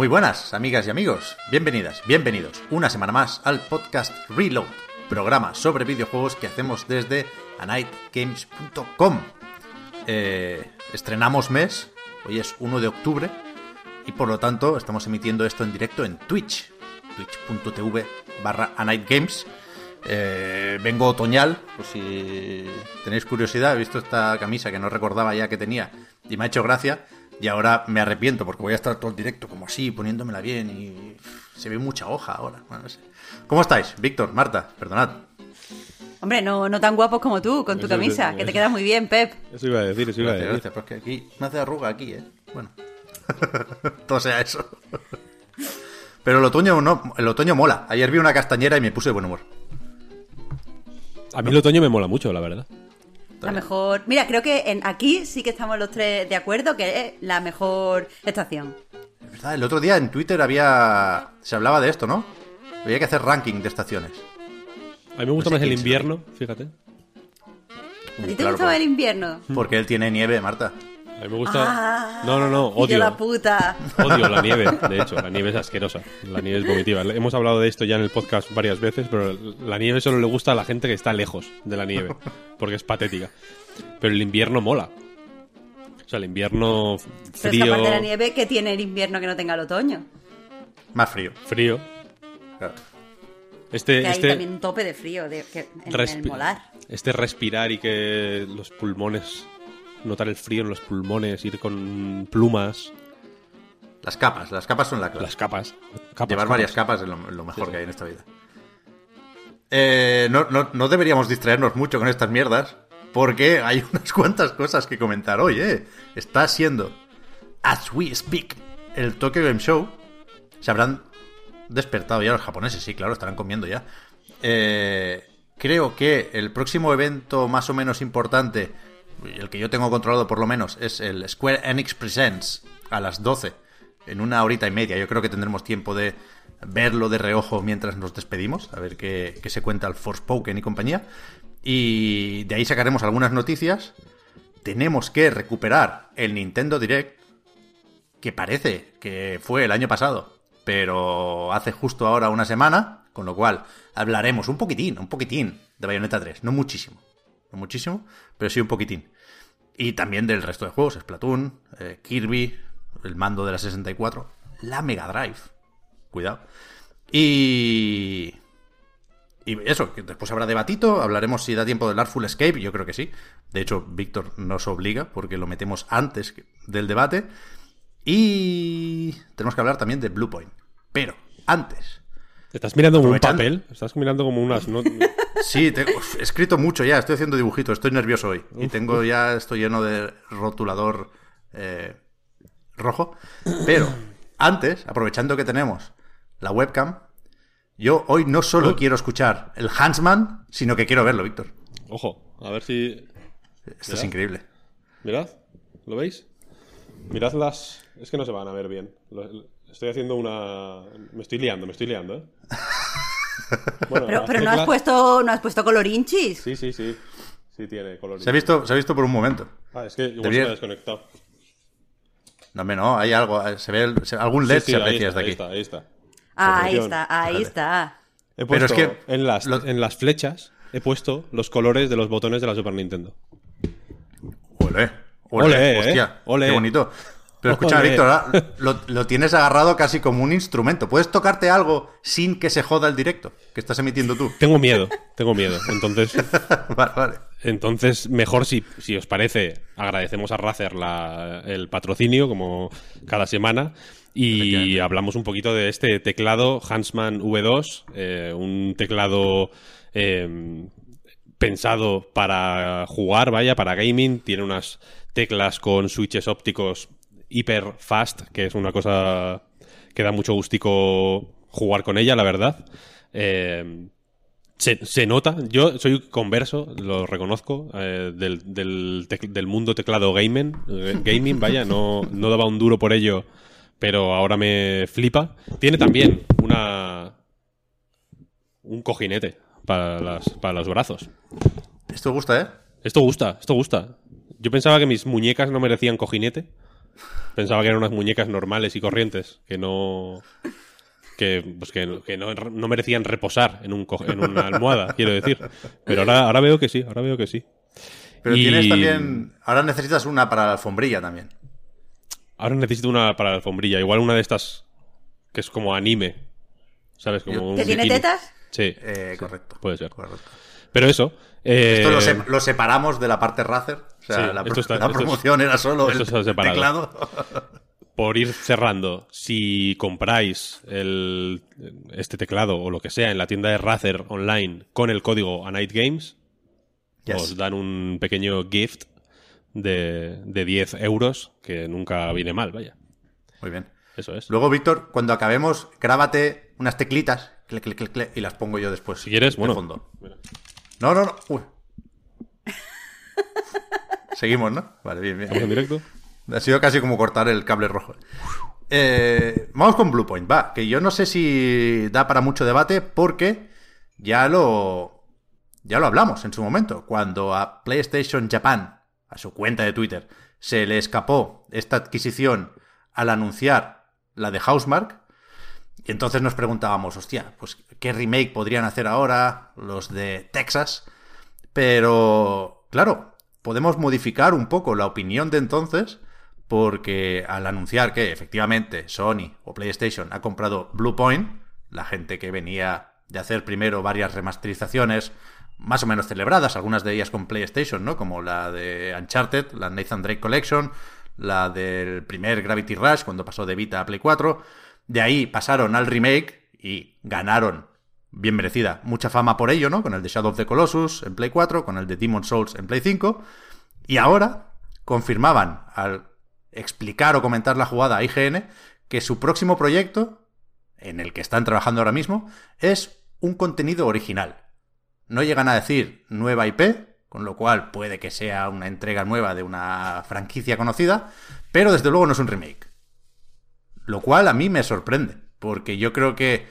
Muy buenas, amigas y amigos. Bienvenidas, bienvenidos una semana más al podcast Reload, programa sobre videojuegos que hacemos desde anightgames.com. Eh, estrenamos mes, hoy es 1 de octubre, y por lo tanto estamos emitiendo esto en directo en Twitch, twitch.tv barra anightgames. Eh, vengo otoñal, por si tenéis curiosidad, he visto esta camisa que no recordaba ya que tenía y me ha hecho gracia. Y ahora me arrepiento porque voy a estar todo el directo como así, poniéndomela bien y se ve mucha hoja ahora. Bueno, no sé. ¿Cómo estáis? Víctor, Marta, perdonad. Hombre, no, no tan guapos como tú, con tu Eso, camisa, eso, que te eso. queda muy bien, Pep. Eso iba a decir, eso iba a Gracias, decir. gracias, porque aquí me hace arruga aquí, ¿eh? Bueno. todo sea eso. Pero el otoño no, el otoño mola. Ayer vi una castañera y me puse de buen humor. A mí el otoño me mola mucho, la verdad. La mejor. Mira, creo que en aquí sí que estamos los tres de acuerdo que es la mejor estación. Es verdad, el otro día en Twitter había. Se hablaba de esto, ¿no? Había que hacer ranking de estaciones. A mí me gusta No sé más el invierno, fíjate. ¿A ti te Claro, gustaba el invierno? Porque él tiene nieve, Marta. A mí me gusta... Ah, no, no, no, odio. la puta. Odio la nieve, de hecho. La nieve es asquerosa. La nieve es vomitiva. Hemos hablado de esto ya en el podcast varias veces, pero la nieve solo le gusta a la gente que está lejos de la nieve, porque es patética. Pero el invierno mola. O sea, el invierno Pero es que frío... aparte de la nieve, que tiene el invierno que no tenga el otoño? Más frío. Frío. Claro. Este, Que hay este, también un tope de frío de, que, en el respi- molar. este respirar y que los pulmones... Notar el frío en los pulmones, ir con plumas, Las capas, las capas son la clave. las capas. capas Llevar capas. varias capas es lo, lo mejor Sí, que hay en esta vida. Eh, no, no- no deberíamos distraernos mucho con estas mierdas, porque hay unas cuantas cosas que comentar hoy, ¿eh? Está siendo, as we speak, el Tokyo Game Show. Se habrán despertado ya los japoneses, sí, claro, estarán comiendo ya. Eh, creo que el próximo evento más o menos importante, el que yo tengo controlado por lo menos, es el Square Enix Presents a las 12, en una horita y media. Yo creo que tendremos tiempo de verlo de reojo mientras nos despedimos, a ver qué, se cuenta el Forspoken y compañía. Y de ahí sacaremos algunas noticias. Tenemos que recuperar el Nintendo Direct, que parece que fue el año pasado, pero hace justo ahora una semana, con lo cual hablaremos un poquitín, un poquitín de Bayonetta 3, no muchísimo, no muchísimo, pero sí un poquitín. Y también del resto de juegos, Splatoon, eh, Kirby, el mando de la 64, la Mega Drive, cuidado. Y... Y eso, después habrá debatito, hablaremos si da tiempo del Artful Escape, yo creo que sí. De hecho, Víctor nos obliga porque lo metemos antes del debate. Y tenemos que hablar también de Blue Point. Pero antes, ¿Estás mirando como un papel? Estás mirando como unas... no- sí, te- uf, he escrito mucho ya, estoy haciendo dibujitos, estoy nervioso hoy. Y tengo ya, estoy lleno de rotulador eh, rojo. Pero antes, aprovechando que tenemos la webcam, yo hoy no solo quiero escuchar el Huntsman, sino que quiero verlo, Víctor. Ojo, a ver si... Esto es increíble. Mirad, ¿lo veis? Mirad las... Es que no se van a ver bien. Lo- Estoy haciendo una... Me estoy liando, me estoy liando, ¿eh? Bueno, Pero, no has puesto, no has puesto colorinchis. Sí, sí, sí. Sí tiene color. Se ha visto, se ha visto por un momento. Ah, es que igual Debería- se me ha desconectado. No, hombre, no, hay algo, eh, se ve el- se- algún LED Sí, sí, se ahí aprecia está, desde ahí aquí. está, ahí está. Ah, ahí está, ahí Vale. está. He Pero es puesto que en, las, lo- en las flechas he puesto los colores de los botones de la Super Nintendo. Ole, ole, Ole, eh, hostia, ole. qué bonito. Pero escucha, Joder. Víctor, ahora lo, lo tienes agarrado casi como un instrumento. ¿Puedes tocarte algo sin que se joda el directo que estás emitiendo tú? Tengo miedo, tengo miedo. Entonces, vale, vale. entonces mejor si, si os parece, agradecemos a Razer la- el patrocinio, como cada semana, y hablamos un poquito de este teclado Hansman V2, eh, un teclado eh, pensado para jugar, vaya, para gaming. Tiene unas teclas con switches ópticos hiper fast, que es una cosa que da mucho gustico jugar con ella, la verdad. Eh, se, se nota, yo soy converso, lo reconozco, eh, del, del, tec- del mundo teclado gaming, eh, gaming, vaya, no, no daba un duro por ello, pero ahora me flipa. Tiene también una un cojinete para, las, para los brazos. Esto gusta, ¿eh? Esto gusta, esto gusta. Yo pensaba que mis muñecas no merecían cojinete. Pensaba que eran unas muñecas normales y corrientes, que no. que, pues que, que no, no merecían reposar en, un, en una almohada, quiero decir. Pero ahora, ahora veo que sí, ahora veo que sí. Pero Y- tienes también. Ahora necesitas una para la alfombrilla también. Ahora necesito una para la alfombrilla, igual una de estas que es como anime. ¿Sabes? Como un ¿Que tiene bikini. tetas? Sí, Eh, correcto. puede ser. Correcto. Pero eso. eh, Esto lo, se- lo separamos de la parte Razer. O sea, Sí, la, esto está- la esto es- promoción era solo el teclado. por ir cerrando, si compráis el, este teclado o lo que sea en la tienda de Razer online con el código A Night Games, Yes. os dan un pequeño gift de, de 10 euros que nunca viene mal, vaya. Muy bien. Eso es. Luego, Víctor, cuando acabemos, grábate unas teclitas y las pongo yo después. Si quieres, de bueno. fondo. Mira. No, no, no. Uy. Seguimos, ¿no? Vale, bien, bien. ¿Estamos en directo? Ha sido casi como cortar el cable rojo. Eh, vamos con Bluepoint, va. Que yo no sé si da para mucho debate porque ya lo. Ya lo hablamos en su momento. Cuando a PlayStation Japan, a su cuenta de Twitter, se le escapó esta adquisición al anunciar la de Housemark. Y entonces nos preguntábamos, hostia, pues qué remake podrían hacer ahora los de Texas. Pero, claro, podemos modificar un poco la opinión de entonces, porque al anunciar que efectivamente Sony o PlayStation ha comprado Bluepoint, la gente que venía de hacer primero varias remasterizaciones más o menos celebradas, algunas de ellas con PlayStation, ¿no? Como la de Uncharted, la Nathan Drake Collection, la del primer Gravity Rush cuando pasó de Vita a Play 4. De ahí pasaron al remake y ganaron bien merecida, mucha fama por ello, ¿no? Con el de Shadow of the Colossus en Play 4, con el de Demon Souls en Play 5. Y ahora confirmaban al explicar o comentar la jugada a IGN que su próximo proyecto, en el que están trabajando ahora mismo, es un contenido original. No llegan a decir nueva IP, con lo cual puede que sea una entrega nueva de una franquicia conocida, pero desde luego no es un remake. Lo cual a mí me sorprende, porque yo creo que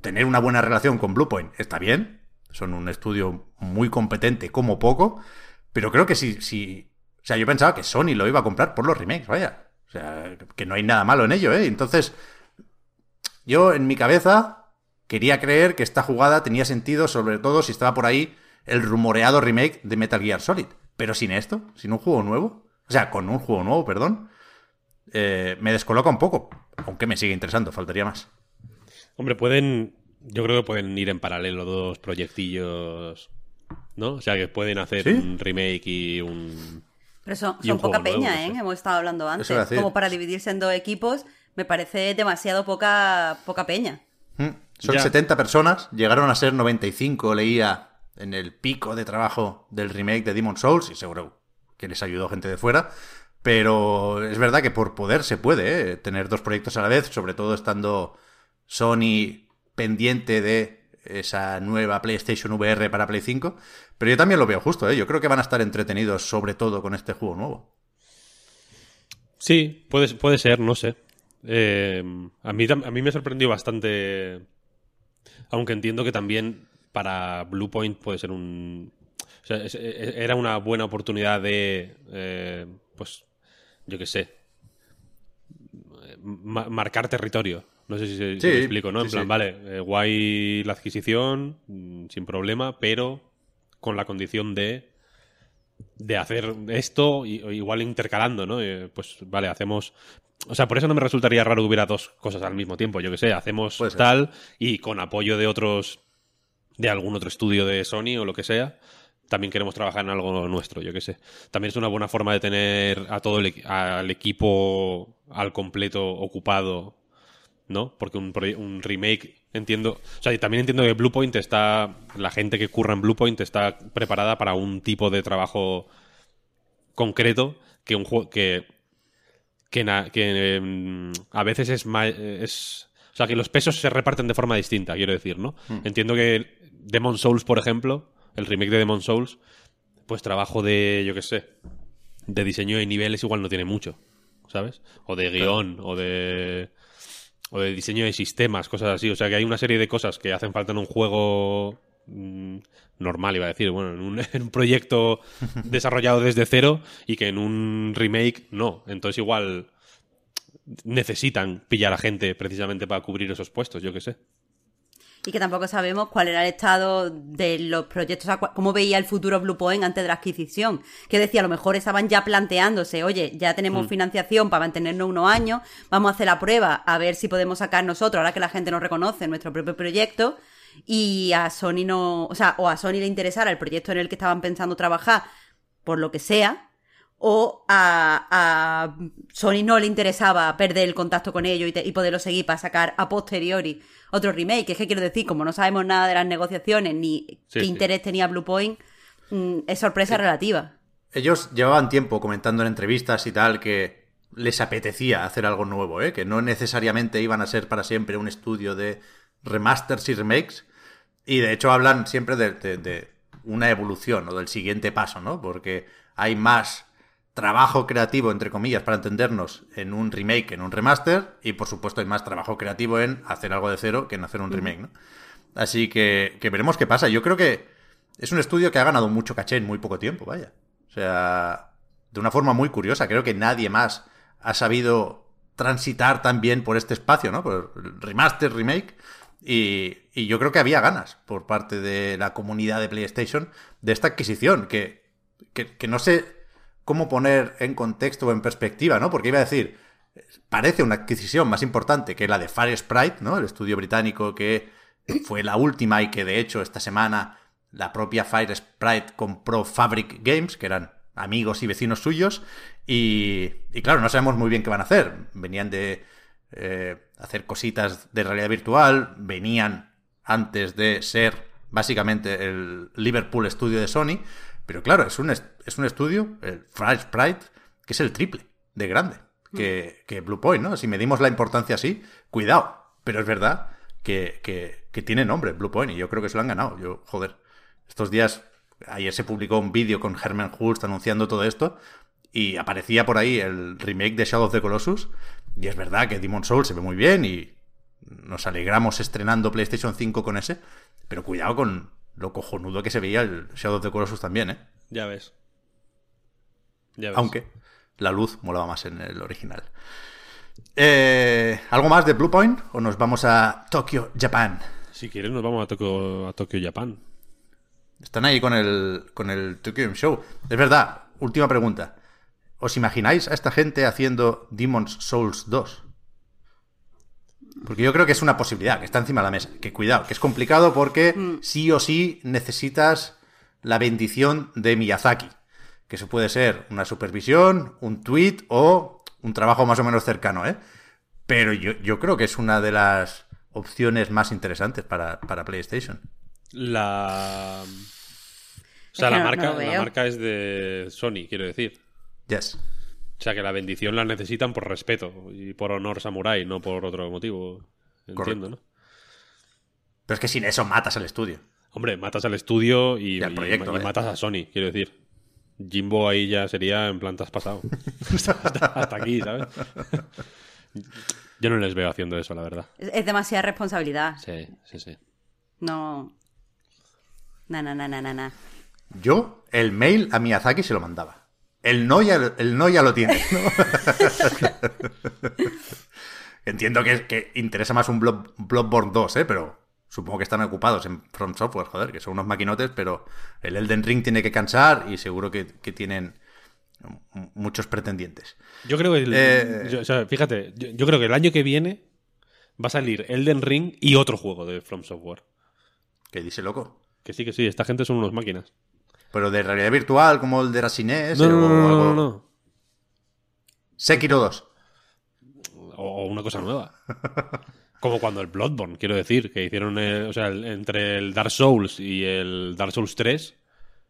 tener una buena relación con Bluepoint está bien, son un estudio muy competente como poco, pero creo que si, si... O sea, yo pensaba que Sony lo iba a comprar por los remakes, vaya. O sea, que no hay nada malo en ello, ¿eh? Entonces, yo en mi cabeza quería creer que esta jugada tenía sentido, sobre todo si estaba por ahí el rumoreado remake de Metal Gear Solid. Pero sin esto, sin un juego nuevo, o sea, con un juego nuevo, perdón, eh, me descoloca un poco. Aunque me sigue interesando, faltaría más. Hombre, pueden. Yo creo que pueden ir en paralelo dos proyectillos. ¿No? O sea, que pueden hacer ¿Sí? un remake y un. Pero son, Y son un poca nuevo, peña, no ¿eh? sé. Hemos estado hablando antes. Como para dividirse en dos equipos, me parece demasiado poca, poca peña. Mm, Son Ya. 70 personas, llegaron a ser 95, leía en el pico de trabajo del remake de Demon Souls, y seguro que les ayudó gente de fuera. Pero es verdad que por poder se puede ¿eh? tener dos proyectos a la vez, sobre todo estando Sony pendiente de esa nueva PlayStation VR para Play 5. Pero yo también lo veo justo, ¿eh? yo creo que van a estar entretenidos sobre todo con este juego nuevo. Sí, puede, puede ser, no sé. Eh, a, mí, a mí me sorprendió bastante. Aunque entiendo que también para Bluepoint puede ser un. Es- es- era una buena oportunidad de. eh, pues. Yo qué sé. ma- marcar territorio. No sé si, se- si Sí, me explico, ¿no? En plan, sí. vale, eh, guay la adquisición, mm, sin problema, pero con la condición de de hacer esto, y, igual intercalando, ¿no? Eh, pues vale, hacemos. O sea, por eso no me resultaría raro que hubiera dos cosas al mismo tiempo. Yo que sé, hacemos tal y con apoyo de otros. de algún otro estudio de Sony o lo que sea. También queremos trabajar en algo nuestro, yo que sé. También es una buena forma de tener a todo el, al equipo al completo ocupado ¿no? Porque un, un remake, entiendo. O sea, y también entiendo que Bluepoint está. La gente que curra en Bluepoint está preparada para un tipo de trabajo concreto que un juego. que. que, na- que, mm, a veces es más. Es, o sea, que los pesos se reparten de forma distinta, quiero decir, ¿no? Entiendo que Demon Souls, por ejemplo, el remake de Demon Souls, pues trabajo de, yo qué sé, de diseño de niveles igual no tiene mucho, ¿sabes? O de guion, o de o de diseño de sistemas, cosas así. O sea que hay una serie de cosas que hacen falta en un juego mm, normal, iba a decir, bueno, en un, en un proyecto desarrollado desde cero y que en un remake no. Entonces igual necesitan pillar a gente precisamente para cubrir esos puestos, yo qué sé. Y que tampoco sabemos cuál era el estado de los proyectos, o sea, cómo veía el futuro Bluepoint antes de la adquisición. Que decía, a lo mejor estaban ya planteándose, oye, ya tenemos financiación para mantenernos unos años, vamos a hacer la prueba, a ver si podemos sacar nosotros, ahora que la gente nos reconoce, nuestro propio proyecto. Y a Sony no, o sea, o a Sony le interesara el proyecto en el que estaban pensando trabajar, por lo que sea, o a, a Sony no le interesaba perder el contacto con ellos y, te- y poderlo seguir para sacar a posteriori otro remake. Es que quiero decir, como no sabemos nada de las negociaciones ni Sí, qué sí. interés tenía Bluepoint, mm, es sorpresa relativa. Ellos llevaban tiempo comentando en entrevistas y tal que les apetecía hacer algo nuevo, ¿eh? que no necesariamente iban a ser para siempre un estudio de remasters y remakes. Y de hecho hablan siempre de, de- de una evolución o del siguiente paso, ¿no? Porque hay más trabajo creativo, entre comillas, para entendernos, en un remake en un remaster. Y por supuesto hay más trabajo creativo en hacer algo de cero que en hacer un remake, ¿no? Así que, que veremos qué pasa. Yo creo que es un estudio que ha ganado mucho caché en muy poco tiempo, vaya. O sea, de una forma muy curiosa. Creo que nadie más ha sabido transitar tan bien por este espacio, ¿no? Por remaster, remake. Y, y yo creo que había ganas por parte de la comunidad de PlayStation de esta adquisición, que, que, que no sé cómo poner en contexto o en perspectiva, ¿no? Porque iba a decir, parece una adquisición más importante que la de Fire Sprite, ¿no? El estudio británico que fue la última y que de hecho esta semana la propia Fire Sprite compró Fabric Games, que eran amigos y vecinos suyos, y, y claro, no sabemos muy bien qué van a hacer. Venían de eh, hacer cositas de realidad virtual, venían antes de ser básicamente el Liverpool Studio de Sony, pero claro, es un, es un estudio, el Fire Sprite, que es el triple de grande que, que Bluepoint, ¿no? Si medimos la importancia así, cuidado, pero es verdad que, que, que tiene nombre Bluepoint y yo creo que se lo han ganado. Yo, joder, estos días, ayer se publicó un vídeo con Herman Hulst anunciando todo esto y aparecía por ahí el remake de Shadow of the Colossus y es verdad que Demon Souls se ve muy bien y nos alegramos estrenando PlayStation 5 con ese, pero cuidado con lo cojonudo que se veía el Shadow of the Colossus también, ¿eh? Ya ves. Ya ves. Aunque la luz molaba más en el original. Eh, ¿Algo más de Bluepoint o nos vamos a Tokyo, Japán? Si quieres nos vamos a Tokio, a Tokio, Japón. Están ahí con el, con el Tokyo Game Show. Es verdad, última pregunta. ¿Os imagináis a esta gente haciendo Demon's Souls 2? Porque yo creo que es una posibilidad, que está encima de la mesa. Que cuidado, que es complicado porque sí o sí necesitas la bendición de Miyazaki. Que eso puede ser una supervisión, un tweet o un trabajo más o menos cercano, ¿eh? Pero yo, yo creo que es una de las opciones más interesantes para, para PlayStation. La. O sea, que la, no- marca, no la marca es de Sony, quiero decir. Yes. O sea, que la bendición la necesitan por respeto y por honor samurái, no por otro motivo. Entiendo, ¿no? Pero es que sin eso matas al estudio. Hombre, matas al estudio y, Y al proyecto, y vaya. matas a Sony, quiero decir. Jimbo ahí ya sería en plantas pasado. hasta, hasta aquí, ¿sabes? Yo no les veo haciendo eso, la verdad. Es, es demasiada responsabilidad. Sí, sí, sí. No. Na, na, na, na, na, na. Yo el mail a Miyazaki se lo mandaba. El no ya, el no ya lo tiene. ¿no? Entiendo que, que interesa más un Blood, Bloodborne 2, ¿eh? Pero Supongo que están ocupados en From Software, joder, que son unos maquinotes, pero el Elden Ring tiene que cansar y seguro que, que tienen muchos pretendientes. Yo creo que, el- Eh, yo- o sea, fíjate, yo, yo creo que el año que viene va a salir Elden Ring y otro juego de From Software. Que dice loco. Que sí, que sí, esta gente son unos máquinas. Pero de realidad virtual, como el de Racines No, no, o no, no, algo. no, no. Sekiro 2. O, o una cosa nueva. Como cuando el Bloodborne, quiero decir, que hicieron, el- o sea, el- entre el Dark Souls y el Dark Souls 3,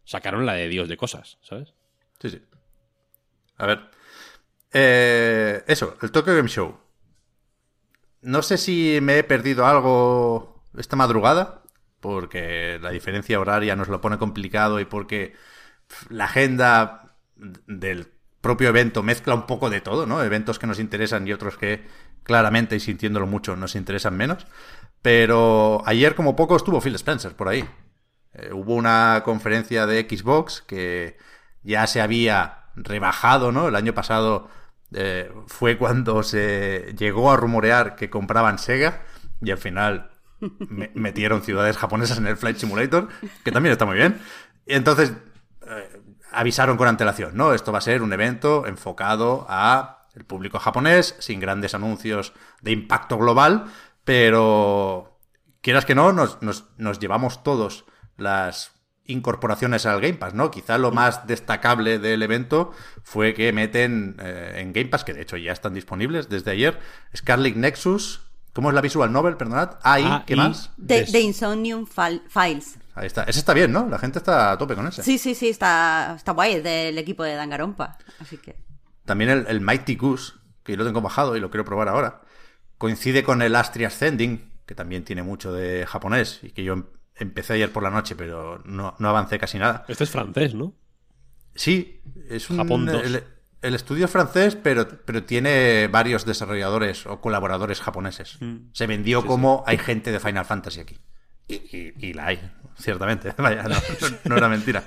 sacaron la de Dios de cosas, ¿sabes? Sí, sí. A ver. Eh, eso, el Tokyo Game Show. No sé si me he perdido algo esta madrugada, porque la diferencia horaria nos lo pone complicado y porque la agenda del propio evento mezcla un poco de todo, ¿no? Eventos que nos interesan y otros que claramente y sintiéndolo mucho nos interesan menos. Pero ayer como poco estuvo Phil Spencer por ahí. Eh, hubo una conferencia de Xbox que ya se había rebajado, ¿no? El año pasado eh, fue cuando se llegó a rumorear que compraban Sega y al final me- metieron ciudades japonesas en el Flight Simulator, que también está muy bien. Y entonces eh, avisaron con antelación, ¿no? Esto va a ser un evento enfocado a el público japonés, sin grandes anuncios de impacto global, pero quieras que no, nos, nos- nos llevamos todos las incorporaciones al Game Pass, ¿no? Quizá lo más destacable del evento fue que meten eh, en Game Pass, que de hecho ya están disponibles desde ayer, Scarlet Nexus, ¿cómo es la visual novel? Perdonad. AI, Ah, ¿qué más? Des- de Insomnium Fil- Files. Ahí está. Ese está bien, ¿no? La gente está a tope con ese. Sí, sí, sí, está, está guay, es del equipo de Dangarompa. Así que. También el, el Mighty Goose, que yo lo tengo bajado y lo quiero probar ahora, coincide con el Astria Ascending, que también tiene mucho de japonés y que yo em- empecé ayer por la noche, pero no, no avancé casi nada. Este es francés, ¿no? Sí, es un. Japón 2. El, el estudio es francés, pero, pero tiene varios desarrolladores o colaboradores japoneses. Se vendió como hay gente de Final Fantasy aquí. Y, y- y la hay, ciertamente. Vaya, no era mentira.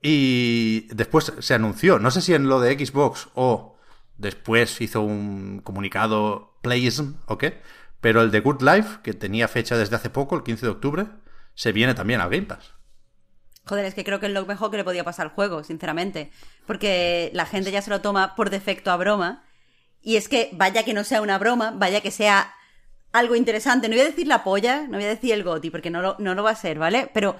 Y después se anunció, no sé si en lo de Xbox o después hizo un comunicado Playism o qué, pero el de Good Life, que tenía fecha desde hace poco, el 15 de octubre, se viene también al Game Pass. Joder, es que creo que es lo mejor que le podía pasar al juego, sinceramente. Porque la gente ya se lo toma por defecto a broma. Y es que vaya que no sea una broma, vaya que sea algo interesante. No voy a decir la polla, no voy a decir el goti, porque no lo, no lo va a ser, ¿vale? Pero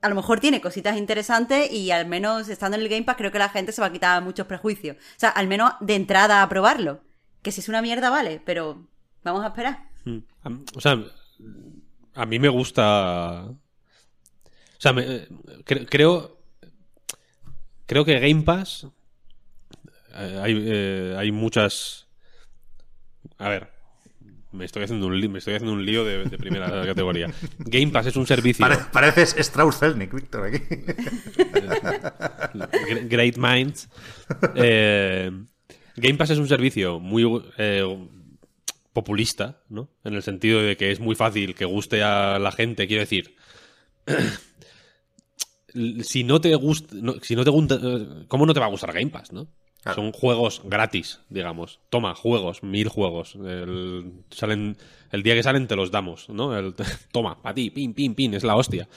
a, lo mejor tiene cositas interesantes y al menos estando en el Game Pass creo que la gente se va a quitar muchos prejuicios. O sea, al menos de entrada a probarlo. Que si es una mierda, vale, pero vamos a esperar. Mm. Am- O sea, a mí me gusta. O sea, me- eh, cre- creo. Creo que Game Pass. eh, hay, eh, hay muchas. A ver. Me estoy haciendo un, li- me estoy haciendo un lío de, de primera categoría. Game Pass es un servicio. Pare- pareces Strauss Zelnick, Víctor, aquí. Gre- Great Minds. Eh, Game Pass es un servicio muy populista, ¿no? En el sentido de que es muy fácil que guste a la gente, quiero decir. Si no te gusta, no- si no te gusta, ¿cómo no te va a gustar Game Pass, no? Claro. Son juegos gratis, digamos. Toma, juegos, mil juegos. El, salen, el día que salen te los damos, ¿no? El- toma, para ti, pin, pin, pin, es la hostia.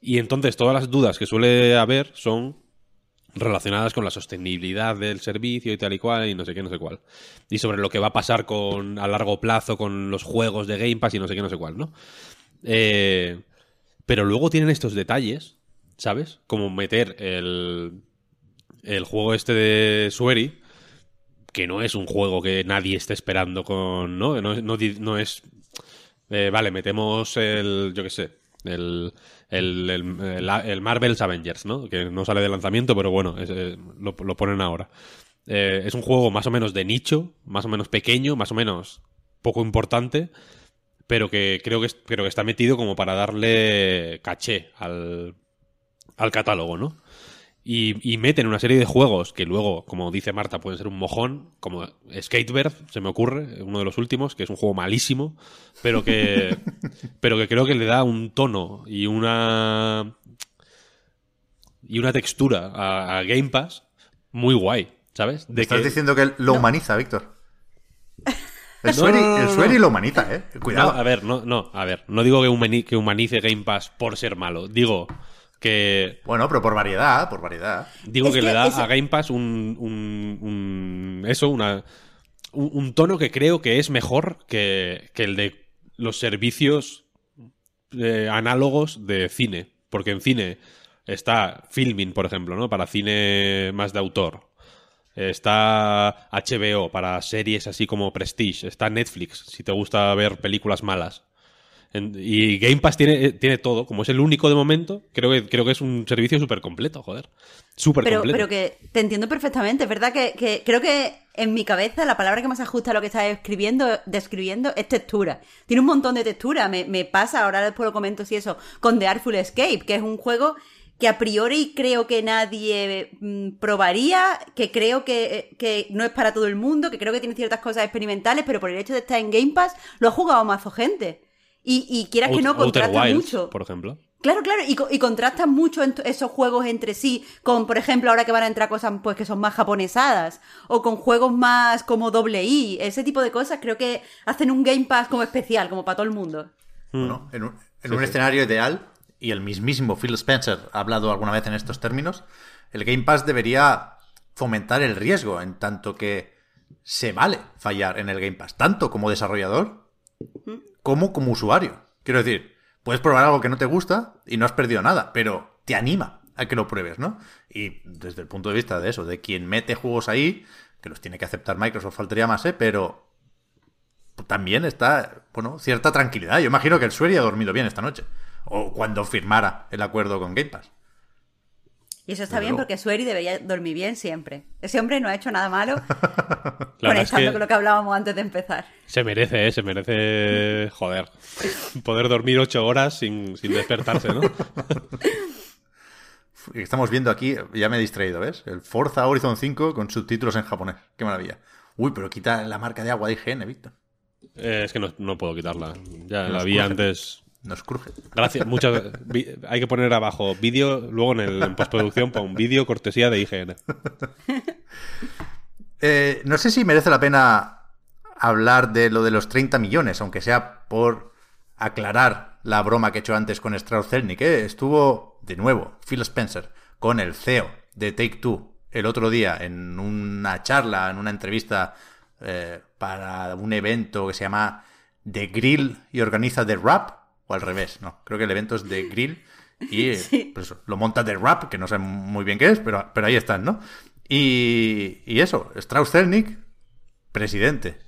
Y entonces todas las dudas que suele haber son relacionadas con la sostenibilidad del servicio y tal y cual y no sé qué, no sé cuál. Y sobre lo que va a pasar con a largo plazo con los juegos de Game Pass y no sé qué, no sé cuál, ¿no? Eh, pero luego tienen estos detalles, ¿sabes? Como meter el, el juego este de Sueri, que no es un juego que nadie esté esperando con, ¿no? No, es- no es eh, vale, metemos el, yo qué sé, el, el, el, el- el Marvel's Avengers, ¿no? Que no sale de lanzamiento, pero bueno, eh, lo, lo ponen ahora. Eh, es un juego más o menos de nicho, más o menos pequeño, más o menos poco importante, pero que creo que, creo que está metido como para darle caché al, al catálogo, ¿no? Y, y meten una serie de juegos que luego, como dice Marta, pueden ser un mojón, como Skatebird, se me ocurre, uno de los últimos, que es un juego malísimo, pero que, pero que creo que le da un tono y una y una textura a, a Game Pass muy guay, ¿sabes? De Estás que- diciendo que lo humaniza, Víctor. El No, Sueri, no, no, el no, Sueri no. lo humaniza, ¿eh? Cuidado. No, a ver, no, no, a ver, no digo que humanice Game Pass por ser malo, digo que Bueno, pero por variedad, por variedad. digo Es que, que le da eso- a Game Pass un, un- un- eso, una un, un tono que creo que es mejor que, que el de los servicios eh, análogos de cine, porque en cine está Filming, por ejemplo, ¿no? Para cine más de autor. Está HBO para series así como Prestige. Está Netflix, si te gusta ver películas malas. En- y Game Pass tiene, eh, tiene todo. Como es el único de momento, creo que, creo que es un servicio súper completo, joder. Súper Pero, completo. pero que te entiendo perfectamente, es verdad que, que creo que en mi cabeza la palabra que más ajusta a lo que estás escribiendo, describiendo es textura. Tiene un montón de textura, me, me pasa, ahora después lo comento si eso, con The Artful Escape, que es un juego que a priori creo que nadie mm, probaría, que creo que, que no es para todo el mundo, que creo que tiene ciertas cosas experimentales, pero por el hecho de estar en Game Pass lo ha jugado mazo gente. Y, y quieras que no, contrasta Wilds, mucho. por ejemplo. Claro, claro, y, y contrastan mucho esos juegos entre sí, con, por ejemplo, ahora que van a entrar cosas pues que son más japonesadas, o con juegos más como doble I, ese tipo de cosas, creo que hacen un Game Pass como especial, como para todo el mundo. Bueno, en un, en Sí, un sí. escenario ideal, y el mismísimo Phil Spencer ha hablado alguna vez en estos términos, el Game Pass debería fomentar el riesgo, en tanto que se vale fallar en el Game Pass, tanto como desarrollador como como usuario. Quiero decir, puedes probar algo que no te gusta y no has perdido nada, pero te anima a que lo pruebes, ¿no? Y desde el punto de vista de eso, de quien mete juegos ahí, que los tiene que aceptar Microsoft, faltaría más, ¿eh? Pero también está, bueno, cierta tranquilidad. Yo imagino que el Sueri ha dormido bien esta noche. O cuando firmara el acuerdo con Game Pass. Y eso está bien porque Sueri debería dormir bien siempre. Ese hombre no ha hecho nada malo, verdad es conectando que con lo que hablábamos antes de empezar. se merece, ¿eh? Se merece, joder, poder dormir ocho horas sin, sin despertarse, ¿no? Estamos viendo aquí, ya me he distraído, ¿ves? El Forza Horizon 5 con subtítulos en japonés. Qué maravilla. Uy, pero quita la marca de agua de IGN, Víctor. Eh, es que no, no puedo quitarla. Ya la vi antes. Nos cruje. Gracias, muchas. Hay que poner abajo vídeo, luego en, el, en postproducción pon vídeo cortesía de IGN. Eh, no sé si merece la pena hablar de lo de los 30 millones, aunque sea por aclarar la broma que he hecho antes con Strauss Zelnick. ¿eh? Estuvo, de nuevo, Phil Spencer con el CEO de Take Two el otro día en una charla, en una entrevista eh, para un evento que se llama The Grill y organiza The Rap, o al revés, no, creo que el evento es The Grill y pues eso, lo monta The Rap, que no sé muy bien qué es, pero, pero ahí están, ¿no? Y, y eso, Strauss Zelnick, presidente,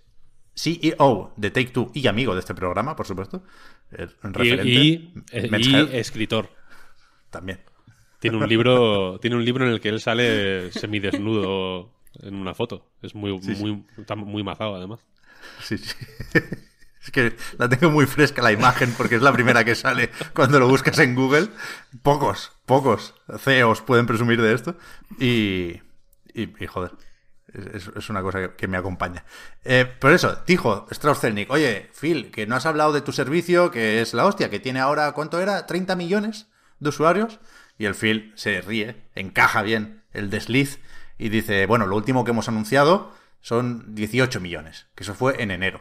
CEO de Take Two y amigo de este programa, por supuesto, Y, escritor. también. Tiene un libro, tiene un libro en el que él sale semidesnudo en una foto. Es muy, muy, está muy mazado además. Sí, sí. Es que la tengo muy fresca la imagen porque es la primera que sale cuando lo buscas en Google. Pocos, pocos CEOs pueden presumir de esto. Y, y, joder, es, es una cosa que, me acompaña. Eh, por eso, dijo Strauss Zelnick, oye, Phil, que no has hablado de tu servicio, que es la hostia, que tiene ahora, ¿cuánto era? ¿30 millones de usuarios? Y el Phil se ríe, encaja bien el desliz y dice, bueno, lo último que hemos anunciado son 18 millones, que eso fue en enero.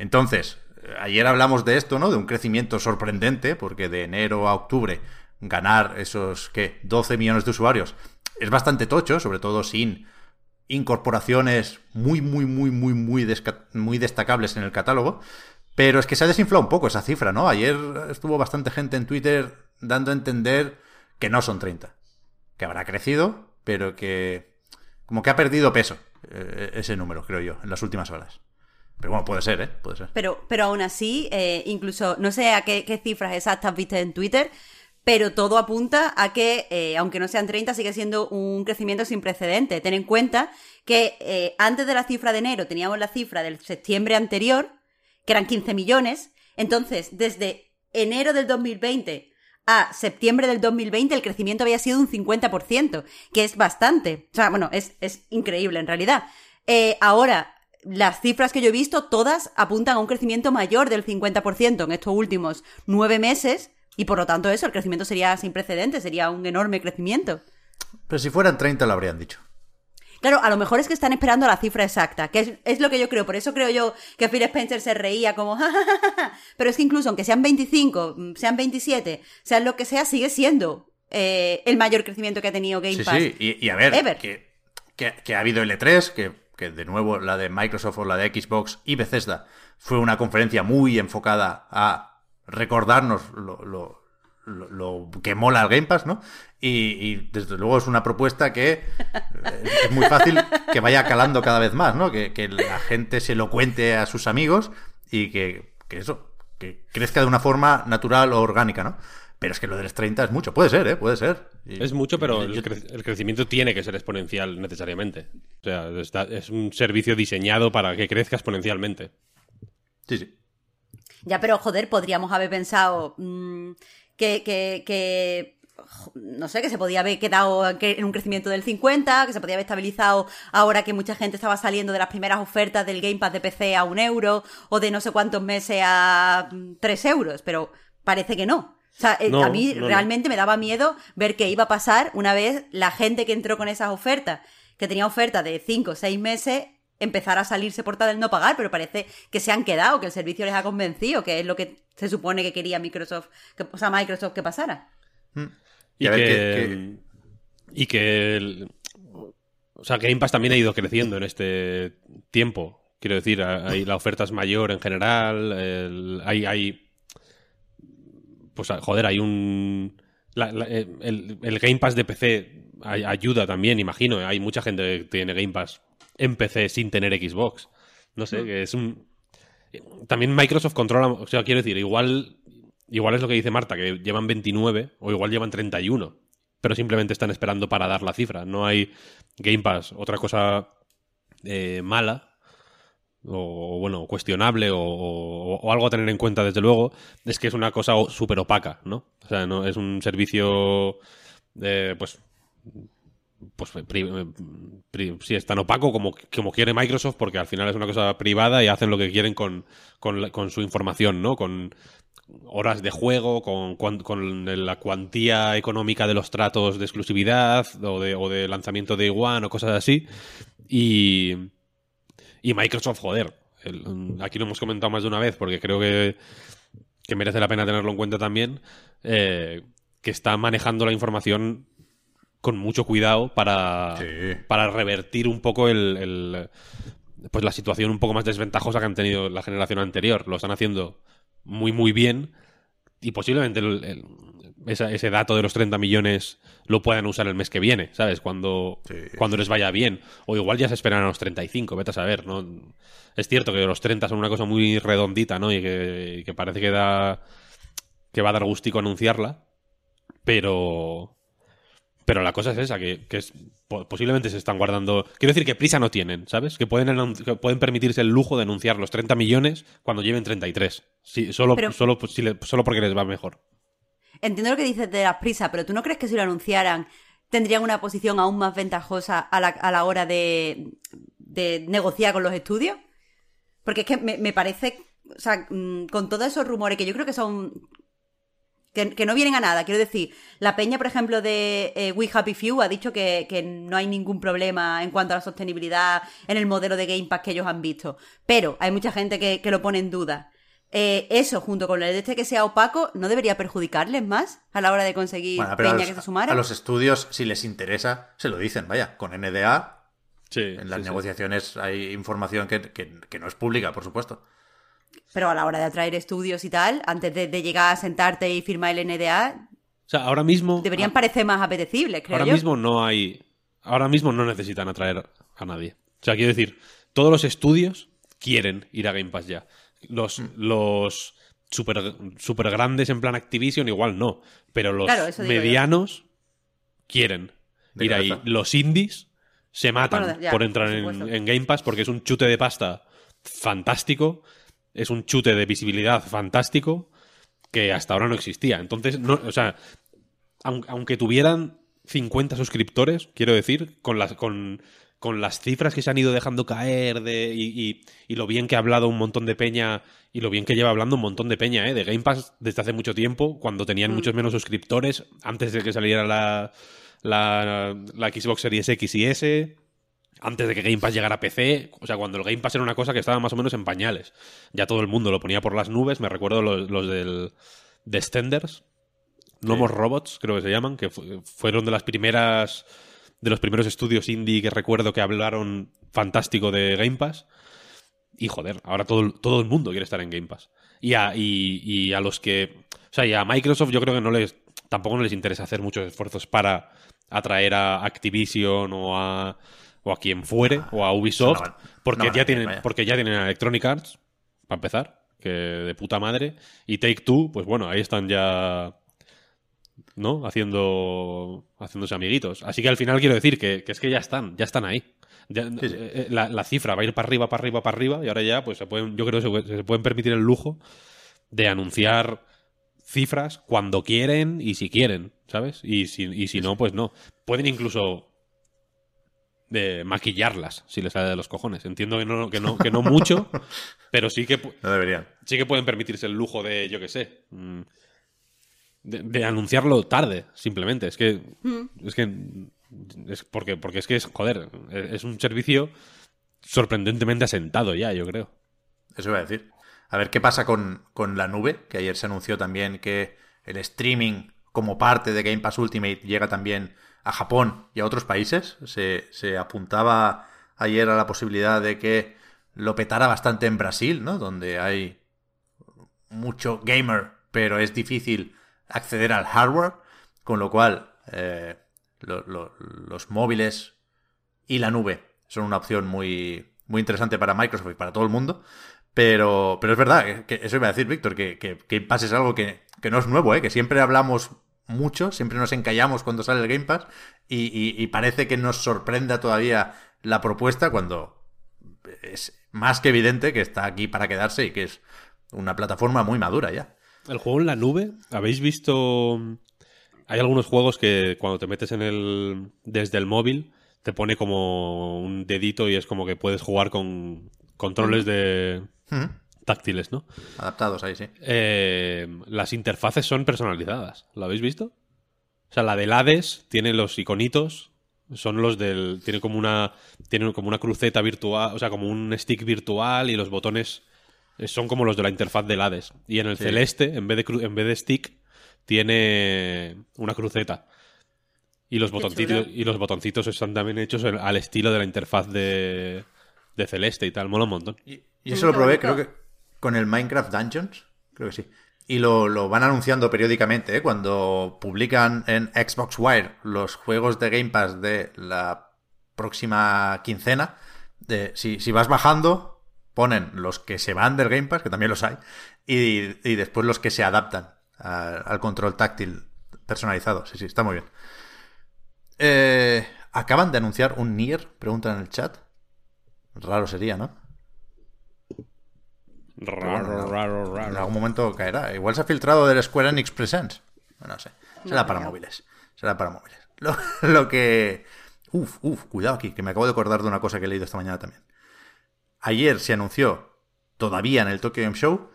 Entonces, ayer hablamos de esto, ¿no? De un crecimiento sorprendente, porque de enero a octubre ganar esos, ¿qué? 12 millones de usuarios es bastante tocho, sobre todo sin incorporaciones muy, muy, muy, muy, muy, muy destacables en el catálogo. Pero es que se ha desinflado un poco esa cifra, ¿no? Ayer estuvo bastante gente en Twitter dando a entender que no son 30. Que habrá crecido, pero que como que ha perdido peso eh, ese número, creo yo, en las últimas horas. Pero bueno, puede ser, ¿eh? Puede ser. Pero, pero aún así, eh, incluso, no sé a qué, cifras exactas viste en Twitter, pero todo apunta a que, eh, aunque no sean 30, sigue siendo un crecimiento sin precedente. Ten en cuenta que eh, antes de la cifra de enero teníamos la cifra del septiembre anterior, que eran 15 millones. Entonces, desde enero del 2020 a septiembre del 2020 el crecimiento había sido un 50%, que es bastante. O sea, bueno, es, es increíble en realidad. Ahora, las cifras que yo he visto, todas apuntan a un crecimiento mayor del 50% en estos últimos nueve meses, y por lo tanto eso, el crecimiento sería sin precedentes, sería un enorme crecimiento. Pero si fueran 30 lo habrían dicho. Claro, a lo mejor es que están esperando la cifra exacta, que es, es lo que yo creo. Por eso creo yo que Phil Spencer se reía como, "Ja, ja, ja, ja". pero es que incluso aunque sean 25, mm, sean 27, sean lo que sea, sigue siendo eh, el mayor crecimiento que ha tenido Game Sí, Pass. sí, y, y a ver, Ever. que, que- que ha habido L3, que, que de nuevo la de Microsoft o la de Xbox y Bethesda fue una conferencia muy enfocada a recordarnos lo, lo- lo- que mola el Game Pass, ¿no? Y, y desde luego es una propuesta que eh, es muy fácil que vaya calando cada vez más, ¿no? Que, que la gente se lo cuente a sus amigos y que, que eso, que crezca de una forma natural o orgánica, ¿no? Pero es que lo del 30 es mucho, puede ser, ¿eh? Puede ser. Y- Es mucho, pero y- el, cre- el crecimiento tiene que ser exponencial necesariamente. O sea, está- es un servicio diseñado para que crezca exponencialmente. Sí, sí. Ya, pero joder, podríamos haber pensado mm, que, que, que, no sé, que se podía haber quedado en que- en un crecimiento del 50, que se podía haber estabilizado ahora que mucha gente estaba saliendo de las primeras ofertas del Game Pass de PC a un euro o de no sé cuántos meses a mm, tres euros, pero parece que no. O sea, eh, No, a mí no, no. realmente me daba miedo ver qué iba a pasar una vez la gente que entró con esas ofertas, que tenía ofertas de 5 o 6 meses, empezar a salirse por tal del no pagar, pero parece que se han quedado, que el servicio les ha convencido, que es lo que se supone que quería Microsoft, que, o sea, Microsoft que pasara. Y Y a ver, que, que- y que el- o sea, Game Pass también ha ido creciendo en este tiempo. Quiero decir, ahí la oferta es mayor en general. el- hay, hay. Pues a- joder, hay un. la- la- eh, el, el Game Pass de PC ay- ayuda también, imagino. Hay mucha gente que tiene Game Pass en PC sin tener Xbox. No sé, que es un. También Microsoft controla. O sea, quiero decir, igual. Igual es lo que dice Marta, que llevan 29 o igual llevan 31, pero simplemente están esperando para dar la cifra. No hay Game Pass, otra cosa eh, mala o bueno, cuestionable o, o- algo a tener en cuenta desde luego, es que es una cosa súper opaca, ¿no? O sea, no es un servicio eh, pues pues pri- pri- sí, es tan opaco como, como quiere Microsoft porque al final es una cosa privada y hacen lo que quieren con, con, su información, ¿no? Con horas de juego, con, la cuantía económica de los tratos de exclusividad o de, o de lanzamiento de One o cosas así. Y, y Microsoft, joder, el- aquí lo hemos comentado más de una vez porque creo que, que merece la pena tenerlo en cuenta también, eh, que está manejando la información con mucho cuidado para, Sí. para revertir un poco el, el- pues la situación un poco más desventajosa que han tenido la generación anterior. Lo están haciendo muy, muy bien y posiblemente el- el- esa- ese dato de los 30 millones lo puedan usar el mes que viene, ¿sabes? Cuando, Sí. cuando les vaya bien. O igual ya se esperan a los 35, vete a saber, ¿no? Es cierto que los 30 son una cosa muy redondita, ¿no? Y que, y que parece que da que va a dar gustico anunciarla, pero pero la cosa es esa, que, que es, po- posiblemente se están guardando... Quiero decir que prisa no tienen, ¿sabes? Que pueden, que pueden permitirse el lujo de anunciar los 30 millones cuando lleven 33. Sí, solo, Pero- solo, si le- solo porque les va mejor. Entiendo lo que dices de las prisas, pero ¿tú no crees que si lo anunciaran tendrían una posición aún más ventajosa a la, hora de, negociar con los estudios? Porque es que me, parece, o sea, mm, con todos esos rumores que yo creo que son... Que, no vienen a nada, quiero decir, la peña, por ejemplo, de eh, We Happy Few ha dicho que, no hay ningún problema en cuanto a la sostenibilidad en el modelo de Game Pass que ellos han visto, pero hay mucha gente que lo pone en duda. Eh, eso, junto con el este que sea opaco, ¿no debería perjudicarles más a la hora de conseguir Bueno, peña los, que se sumara? a los estudios, si les interesa, se lo dicen, vaya. Con NDA, Sí, en las sí, sí. negociaciones hay información que, que- que no es pública, por supuesto. Pero a la hora de atraer estudios y tal, antes de, de llegar a sentarte y firmar el NDA, O sea, ahora mismo... deberían a- parecer más apetecibles, creo ahora yo. mismo no hay... Ahora mismo no necesitan atraer a nadie. O sea, quiero decir, todos los estudios quieren ir a Game Pass ya. Los, los super, super grandes en plan Activision igual no. Pero los Claro, medianos quieren De ir ahí. Los indies se matan Bueno, ya, por entrar por en, Game Pass porque es un chute de pasta fantástico. Es un chute de visibilidad fantástico que hasta ahora no existía. Entonces, no, o sea, aun- aunque tuvieran 50 suscriptores, quiero decir, con las, con, con las cifras que se han ido dejando caer de, y, y- y lo bien que ha hablado un montón de peña y lo bien que lleva hablando un montón de peña ¿eh? de Game Pass desde hace mucho tiempo, cuando tenían muchos menos suscriptores, antes de que saliera la, la, la Xbox Series X y S. antes de que Game Pass llegara a PC, o sea, cuando el Game Pass era una cosa que estaba más o menos en pañales. Ya todo el mundo lo ponía por las nubes, me recuerdo los, los del Descenders, Nomos Robots, creo que se llaman, que fu- fueron de las primeras de los primeros estudios indie que recuerdo que hablaron fantástico de Game Pass. Y joder, ahora todo, el- todo el mundo quiere estar en Game Pass. Y a, y, y a los que. O sea, y a Microsoft yo creo que no les. Tampoco no les interesa hacer muchos esfuerzos para atraer a Activision o a. o a quien fuere, o a Ubisoft. no porque, no ya tienen, vaya. porque ya tienen a Electronic Arts, para empezar, que de puta madre. Y Take Two, pues bueno, ahí están ya. ¿No? Haciendo. haciéndose amiguitos. Así que al final quiero decir que, que es que ya están, ya están ahí. Ya- Sí, sí. eh, La, la cifra va a ir para arriba, para arriba, para arriba, y ahora ya, pues se pueden, yo creo que se, se pueden permitir el lujo de anunciar cifras cuando quieren y si quieren, ¿sabes? Y si, y si no, pues no. Pueden incluso eh, maquillarlas si les sale de los cojones. Entiendo que no, que no, que no mucho, pero sí que, No deberían. sí que pueden permitirse el lujo de, yo qué sé, mm, de, de anunciarlo tarde, simplemente. Es que, es que, es porque, porque es que es, joder, es un servicio sorprendentemente asentado ya, yo creo. Eso iba a decir. A ver qué pasa con, con la nube, que ayer se anunció también que el streaming como parte de Game Pass Ultimate llega también a Japón y a otros países. Se, se apuntaba ayer a la posibilidad de que lo petara bastante en Brasil, ¿no? Donde hay mucho gamer, pero es difícil acceder al hardware, con lo cual eh, lo- lo- los móviles y la nube son una opción muy, muy interesante para Microsoft y para todo el mundo. Pero, pero es verdad, que, eso iba a decir, Víctor, que, que, Game Pass es algo que, que no es nuevo, ¿eh? que siempre hablamos mucho, siempre nos encallamos cuando sale el Game Pass y- y parece que nos sorprenda todavía la propuesta cuando es más que evidente que está aquí para quedarse y que es una plataforma muy madura ya. El juego en la nube, ¿habéis visto? Hay algunos juegos que cuando te metes en el desde el móvil te pone como un dedito y es como que puedes jugar con controles de táctiles, ¿no? Adaptados ahí, sí. Eh, las interfaces son personalizadas. ¿Lo habéis visto? O sea, la del Hades tiene los iconitos, son los del. Tiene como una. Tiene como una cruceta virtual, o sea, como un stick virtual y los botones son como los de la interfaz del Hades. Y en el Sí. celeste, en vez, de cru- en vez de stick, tiene una cruceta. Y los, Qué botoncitos, y los botoncitos están también hechos al al estilo de la interfaz de, de celeste y tal. Mola un montón. Y, y eso lo probé, creo que con el Minecraft Dungeons, creo que sí. Y lo, lo van anunciando periódicamente, ¿eh? cuando publican en Xbox Wire los juegos de Game Pass de la próxima quincena. De, si, si vas bajando, ponen los que se van del Game Pass, que también los hay, y, y después los que se adaptan a- al control táctil personalizado. Sí, sí, está muy bien. Eh, Acaban de anunciar un Nier, preguntan en el chat. Raro sería, ¿no? Raro, bueno, raro, En raro. algún momento caerá. Igual se ha filtrado del Square Enix Presents. No sé. Será para móviles. Será para móviles. Lo, lo que. Uf, uf, cuidado aquí, que me acabo de acordar de una cosa que he leído esta mañana también. Ayer se anunció, todavía en el Tokyo Game Show,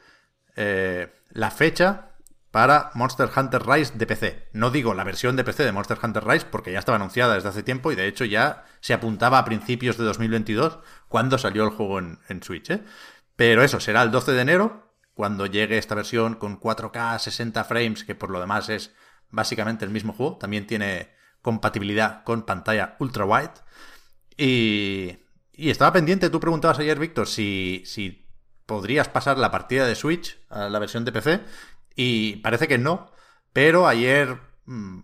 eh, la fecha para Monster Hunter Rise de PC. No digo la versión de PC de Monster Hunter Rise porque ya estaba anunciada desde hace tiempo y de hecho ya se apuntaba a principios de 2022 cuando salió el juego en, Switch. ¿eh? Pero eso será el 12 de enero cuando llegue esta versión con 4K 60 frames que por lo demás es básicamente el mismo juego. También tiene compatibilidad con pantalla ultra wide. Y, y estaba pendiente, tú preguntabas ayer, Víctor, si, si podrías pasar la partida de Switch a la versión de PC. Y parece que no, pero ayer mm,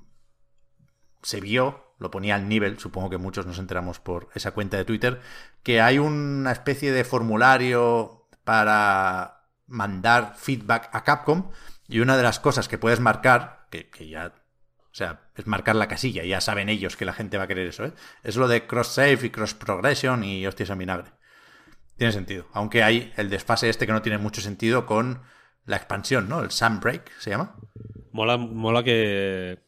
se vio, lo ponía al nivel, supongo que muchos nos enteramos por esa cuenta de Twitter, que hay una especie de formulario para mandar feedback a Capcom y una de las cosas que puedes marcar, que, que ya, o sea, es marcar la casilla, ya saben ellos que la gente va a querer eso, ¿eh? es lo de cross-save y cross-progression y hostias en vinagre. Tiene sentido, aunque hay el desfase este que no tiene mucho sentido con la expansión, ¿no? El Sunbreak se llama. Mola, mola que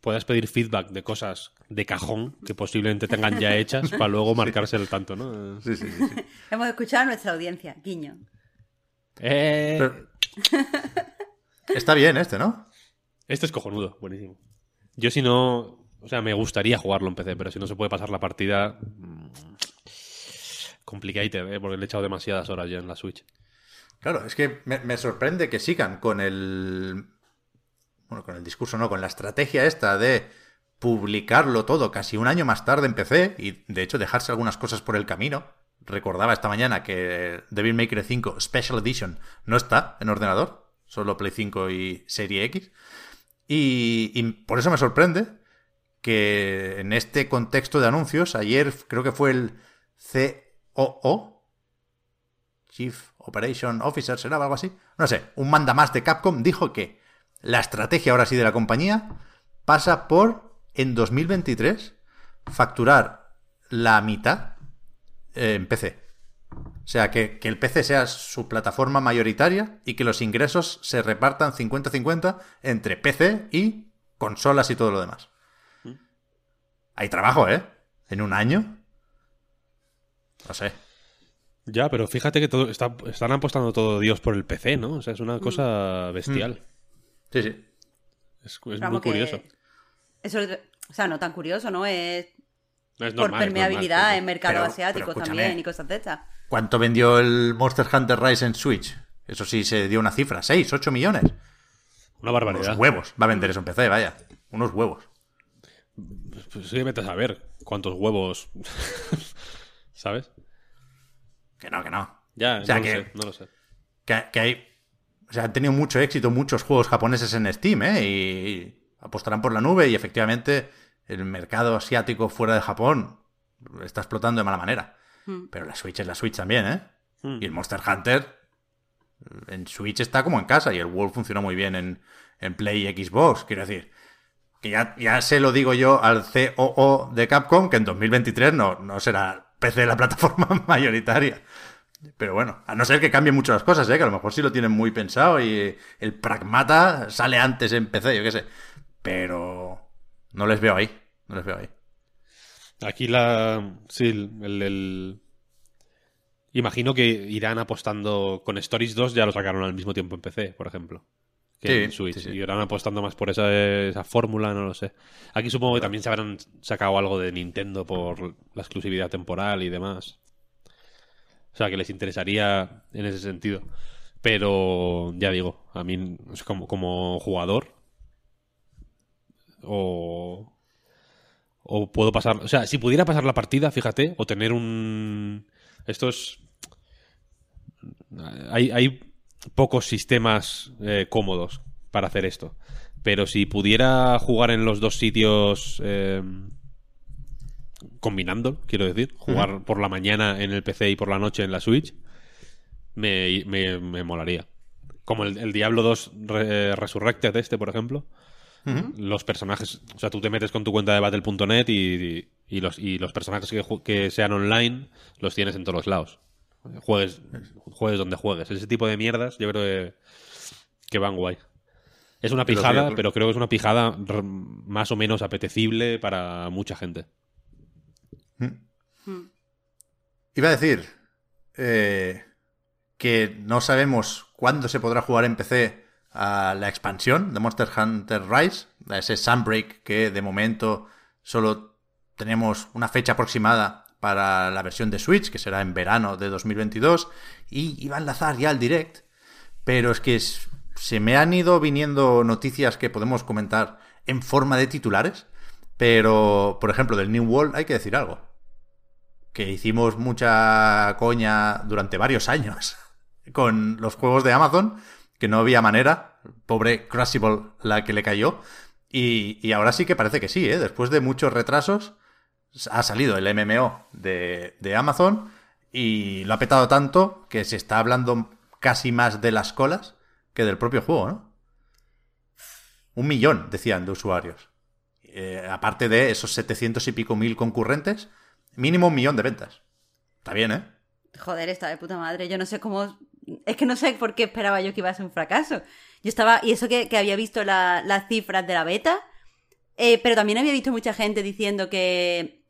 puedas pedir feedback de cosas de cajón que posiblemente tengan ya hechas para luego marcarse el tanto, ¿no? Sí, sí, sí. sí. Hemos escuchado a nuestra audiencia, guiño. Eh, Pero- Está bien este, ¿no? Este es cojonudo, buenísimo. Yo si no... O sea, me gustaría jugarlo en PC, pero si no se puede pasar la partida. mm, Complicated, ¿eh? porque le he echado demasiadas horas ya en la Switch. Claro, es que me, me sorprende que sigan con el. Bueno, con el discurso, no, con la estrategia esta de publicarlo todo casi un año más tarde en PC y de hecho dejarse algunas cosas por el camino. Recordaba esta mañana que Devil May Cry 5 Special Edition no está en ordenador, solo Play 5 y Serie X. Y, por eso me sorprende que en este contexto de anuncios, ayer creo que fue el COO, Chief Operation Officer, ¿será algo así? No sé, un mandamás de Capcom dijo que la estrategia ahora sí de la compañía pasa por, en 2023, facturar la mitad eh, en PC. O sea, que, que el PC sea su plataforma mayoritaria y que los ingresos se repartan 50-50 entre PC y consolas y todo lo demás. Hay trabajo, ¿eh? En un año. No sé. Ya, pero fíjate que todo, está- están apostando todo Dios por el PC, ¿no? O sea, es una cosa bestial. Sí, sí. Es, es muy curioso. Eso, o sea, no tan curioso, ¿no? Es No, es por es permeabilidad normal, sí, en mercado Pero- asiático pero también y cosas de estas. ¿Cuánto vendió el Monster Hunter Rise en Switch? Eso sí se dio una cifra, 6, 8 millones. Una Unos barbaridad. huevos. Va a vender eso en PC, vaya. Unos huevos. Pues sí, vete a saber cuántos huevos. ¿Sabes? Que no, que no. Ya, O sea no que- lo sé, no lo sé. Que, que hay. O sea, han tenido mucho éxito muchos juegos japoneses en Steam, ¿eh? Y apostarán por la nube y efectivamente el mercado asiático fuera de Japón está explotando de mala manera. Mm. Pero la Switch es la Switch también, ¿eh? Mm. Y el Monster Hunter en Switch está como en casa y el World funciona muy bien en, en Play y Xbox. Quiero decir, que ya, ya se lo digo yo al COO de Capcom que en 2023 no, no será PC la plataforma mayoritaria. Pero bueno, a no ser que cambien mucho las cosas, ¿eh? que a lo mejor sí lo tienen muy pensado y el pragmata sale antes en PC, yo qué sé. Pero no les veo ahí, no les veo ahí. Aquí la. Sí, el, el- Imagino que irán apostando. Con Stories 2 ya lo sacaron al mismo tiempo en PC, por ejemplo. Que Sí, en Switch. sí, sí. Y irán apostando más por esa, esa fórmula, no lo sé. Aquí supongo que también se habrán sacado algo de Nintendo por la exclusividad temporal y demás. O sea, que les interesaría en ese sentido. Pero ya digo, a mí como, como jugador. O. O puedo pasar. O sea, si pudiera pasar la partida, fíjate, o tener un. Estos. Hay, hay pocos sistemas eh, cómodos para hacer esto. Pero si pudiera jugar en los dos sitios. eh, combinando, quiero decir. Jugar por la mañana en el PC y por la noche en la Switch. Me, me, me molaría. Como el, el Diablo 2 Re- Resurrected este, por ejemplo los personajes, o sea, tú te metes con tu cuenta de battle.net y, y los, y los personajes que, que sean online los tienes en todos los lados. Juegues, juegues donde juegues. Ese tipo de mierdas yo creo que, que van guay. Es una Pero sí, pijada, pero creo que es una pijada más o menos apetecible para mucha gente. Iba a decir eh, que no sabemos cuándo se podrá jugar en PC a la expansión de Monster Hunter Rise, a ese Sunbreak que de momento solo tenemos una fecha aproximada para la versión de Switch, que será en verano de 2022, y iba a enlazar ya el direct, pero es que se me han ido viniendo noticias que podemos comentar en forma de titulares, pero por ejemplo del New World hay que decir algo que hicimos mucha coña durante varios años con los juegos de Amazon, que no había manera, pobre Crucible la que le cayó, y, y ahora sí que parece que sí, ¿eh? después de muchos retrasos ha salido el MMO de, de Amazon y lo ha petado tanto que se está hablando casi más de las colas que del propio juego, ¿no? Un millón, decían, de usuarios. Eh, aparte de esos 700 y pico mil concurrentes, mínimo un millón de ventas. Está bien, ¿eh? Joder, está de puta madre. Yo no sé cómo. Es que no sé por qué esperaba yo que iba a ser un fracaso. Yo estaba. Y eso que, que había visto la- las cifras de la beta. eh, pero también había visto mucha gente diciendo que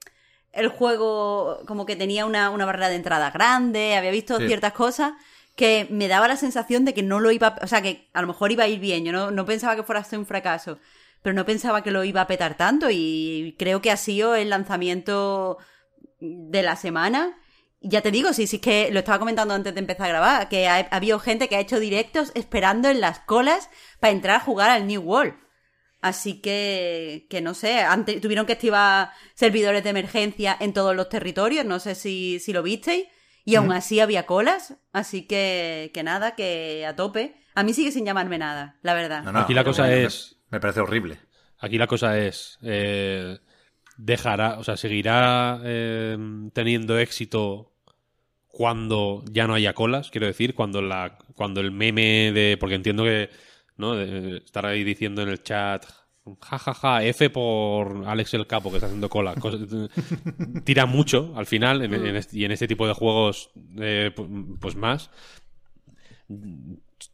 el juego como que tenía una, una barrera de entrada grande. Había visto Sí. ciertas cosas que me daba la sensación de que no lo iba. O sea, que a lo mejor iba a ir bien. Yo no, no pensaba que fuera a ser un fracaso. pero no pensaba que lo iba a petar tanto y creo que ha sido el lanzamiento de la semana. Ya te digo, sí, sí, es que lo estaba comentando antes de empezar a grabar, que ha, ha habido gente que ha hecho directos esperando en las colas para entrar a jugar al New World. Así que, que no sé, antes, tuvieron que activar servidores de emergencia en todos los territorios, no sé si, si lo visteis, y aún así había colas, así que, que nada, que a tope. A mí sigue sin llamarme nada, la verdad. No, no, Aquí la cosa me- es- Me parece horrible. Aquí la cosa es. eh, dejará, o sea, seguirá eh, teniendo éxito cuando ya no haya colas, quiero decir, cuando la cuando el meme de. Porque entiendo que. ¿No? De estar ahí diciendo en el chat. Ja, ja, ja, F por Alex el Capo que está haciendo cola. Tira mucho al final en- en este- y en este tipo de juegos, eh, pu- pues más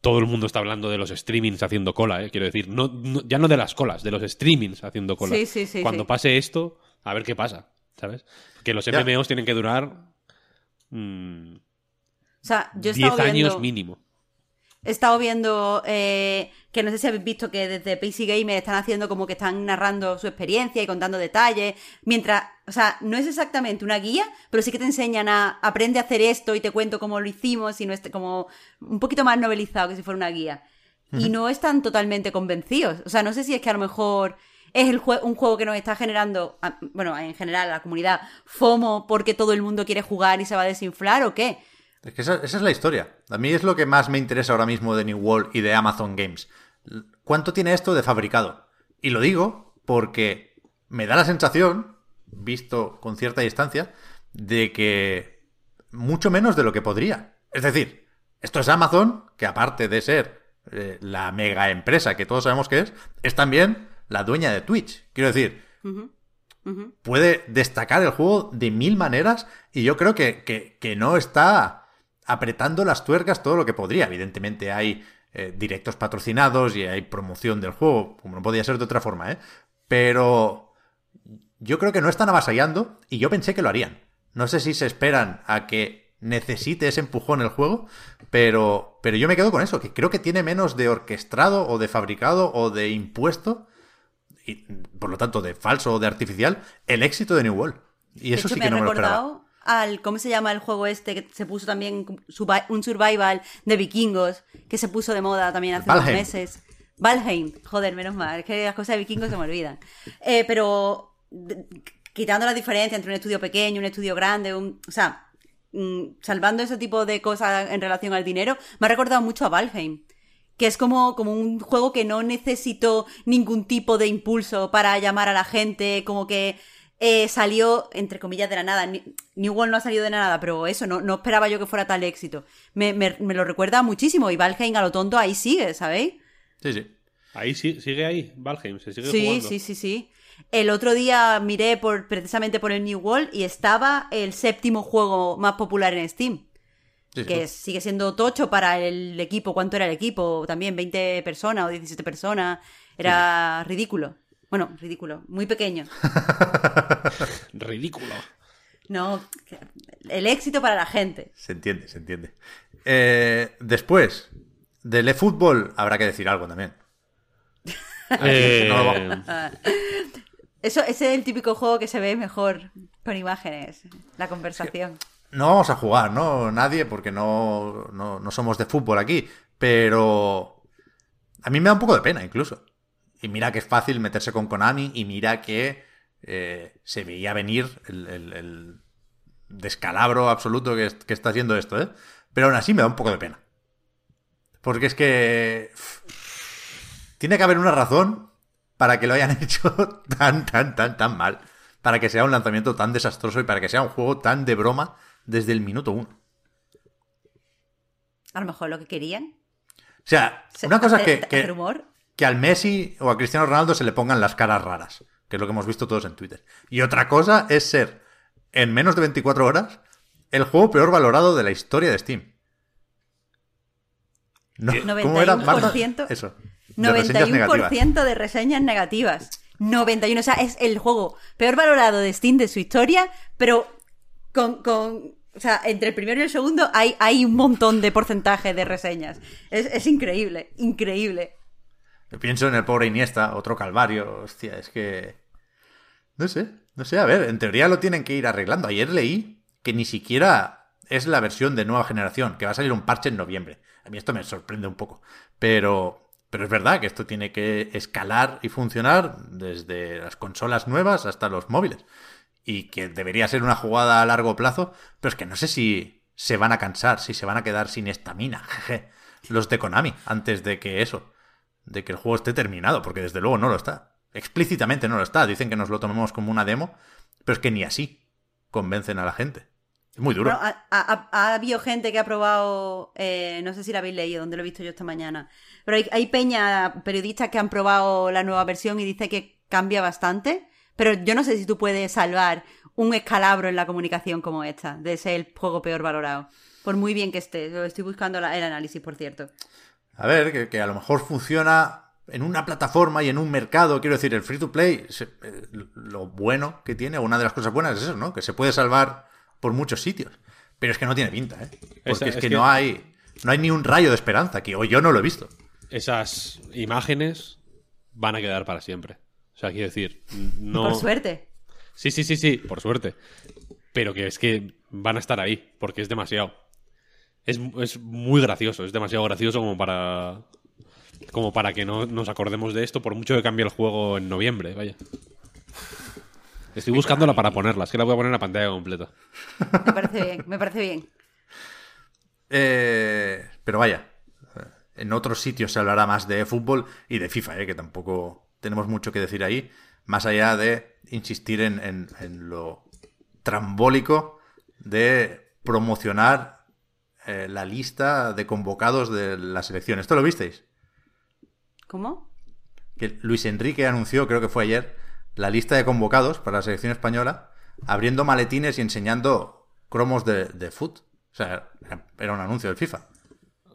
todo el mundo está hablando de los streamings haciendo cola, ¿eh? quiero decir, no, no- ya no de las colas, de los streamings haciendo cola. Sí, sí, sí, Cuando sí. pase esto, a ver qué pasa, ¿sabes? Que los Ya. MMOs tienen que durar mm, O sea, yo he 10 estado años viendo, mínimo. He estado viendo eh, que no sé si habéis visto que desde PC Gamer están haciendo como que están narrando su experiencia y contando detalles, mientras, o sea, no es exactamente una guía, pero sí que te enseñan a aprende a hacer esto y te cuento cómo lo hicimos y no es como un poquito más novelizado que si fuera una guía. Y no están totalmente convencidos. O sea, no sé si es que a lo mejor es el jue- un juego que nos está generando, bueno, en general a la comunidad, FOMO porque todo el mundo quiere jugar y se va a desinflar o qué. Es que esa, esa es la historia. A mí es lo que más me interesa ahora mismo de New World y de Amazon Games. ¿Cuánto tiene esto de fabricado? Y lo digo porque me da la sensación, visto con cierta distancia, de que mucho menos de lo que podría. Es decir, esto es Amazon, que aparte de ser eh, la mega empresa que todos sabemos que es, es también la dueña de Twitch. Quiero decir, puede destacar el juego de mil maneras y yo creo que, que- que no está apretando las tuercas todo lo que podría. Evidentemente hay eh, directos patrocinados y hay promoción del juego, como no podía ser de otra forma, ¿eh? Pero yo creo que no están avasallando y yo pensé que lo harían. No sé si se esperan a que necesite ese empujón el juego, pero, pero yo me quedo con eso, que creo que tiene menos de orquestado o de fabricado o de impuesto y por lo tanto de falso o de artificial, el éxito de New World. Y eso hecho, sí me que no ha me lo esperaba. Al, ¿cómo se llama el juego este que se puso también un survival de vikingos que se puso de moda también hace unos Valheim. meses? Valheim, joder, menos mal, es que las cosas de vikingos se me olvidan. Eh, pero quitando la diferencia entre un estudio pequeño, un estudio grande, un, o sea, mm, salvando ese tipo de cosas en relación al dinero, me ha recordado mucho a Valheim. Que es como, como un juego que no necesitó ningún tipo de impulso para llamar a la gente, como que eh, salió, entre comillas, de la nada. New World no ha salido de la nada, pero eso, no, no esperaba yo que fuera tal éxito. Me, me- me lo recuerda muchísimo y Valheim a lo tonto ahí sigue, ¿sabéis? Sí, sí. Ahí sí, sigue ahí, Valheim, se sigue Sí, jugando. sí, sí, sí. El otro día miré por, precisamente por el New World y estaba el séptimo juego más popular en Steam. Sí, sí. que sigue siendo tocho para el equipo. ¿Cuánto era el equipo? También 20 personas o 17 personas. Era ridículo. Bueno, ridículo. Muy pequeño. Ridículo. No, el éxito para la gente. Se entiende, se entiende. Eh, después, del eFootball habrá que decir algo también. Eh, no lo vamos. Eso, ese es el típico juego que se ve mejor con imágenes. La conversación. No vamos a jugar, ¿no? Nadie, porque no, no, no somos de fútbol aquí. Pero a mí me da un poco de pena, incluso. Y mira que es fácil meterse con Konami y mira que eh, se veía venir el, el- el descalabro absoluto que, es- que está haciendo esto, ¿eh? Pero aún así me da un poco de pena. Porque es que... Tiene que haber una razón para que lo hayan hecho tan, tan, tan, tan mal. Para que sea un lanzamiento tan desastroso y para que sea un juego tan de broma desde el minuto uno. A lo mejor lo que querían. O sea, Se- una cosa es que, que, humor. Que al Messi o a Cristiano Ronaldo se le pongan las caras raras, que es lo que hemos visto todos en Twitter. Y otra cosa es ser, en menos de 24 horas, el juego peor valorado de la historia de Steam. No, ¿Cómo era, Marta? 91%. Eso. de reseñas negativas. 91% de reseñas negativas. 91, o sea, es el juego peor valorado de Steam de su historia, pero con, con o sea, entre el primero y el segundo hay, hay un montón de porcentaje de reseñas. Es, es increíble, increíble. Pienso en el pobre Iniesta, otro calvario. Hostia, es que. No sé, no sé. A ver, en teoría lo tienen que ir arreglando. Ayer leí que ni siquiera es la versión de nueva generación, que va a salir un parche en noviembre. A mí esto me sorprende un poco. Pero, pero es verdad que esto tiene que escalar y funcionar desde las consolas nuevas hasta los móviles. Y que debería ser una jugada a largo plazo, pero es que no sé si se van a cansar, si se van a quedar sin estamina, jeje, los de Konami, antes de que eso, de que el juego esté terminado, porque desde luego no lo está. Explícitamente no lo está. Dicen que nos lo tomemos como una demo, pero es que ni así convencen a la gente. Es muy duro. Ha, ha- ha habido gente que ha probado, eh, no sé si la habéis leído, donde lo he visto yo esta mañana, pero hay, peña, periodistas que han probado la nueva versión y dice que cambia bastante, pero yo no sé si tú puedes salvar un escalabro en la comunicación como esta, de ser el juego peor valorado, por muy bien que esté. Estoy buscando el análisis, por cierto. A ver, que, que a lo mejor funciona en una plataforma y en un mercado. Quiero decir, el free to play, se- eh, lo bueno que tiene, una de las cosas buenas es eso, ¿no? Que se puede salvar por muchos sitios. Pero es que no tiene pinta, ¿eh? Porque Esa- es, es que, que- no hay no hay ni un rayo de esperanza aquí, o yo no lo he visto. Esas imágenes van a quedar para siempre. O sea, quiero decir, no... Por suerte. Sí, sí, sí, sí, por suerte. Pero que es que van a estar ahí, porque es demasiado. Es, es muy gracioso, es demasiado gracioso como para. Como para que no nos acordemos de esto, por mucho que cambie el juego en noviembre, vaya. Estoy buscándola para ponerla, es que la voy a poner en la pantalla completa. Me parece bien, me parece bien. Eh, pero vaya, en otros sitios se hablará más de fútbol y de FIFA, ¿eh? que tampoco tenemos mucho que decir ahí, más allá de insistir en, en- en lo trambólico de promocionar eh, la lista de convocados de la selección. ¿Esto lo visteis? ¿Cómo? Que Luis Enrique anunció, creo que fue ayer, la lista de convocados para la selección española, abriendo maletines y enseñando cromos de, de foot. O sea, era un anuncio del FIFA.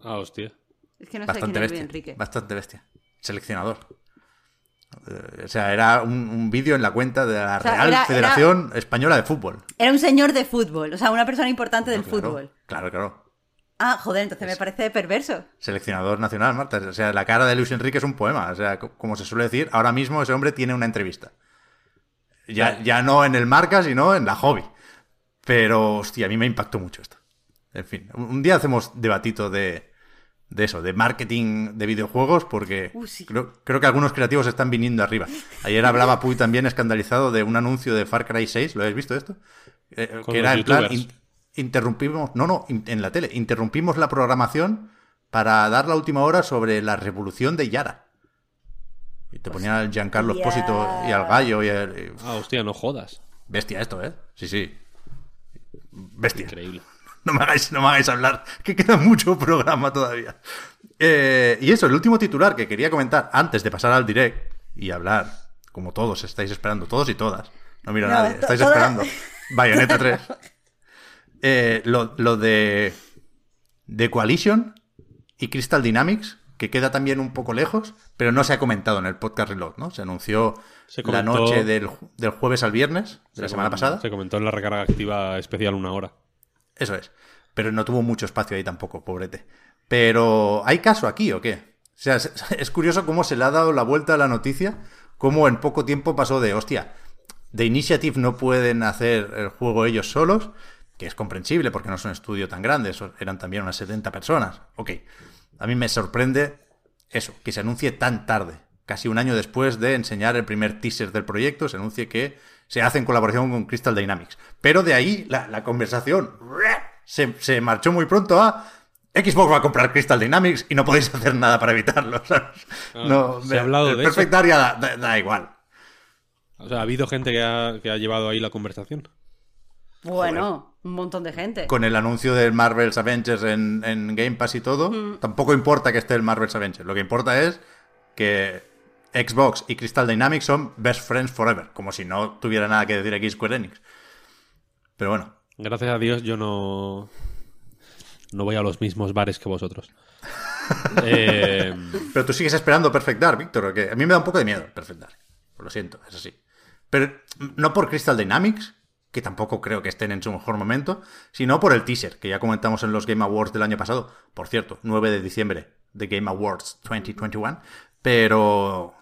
Ah, hostia. Es que no sé quién Bastante es Luis bestia. Enrique. Bastante bestia. Seleccionador. Eh, o sea, era un, un vídeo en la cuenta de la O sea, Real era- Federación Española de Fútbol. Era un señor de fútbol, o sea, una persona importante del Claro, fútbol. Claro, claro. Ah, joder, entonces me parece perverso. Seleccionador nacional, Marta. O sea, la cara de Luis Enrique es un poema. O sea, co- como se suele decir, ahora mismo ese hombre tiene una entrevista. Ya, ya no en el marca, sino en la hobby. Pero, hostia, a mí me impactó mucho esto. En fin, un día hacemos debatito de, de eso, de marketing de videojuegos, porque Uh, sí. creo, creo que algunos creativos están viniendo arriba. Ayer hablaba Puy también escandalizado de un anuncio de Far Cry 6, ¿lo habéis visto esto? Eh, que era en plan, in- interrumpimos, no, no, en la tele, interrumpimos la programación para dar la última hora sobre la revolución de Yara. Y te ponían al Giancarlo Hostia. Espósito y al gallo y al... y- Ah, hostia, no jodas. Bestia esto, ¿eh? Sí, sí. Bestia. Increíble. No me hagáis, no me hagáis hablar, que queda mucho programa todavía. Eh, y eso, el último titular que quería comentar antes de pasar al direct y hablar, como todos estáis esperando, todos y todas. No mira a No, nadie, estáis toda- esperando. Bayonetta 3. Eh, lo, lo de, de Coalition y Crystal Dynamics, que queda también un poco lejos, pero no se ha comentado en el podcast Reload, ¿no? Se anunció Se la noche del, del jueves al viernes de la Se semana pasada. Se comentó en la recarga activa especial una hora. Eso es. Pero no tuvo mucho espacio ahí tampoco, pobrete. Pero, ¿hay caso aquí o qué? O sea, es, es curioso cómo se le ha dado la vuelta a la noticia, cómo en poco tiempo pasó de, hostia, de Initiative no pueden hacer el juego ellos solos, que es comprensible porque no es un estudio tan grande, eran también unas 70 personas. Ok, a mí me sorprende eso, que se anuncie tan tarde, casi un año después de enseñar el primer teaser del proyecto, se anuncie que se hace en colaboración con Crystal Dynamics. Pero de ahí la, la conversación se, se marchó muy pronto a Xbox va a comprar Crystal Dynamics y no podéis hacer nada para evitarlo. ¿sabes? no, Ah, se ha hablado el de Perfect eso. Da- da igual. O sea, ha habido gente que ha, que ha llevado ahí la conversación. Bueno, un montón de gente. Con el anuncio del Marvel's Avengers en, en Game Pass y todo, tampoco importa que esté el Marvel's Avengers. Lo que importa es que Xbox y Crystal Dynamics son best friends forever, como si no tuviera nada que decir aquí Square Enix. Pero bueno, Gracias a Dios yo no. No voy a los mismos bares que vosotros. Eh, Pero tú sigues esperando Perfect Dark, Víctor, que a mí me da un poco de miedo Perfect Dark. Lo siento, es así. Pero no por Crystal Dynamics, que tampoco creo que estén en su mejor momento, sino por el teaser, que ya comentamos en los Game Awards del año pasado. Por cierto, 9 de diciembre de Game Awards 2021. Pero.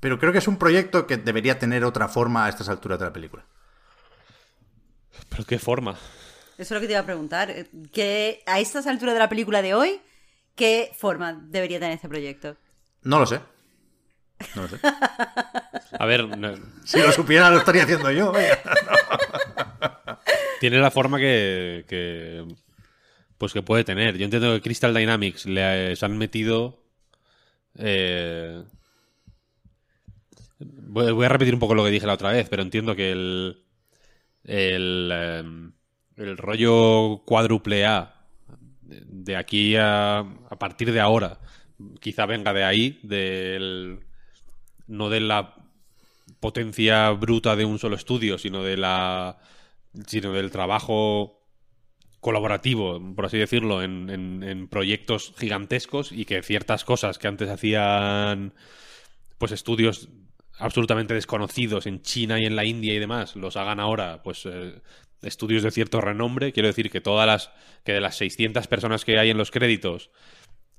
Pero creo que es un proyecto que debería tener otra forma a estas alturas de la película. ¿Pero qué forma? Eso es lo que te iba a preguntar. ¿Que a estas alturas de la película de hoy, qué forma debería tener este proyecto? No lo sé. No lo sé. A ver, no- Si lo supiera, lo estaría haciendo yo. vaya. tiene la forma que, que- pues que puede tener. Yo entiendo que Crystal Dynamics le se han metido eh, voy, voy a repetir un poco lo que dije la otra vez, pero entiendo que el el, em, el rollo cuádruple A de aquí a, a partir de ahora quizá venga de ahí del no de la potencia bruta de un solo estudio, sino de la sino del trabajo colaborativo, por así decirlo, en, en- proyectos gigantescos y que ciertas cosas que antes hacían pues estudios absolutamente desconocidos en China y en la India y demás, los hagan ahora pues eh, estudios de cierto renombre. Quiero decir que todas las que de las 600 personas que hay en los créditos,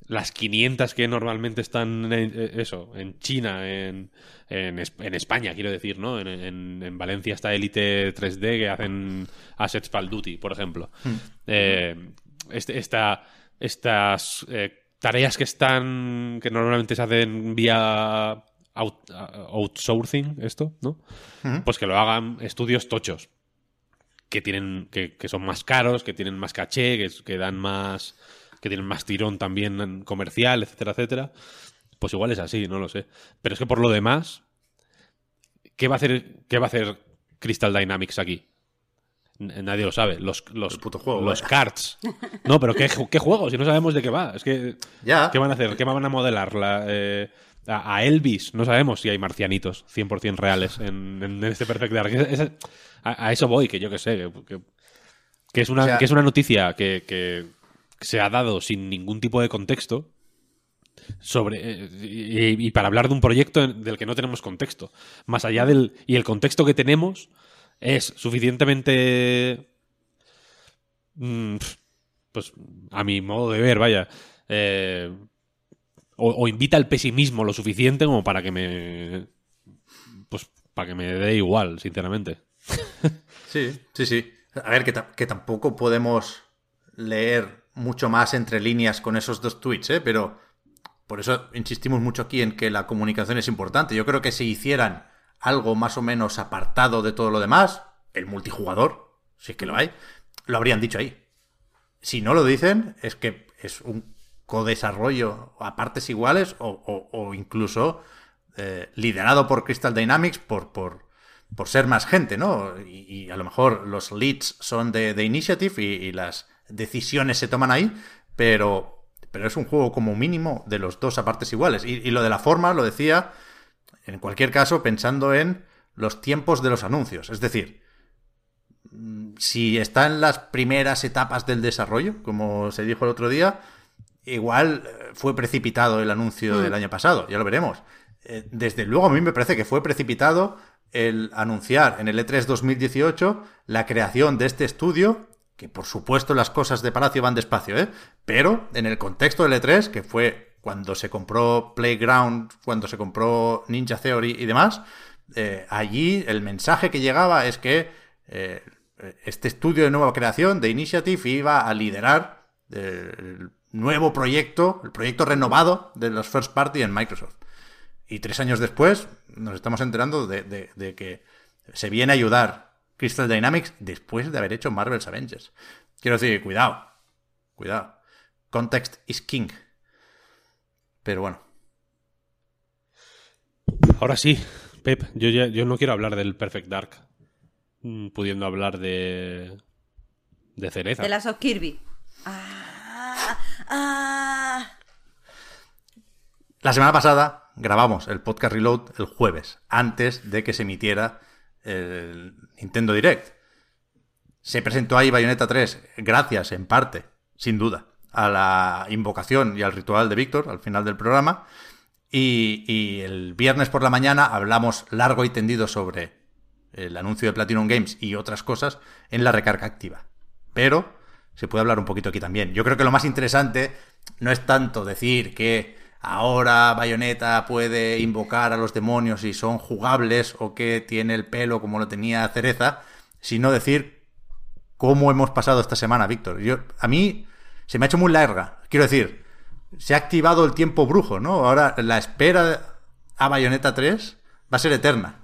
las 500 que normalmente están en, eh, eso, en China, en, en, en España, quiero decir, ¿no? En, en- en Valencia está Elite 3D que hacen Assets Pal Duty, por ejemplo. Eh, este- esta, estas eh, tareas que están, que normalmente se hacen vía out- outsourcing, esto, ¿no? Pues que lo hagan estudios tochos que tienen que, que son más caros, que tienen más caché, que, que dan más que tienen más tirón también comercial, etcétera, etcétera. Pues igual es así, no lo sé. Pero es que por lo demás, ¿qué va a hacer qué va a hacer Crystal Dynamics aquí? N- Nadie lo sabe. Los, los, puto juego, los vaya. cards. No, pero ¿qué, ¿qué juego? Si no sabemos de qué va. Es que. Ya. ¿Qué van a hacer? ¿Qué van a modelar? La, eh, a, a Elvis. No sabemos si hay marcianitos 100% reales en, en este Perfect Dark. Es- es- a, a eso voy, que yo que sé. Que, que- que es, una, O sea- que es una noticia que se ha dado sin ningún tipo de contexto. Sobre, eh, y, para hablar de un proyecto del que no tenemos contexto. Más allá del. Y el contexto que tenemos es suficientemente. mm, pues a mi modo de ver, vaya. eh, o, o invita al pesimismo lo suficiente como para que me. Pues para que me dé igual, sinceramente. Sí, sí, sí. A ver, que, que tampoco podemos leer mucho más entre líneas con esos dos tweets, ¿eh? Pero por eso insistimos mucho aquí en que la comunicación es importante. Yo creo que si hicieran algo más o menos apartado de todo lo demás, el multijugador, si es que lo hay, lo habrían dicho ahí. Si no lo dicen, es que es un codesarrollo a partes iguales o, incluso eh, liderado por Crystal Dynamics por, por, por ser más gente, ¿no? Y, a lo mejor los leads son de, de Initiative y las decisiones se toman ahí, pero, pero es un juego como mínimo de los dos a partes iguales. Y, y lo de la forma, lo decía, en cualquier caso, pensando en los tiempos de los anuncios. Es decir, mm, si está en las primeras etapas del desarrollo, como se dijo el otro día, igual eh, fue precipitado el anuncio del año pasado, ya lo veremos. Eh, Desde luego a mí me parece que fue precipitado el anunciar en el E E3 2018 la creación de este estudio, que por supuesto las cosas de Palacio van despacio, ¿eh? pero en el contexto del E3, que fue cuando se compró Playground, cuando se compró Ninja Theory y demás, eh, allí el mensaje que llegaba es que eh, este estudio de nueva creación de Initiative iba a liderar eh, el nuevo proyecto, el proyecto renovado de los first party en Microsoft. Y tres años después nos estamos enterando de, de- de que se viene a ayudar Crystal Dynamics después de haber hecho Marvel's Avengers. Quiero decir, cuidado, cuidado. Context is king. Pero bueno, Ahora sí, Pep, yo, ya, yo no quiero hablar del Perfect Dark, mm, pudiendo hablar de. de cereza. De las of Kirby. Ah, ah. La semana pasada grabamos el podcast Reload el jueves, antes de que se emitiera el Nintendo Direct. Se presentó ahí Bayonetta 3, gracias en parte, sin duda, a la invocación y al ritual de Víctor al final del programa. Y, y el viernes por la mañana hablamos largo y tendido sobre el anuncio de Platinum Games y otras cosas en la recarga activa. Pero se puede hablar un poquito aquí también. Yo creo que lo más interesante no es tanto decir que ahora Bayonetta puede invocar a los demonios y son jugables o que tiene el pelo como lo tenía Cereza, sino decir cómo hemos pasado esta semana, Víctor. Yo, a mí se me ha hecho muy larga. Quiero decir, se ha activado el tiempo brujo, ¿no? Ahora la espera a Bayonetta 3 va a ser eterna.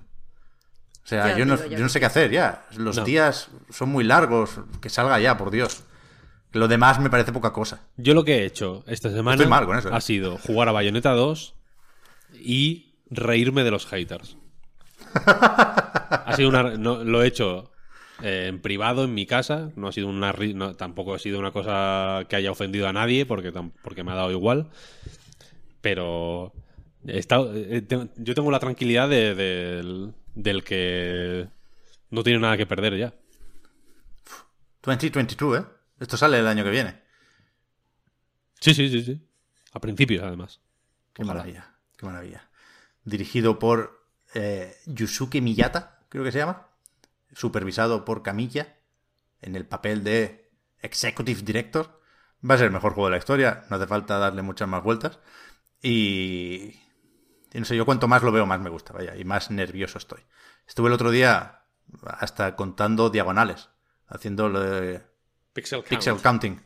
O sea, Ya yo, no, digo, ya yo no sé qué hacer ya. Los No. días son muy largos. Que salga ya, por Dios. Lo demás me parece poca cosa. Yo lo que he hecho esta semana Estoy mal con eso, ¿eh? ha sido jugar a Bayonetta 2 y reírme de los haters. ha sido una, no, lo he hecho eh, en privado en mi casa, no ha sido una no, tampoco ha sido una cosa que haya ofendido a nadie porque porque me ha dado igual, pero he estado- eh, te- yo tengo la tranquilidad de- del- del que no tiene nada que perder ya. 2022, ¿eh? Esto sale el año que viene. Sí, sí, sí, sí. A principios, además. Qué Ojalá. maravilla, qué maravilla. Dirigido por eh, Yusuke Miyata, creo que se llama. Supervisado por Kamiya en el papel de Executive Director. Va a ser el mejor juego de la historia, no hace falta darle muchas más vueltas. Y, y no sé, yo cuanto más lo veo, más me gusta, vaya, y más nervioso estoy. Estuve el otro día hasta contando diagonales, haciendo Pixel, counting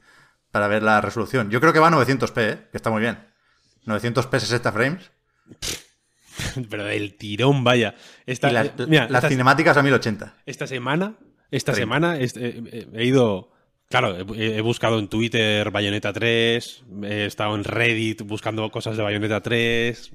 para ver la resolución. Yo creo que va a 900p, ¿eh? que está muy bien. 900p 60 frames. Pero del tirón, vaya. Esta, y las, eh, mira, las esta, cinemáticas a 1080. esta semana, esta 30. semana est- eh, eh, he ido. Claro, he, he buscado en Twitter Bayonetta 3, he estado en Reddit buscando cosas de Bayonetta 3,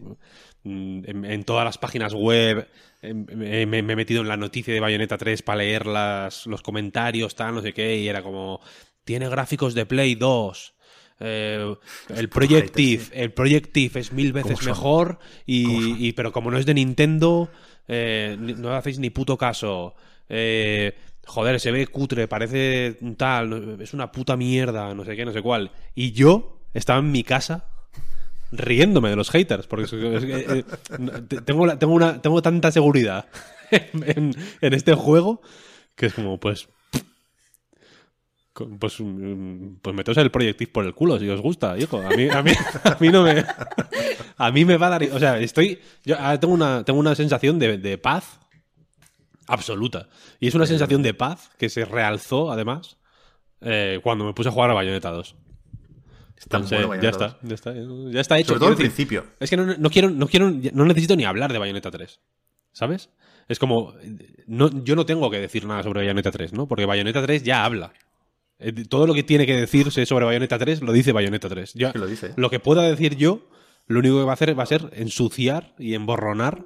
mm, en, en todas las páginas web, em, me, he metido en la noticia de Bayonetta 3 para leer las, los comentarios, tal, no sé qué, y era como, tiene gráficos de Play 2. eh, el Projective, el Projective es mil veces mejor y, y- pero como no es de Nintendo eh, no hacéis ni puto caso. Eh, joder se ve cutre parece tal es una puta mierda no sé qué no sé cuál y yo estaba en mi casa riéndome de los haters porque eh, tengo, tengo, una, tengo tanta seguridad en, este juego que es como pues Pues, mm, pues meteos el Projective por el culo si os gusta, hijo. A mí, a mí, a mí no me. A mí me va a dar. O sea, estoy. Yo ahora tengo una, tengo una sensación de, de paz absoluta. Y es una sensación de paz que se realzó, además, eh, cuando me puse a jugar a Bayonetta 2. Está muy Entonces, bueno ya Bayonetta está, ya está. Ya está hecho. Sobre todo al principio. es que no, no quiero, no quiero, no necesito ni hablar de Bayonetta 3. ¿Sabes? Es como. No, yo no tengo que decir nada sobre Bayonetta 3, ¿no? Porque Bayonetta 3 ya habla. Eh, Todo lo que tiene que decirse sobre Bayonetta 3 lo dice Bayonetta 3. Yo- lo dice. Lo que pueda decir yo, lo único que va a hacer va a ser ensuciar y emborronar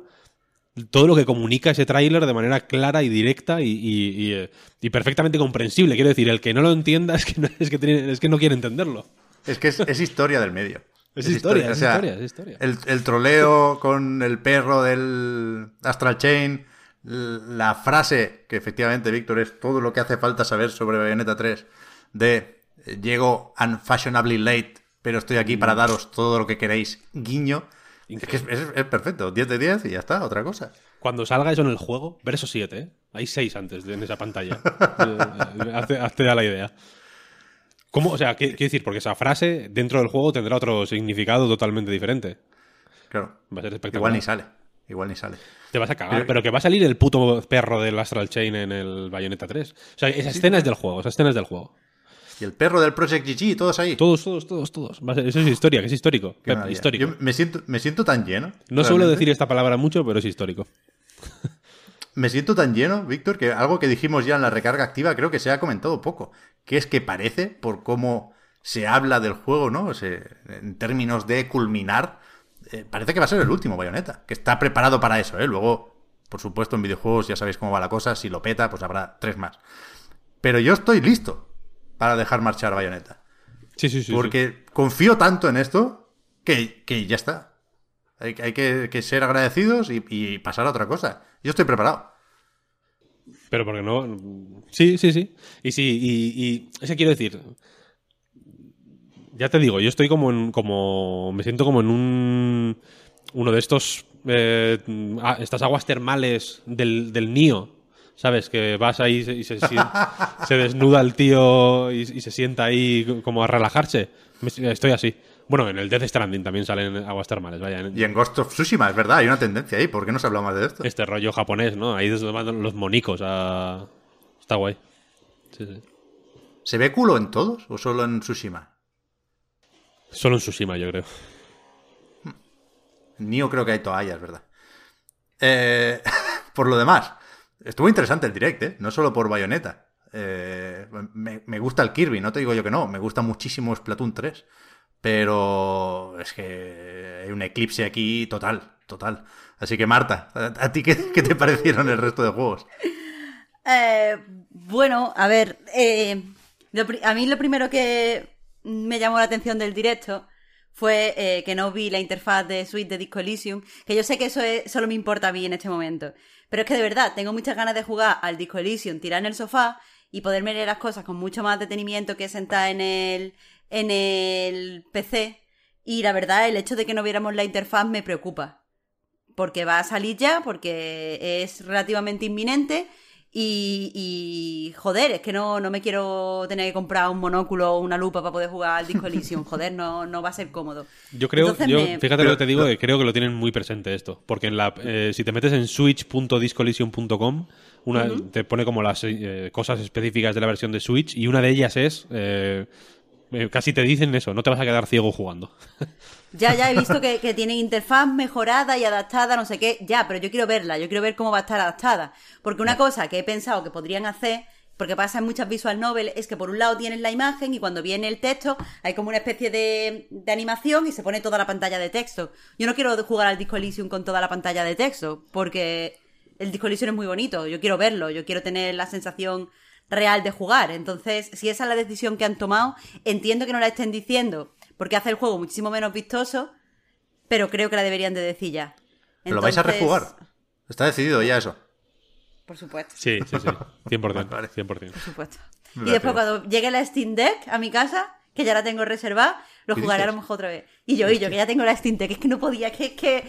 todo lo que comunica ese tráiler de manera clara y directa y, y- y, eh, y perfectamente comprensible. Quiero decir, el que no lo entienda es que no, es que tiene- es que no quiere entenderlo. Es que es, es historia del medio. Es historia, es historia, es historia. El, el troleo con el perro del Astral Chain, la frase, que efectivamente, Víctor, es todo lo que hace falta saber sobre Bayonetta 3, de eh, llego unfashionably late, pero estoy aquí Mm. para daros todo lo que queréis, guiño. Es que es, es- es perfecto, 10 de 10 y ya está, otra cosa. Cuando salga eso en el juego, verso 7, ¿eh? Hay 6 antes de, en esa pantalla. Eh, eh, hazte, hazte la idea. ¿Cómo? O sea, ¿qué- quiero decir, porque esa frase dentro del juego tendrá otro significado totalmente diferente. Claro. Va a ser espectacular. Igual ni sale. Igual ni sale. Te vas a cagar, Pero- pero que va a salir el puto perro del Astral Chain en el Bayonetta 3. O sea, esa escena es del juego, esa escena es del juego. Y el perro del Project GG, todos ahí. Todos, todos, todos, todos. Eso es historia, que es histórico. Pep, histórico. Yo me siento, me siento tan lleno. No suelo realmente. decir esta palabra mucho, pero es histórico. Me siento tan lleno, Víctor, que algo que dijimos ya en la recarga activa creo que se ha comentado poco. Que es que parece, por cómo se habla del juego, ¿no? En términos de culminar, eh, parece que va a ser el último Bayonetta. Que está preparado para eso, ¿eh? Luego, por supuesto, en videojuegos ya sabéis cómo va la cosa. Si lo peta, pues habrá tres más. Pero yo estoy listo para dejar marchar Bayonetta. Sí, sí, sí. sí. Porque confío tanto en esto que, que ya está. Hay, hay que, que ser agradecidos y, y pasar a otra cosa. Yo estoy preparado. Pero porque no. Sí, sí, sí. Y sí, y, y quiero decir. Ya te digo, yo estoy como en. como. Me siento como en un. Uno de estos. eh, estas aguas termales del, del Nio. ¿Sabes? Que vas ahí y se, se, se desnuda el tío y, y se sienta ahí como a relajarse. Estoy así. Bueno, en el Death Stranding también salen aguas termales, vaya. en- Y en Ghost of Tsushima, es verdad, hay una tendencia ahí. ¿Por qué no se habla más de esto? Este rollo japonés, ¿no? Ahí mandan los monicos a... Está guay. Sí, sí. ¿Se ve culo en todos o solo en Tsushima? Solo en Tsushima, yo creo. En Nioh creo que hay toallas, ¿verdad? Eh, por lo demás, estuvo interesante el direct, ¿eh? No solo por Bayonetta. Eh, me, me gusta el Kirby, no te digo yo que no. Me gusta muchísimo Splatoon 3. Pero es que hay un eclipse aquí total, total. Así que Marta, ¿a, ti qué, qué te parecieron el resto de juegos? Eh, bueno, a ver, eh, a mí lo primero que me llamó la atención del directo fue eh, que no vi la interfaz de Switch de Disco Elysium, que yo sé que eso es- solo me importa a mí en este momento, pero es que de verdad tengo muchas ganas de jugar al Disco Elysium, tirar en el sofá y poderme leer las cosas con mucho más detenimiento que sentar en el, en el PC. Y la verdad, el hecho de que no viéramos la interfaz me preocupa porque va a salir ya, porque es relativamente inminente. Y, y, joder, es que no, no me quiero tener que comprar un monóculo o una lupa para poder jugar al Disco Elysium. Joder, no, no va a ser cómodo. Yo creo, Entonces yo, me- fíjate lo que te digo, que creo que lo tienen muy presente esto. Porque en la, eh, si te metes en switch.discollision.com, una, te pone como las eh, cosas específicas de la versión de Switch y una de ellas es, eh, eh, casi te dicen eso, no te vas a quedar ciego jugando. Ya, ya he visto que, que tienen interfaz mejorada y adaptada, no sé qué. Ya, pero yo quiero verla, yo quiero ver cómo va a estar adaptada. Porque una cosa que he pensado que podrían hacer, porque pasa en muchas visual novels, es que por un lado tienes la imagen y cuando viene el texto hay como una especie de, de animación y se pone toda la pantalla de texto. Yo no quiero jugar al Disco Elysium con toda la pantalla de texto, porque el Disco Elysium es muy bonito, yo quiero verlo, yo quiero tener la sensación real de jugar. Entonces, si esa es la decisión que han tomado, entiendo que no la estén diciendo porque hace el juego muchísimo menos vistoso, pero creo que la deberían de decir ya. ¿Pero lo vais a rejugar? Está decidido ya eso. Por supuesto, Sí, sí, sí. 100%. Vale. 100%. por supuesto. Y después cuando llegue la Steam Deck a mi casa, que ya la tengo reservada, lo ¿Qué jugaré a lo mejor otra vez. Y yo, y yo, que ya tengo la Steam Deck, es que no podía, que es que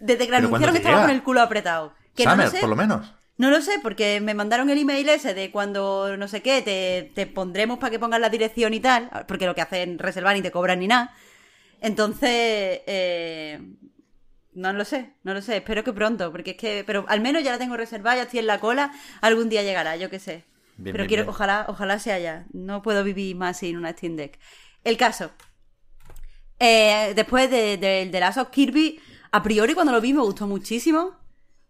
desde que la ¿Pero cuándo anunciaron estaba con el culo apretado. Que no Summer, lo sé. por lo menos. No lo sé, porque me mandaron el email ese de cuando no sé qué, te, te pondremos para que pongas la dirección y tal, porque lo que hacen es reservar ni te cobran ni nada. Entonces, eh, no lo sé, no lo sé, espero que pronto, porque es que, pero al menos ya la tengo reservada, ya estoy en la cola, algún día llegará, yo qué sé. Bien, pero bien, quiero, bien. ojalá, ojalá sea ya. No puedo vivir más sin una Steam Deck. El caso. Eh, después de, de, de Last of Kirby, a priori cuando lo vi me gustó muchísimo.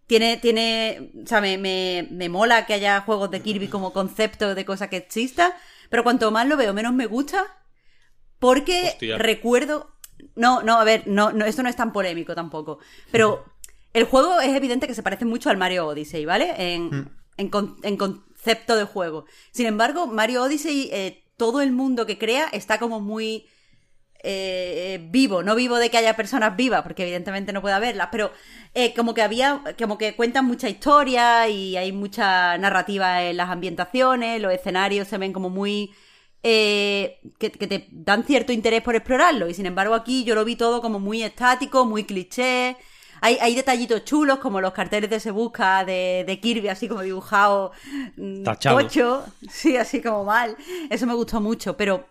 Tiene, tiene, o sea, me, me, me mola que haya juegos de Kirby como concepto de cosa que exista, pero cuanto más lo veo, menos me gusta, porque Hostia. recuerdo, no, no, a ver, no, no, esto no es tan polémico tampoco, pero el juego es evidente que se parece mucho al Mario Odyssey, ¿vale? En, en, con- en concepto de juego. Sin embargo, Mario Odyssey, eh, todo el mundo que crea está como muy eh, vivo, no vivo de que haya personas vivas, porque evidentemente no puede haberlas, pero eh, como que había, como que cuentan mucha historia y hay mucha narrativa en las ambientaciones, los escenarios se ven como muy... eh, que, que te dan cierto interés por explorarlo y sin embargo aquí yo lo vi todo como muy estático, muy cliché. Hay, hay detallitos chulos como los carteles de Se Busca de, de Kirby, así como dibujado mm, Tachados. tocho, sí, así como mal. Eso me gustó mucho, pero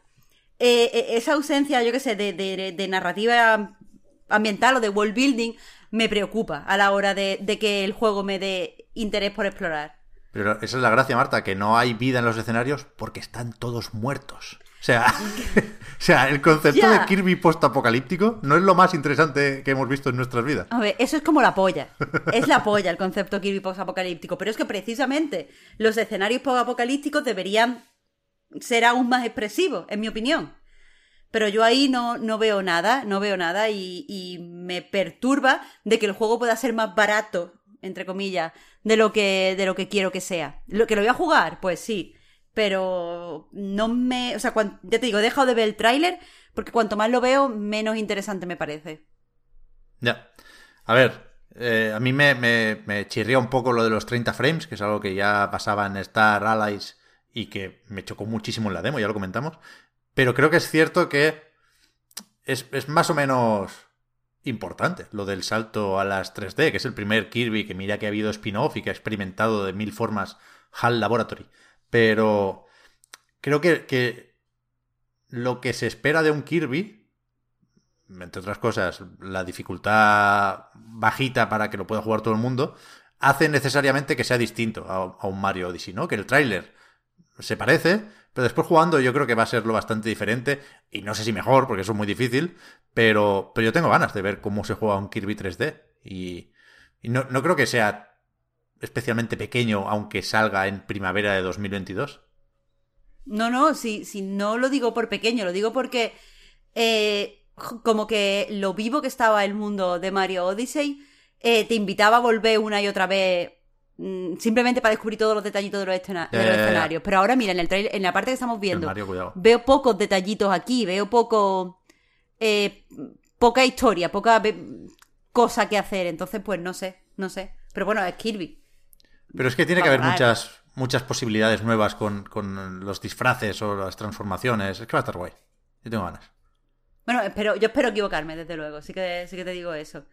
eh, eh, esa ausencia, yo qué sé, de, de- de narrativa ambiental o de world building me preocupa a la hora de, de que el juego me dé interés por explorar. Pero esa es la gracia, Marta, que no hay vida en los escenarios porque están todos muertos. O sea, o sea el concepto de Kirby post-apocalíptico no es lo más interesante que hemos visto en nuestras vidas. A ver, eso es como la polla. Es la polla el concepto Kirby post-apocalíptico. Pero es que precisamente los escenarios post-apocalípticos deberían ser aún más expresivos, en mi opinión. Pero yo ahí no, no veo nada, no veo nada y, me perturba de que el juego pueda ser más barato, entre comillas, de lo que, de lo que quiero que sea. Lo que lo voy a jugar, pues sí. Pero no me. O sea, ya te digo, he dejado de ver el tráiler porque cuanto más lo veo, menos interesante me parece. Ya. A ver, eh, a mí me, me, me chirría un poco lo de los 30 frames, que es algo que ya pasaba en Star Allies y que me chocó muchísimo en la demo, ya lo comentamos. Pero creo que es cierto que es, es más o menos importante lo del salto a las 3D, que es el primer Kirby que mira que ha habido spin-off y que ha experimentado de mil formas HAL Laboratory. Pero creo que, que lo que se espera de un Kirby entre otras cosas, la dificultad bajita para que lo pueda jugar todo el mundo, hace necesariamente que sea distinto a, a un Mario Odyssey, ¿no? Que el tráiler se parece, pero después jugando yo creo que va a serlo bastante diferente, y no sé si mejor, porque eso es muy difícil, pero, pero yo tengo ganas de ver cómo se juega un Kirby 3D, y, y no, no creo que sea especialmente pequeño, aunque salga en primavera de 2022. No, no, si, si no lo digo por pequeño, lo digo porque eh, como que lo vivo que estaba el mundo de Mario Odyssey eh, te invitaba a volver una y otra vez simplemente para descubrir todos los detallitos de los, escena- de Ya, los ya, ya. escenarios. Pero ahora, mira, en el trailer, en la parte que estamos viendo, Mario, veo pocos detallitos aquí, veo poco. eh, poca historia, poca cosa que hacer. Entonces, pues no sé, no sé. Pero bueno, es Kirby. Pero es que tiene que haber muchas, muchas posibilidades nuevas con, con los disfraces o las transformaciones. Es que va a estar guay. Yo tengo ganas. Bueno, espero, yo espero equivocarme, desde luego. Sí que, sí que te digo eso.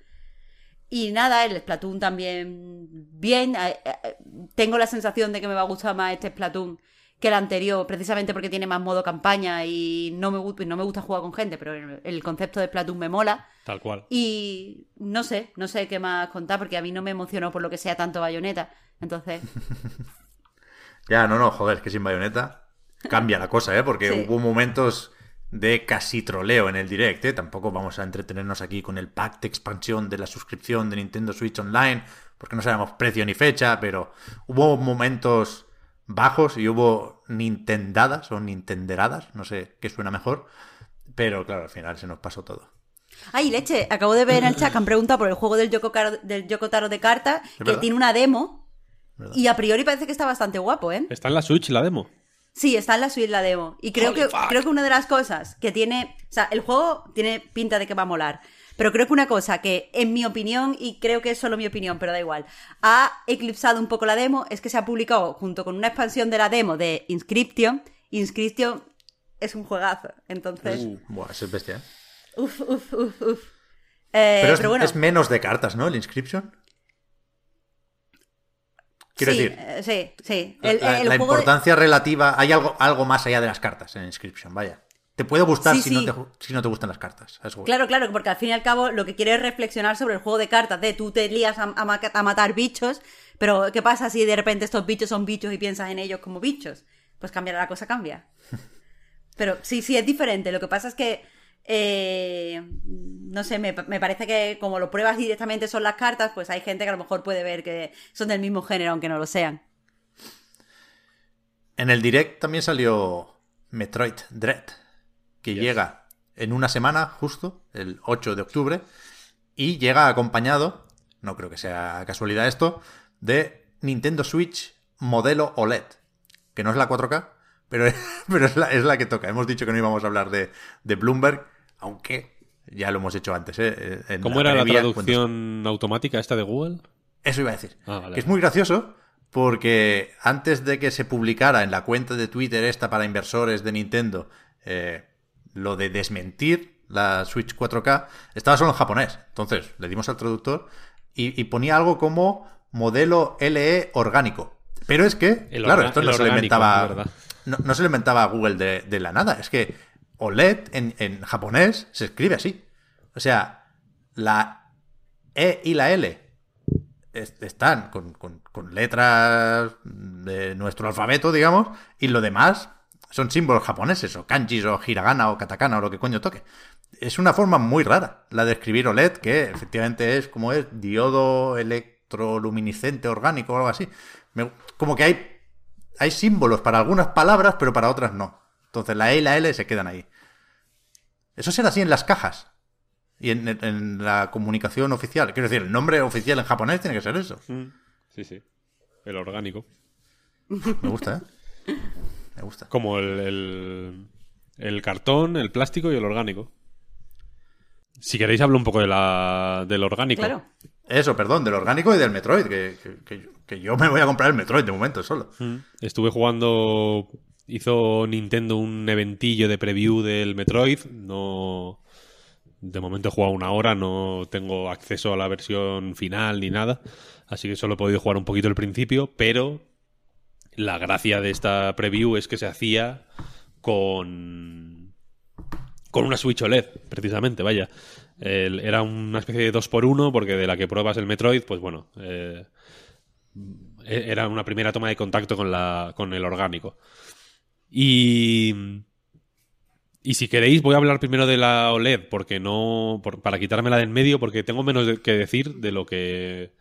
Y nada, el Splatoon también bien. Eh, eh, Tengo la sensación de que me va a gustar más este Splatoon que el anterior, precisamente porque tiene más modo campaña y no me, no me gusta jugar con gente, pero el, concepto de Splatoon me mola. Tal cual. Y no sé, no sé qué más contar porque a mí no me emocionó por lo que sea tanto bayoneta. Entonces, Ya, no, no, joder, que sin bayoneta cambia la cosa, ¿eh? Porque Sí. hubo momentos de casi troleo en el direct, ¿eh? Tampoco vamos a entretenernos aquí con el pack de expansión de la suscripción de Nintendo Switch Online, porque no sabemos precio ni fecha, pero hubo momentos bajos y hubo nintendadas o nintenderadas, no sé qué suena mejor, pero claro, al final se nos pasó todo. Ay, leche, acabo de ver en el chat que han preguntado por el juego del Yoko, Caro- del Yoko Taro de cartas, que verdad. tiene una demo. ¿Verdad? Y a priori parece que está bastante guapo, ¿eh? Está en la Switch la demo. Sí, está en la suite la demo. Y creo Holy que, fuck. creo que una de las cosas que tiene. O sea, el juego tiene pinta de que va a molar. Pero creo que una cosa que, en mi opinión, y creo que es solo mi opinión, pero da igual, ha eclipsado un poco la demo, es que se ha publicado junto con una expansión de la demo de Inscription. Inscription es un juegazo. Entonces, Uh, buah, eso es bestia, ¿eh? uf, uf, uf, uf. Eh, Pero, es, pero bueno, es menos de cartas, ¿no? El Inscription. Quiero sí, decir, eh, sí, sí. La, El, la- el la juego de- importancia relativa, hay algo, algo más allá de las cartas en Inscription, vaya. Te puede gustar Sí, si, sí. No te, si no te gustan las cartas. eso. Claro, claro, porque al fin y al cabo lo que quiere es reflexionar sobre el juego de cartas, de tú te lías a, a ma- a matar bichos, pero ¿qué pasa si de repente estos bichos son bichos y piensas en ellos como bichos? Pues cambiará la cosa, cambia. Pero sí, sí, es diferente. Lo que pasa es que, eh, no sé, me, me parece que como lo pruebas directamente son las cartas, pues hay gente que a lo mejor puede ver que son del mismo género, aunque no lo sean. En el direct también salió Metroid Dread, que Yes. llega en una semana, justo, el 8 de octubre, y llega acompañado, no creo que sea casualidad esto, de Nintendo Switch modelo OLED, que no es la 4K, pero, pero es, la, es la que toca. Hemos dicho que no íbamos a hablar de, de Bloomberg, aunque ya lo hemos hecho antes. ¿eh? En ¿Cómo era la cuando- traducción automática esta de Google? Eso iba a decir. Ah, vale. Que es muy gracioso porque antes de que se publicara en la cuenta de Twitter esta para inversores de Nintendo eh, lo de desmentir la Switch 4K, estaba solo en japonés. Entonces le dimos al traductor y, y ponía algo como modelo LE orgánico. Pero es que, El claro, esto no se lo inventaba. es verdad. No, no se lo inventaba Google de, de la nada. Es que OLED en, japonés se escribe así. O sea, la E y la L es- están con, con- con letras de nuestro alfabeto, digamos, y lo demás son símbolos japoneses, o kanjis, o hiragana, o katakana, o lo que coño toque. Es una forma muy rara la de escribir OLED, que efectivamente es como es diodo electroluminiscente orgánico o algo así. Como que hay, hay símbolos para algunas palabras, pero para otras no. Entonces la E y la L se quedan ahí. Eso será así en las cajas. Y en, la comunicación oficial. Quiero decir, el nombre oficial en japonés tiene que ser eso. Sí, sí. El orgánico. Me gusta, ¿eh? Me gusta. Como el, el, el cartón, el plástico y el orgánico. Si queréis hablo un poco de la, del orgánico. Claro. Eso, perdón, del orgánico y del Metroid. Que, que- que yo- que yo me voy a comprar el Metroid de momento solo. Estuve jugando. Hizo Nintendo un eventillo de preview del Metroid. No. De momento he jugado una hora, no tengo acceso a la versión final ni nada. Así que solo he podido jugar un poquito el principio. Pero la gracia de esta preview es que se hacía con. con una Switch OLED, precisamente, vaya. Era una especie de 2x1 porque de la que pruebas el Metroid, pues bueno, eh, e- era una primera toma de contacto con, la, con el orgánico. Y, y si queréis, voy a hablar primero de la OLED, porque no. por- para quitármela de en medio, porque tengo menos de- que decir de lo que.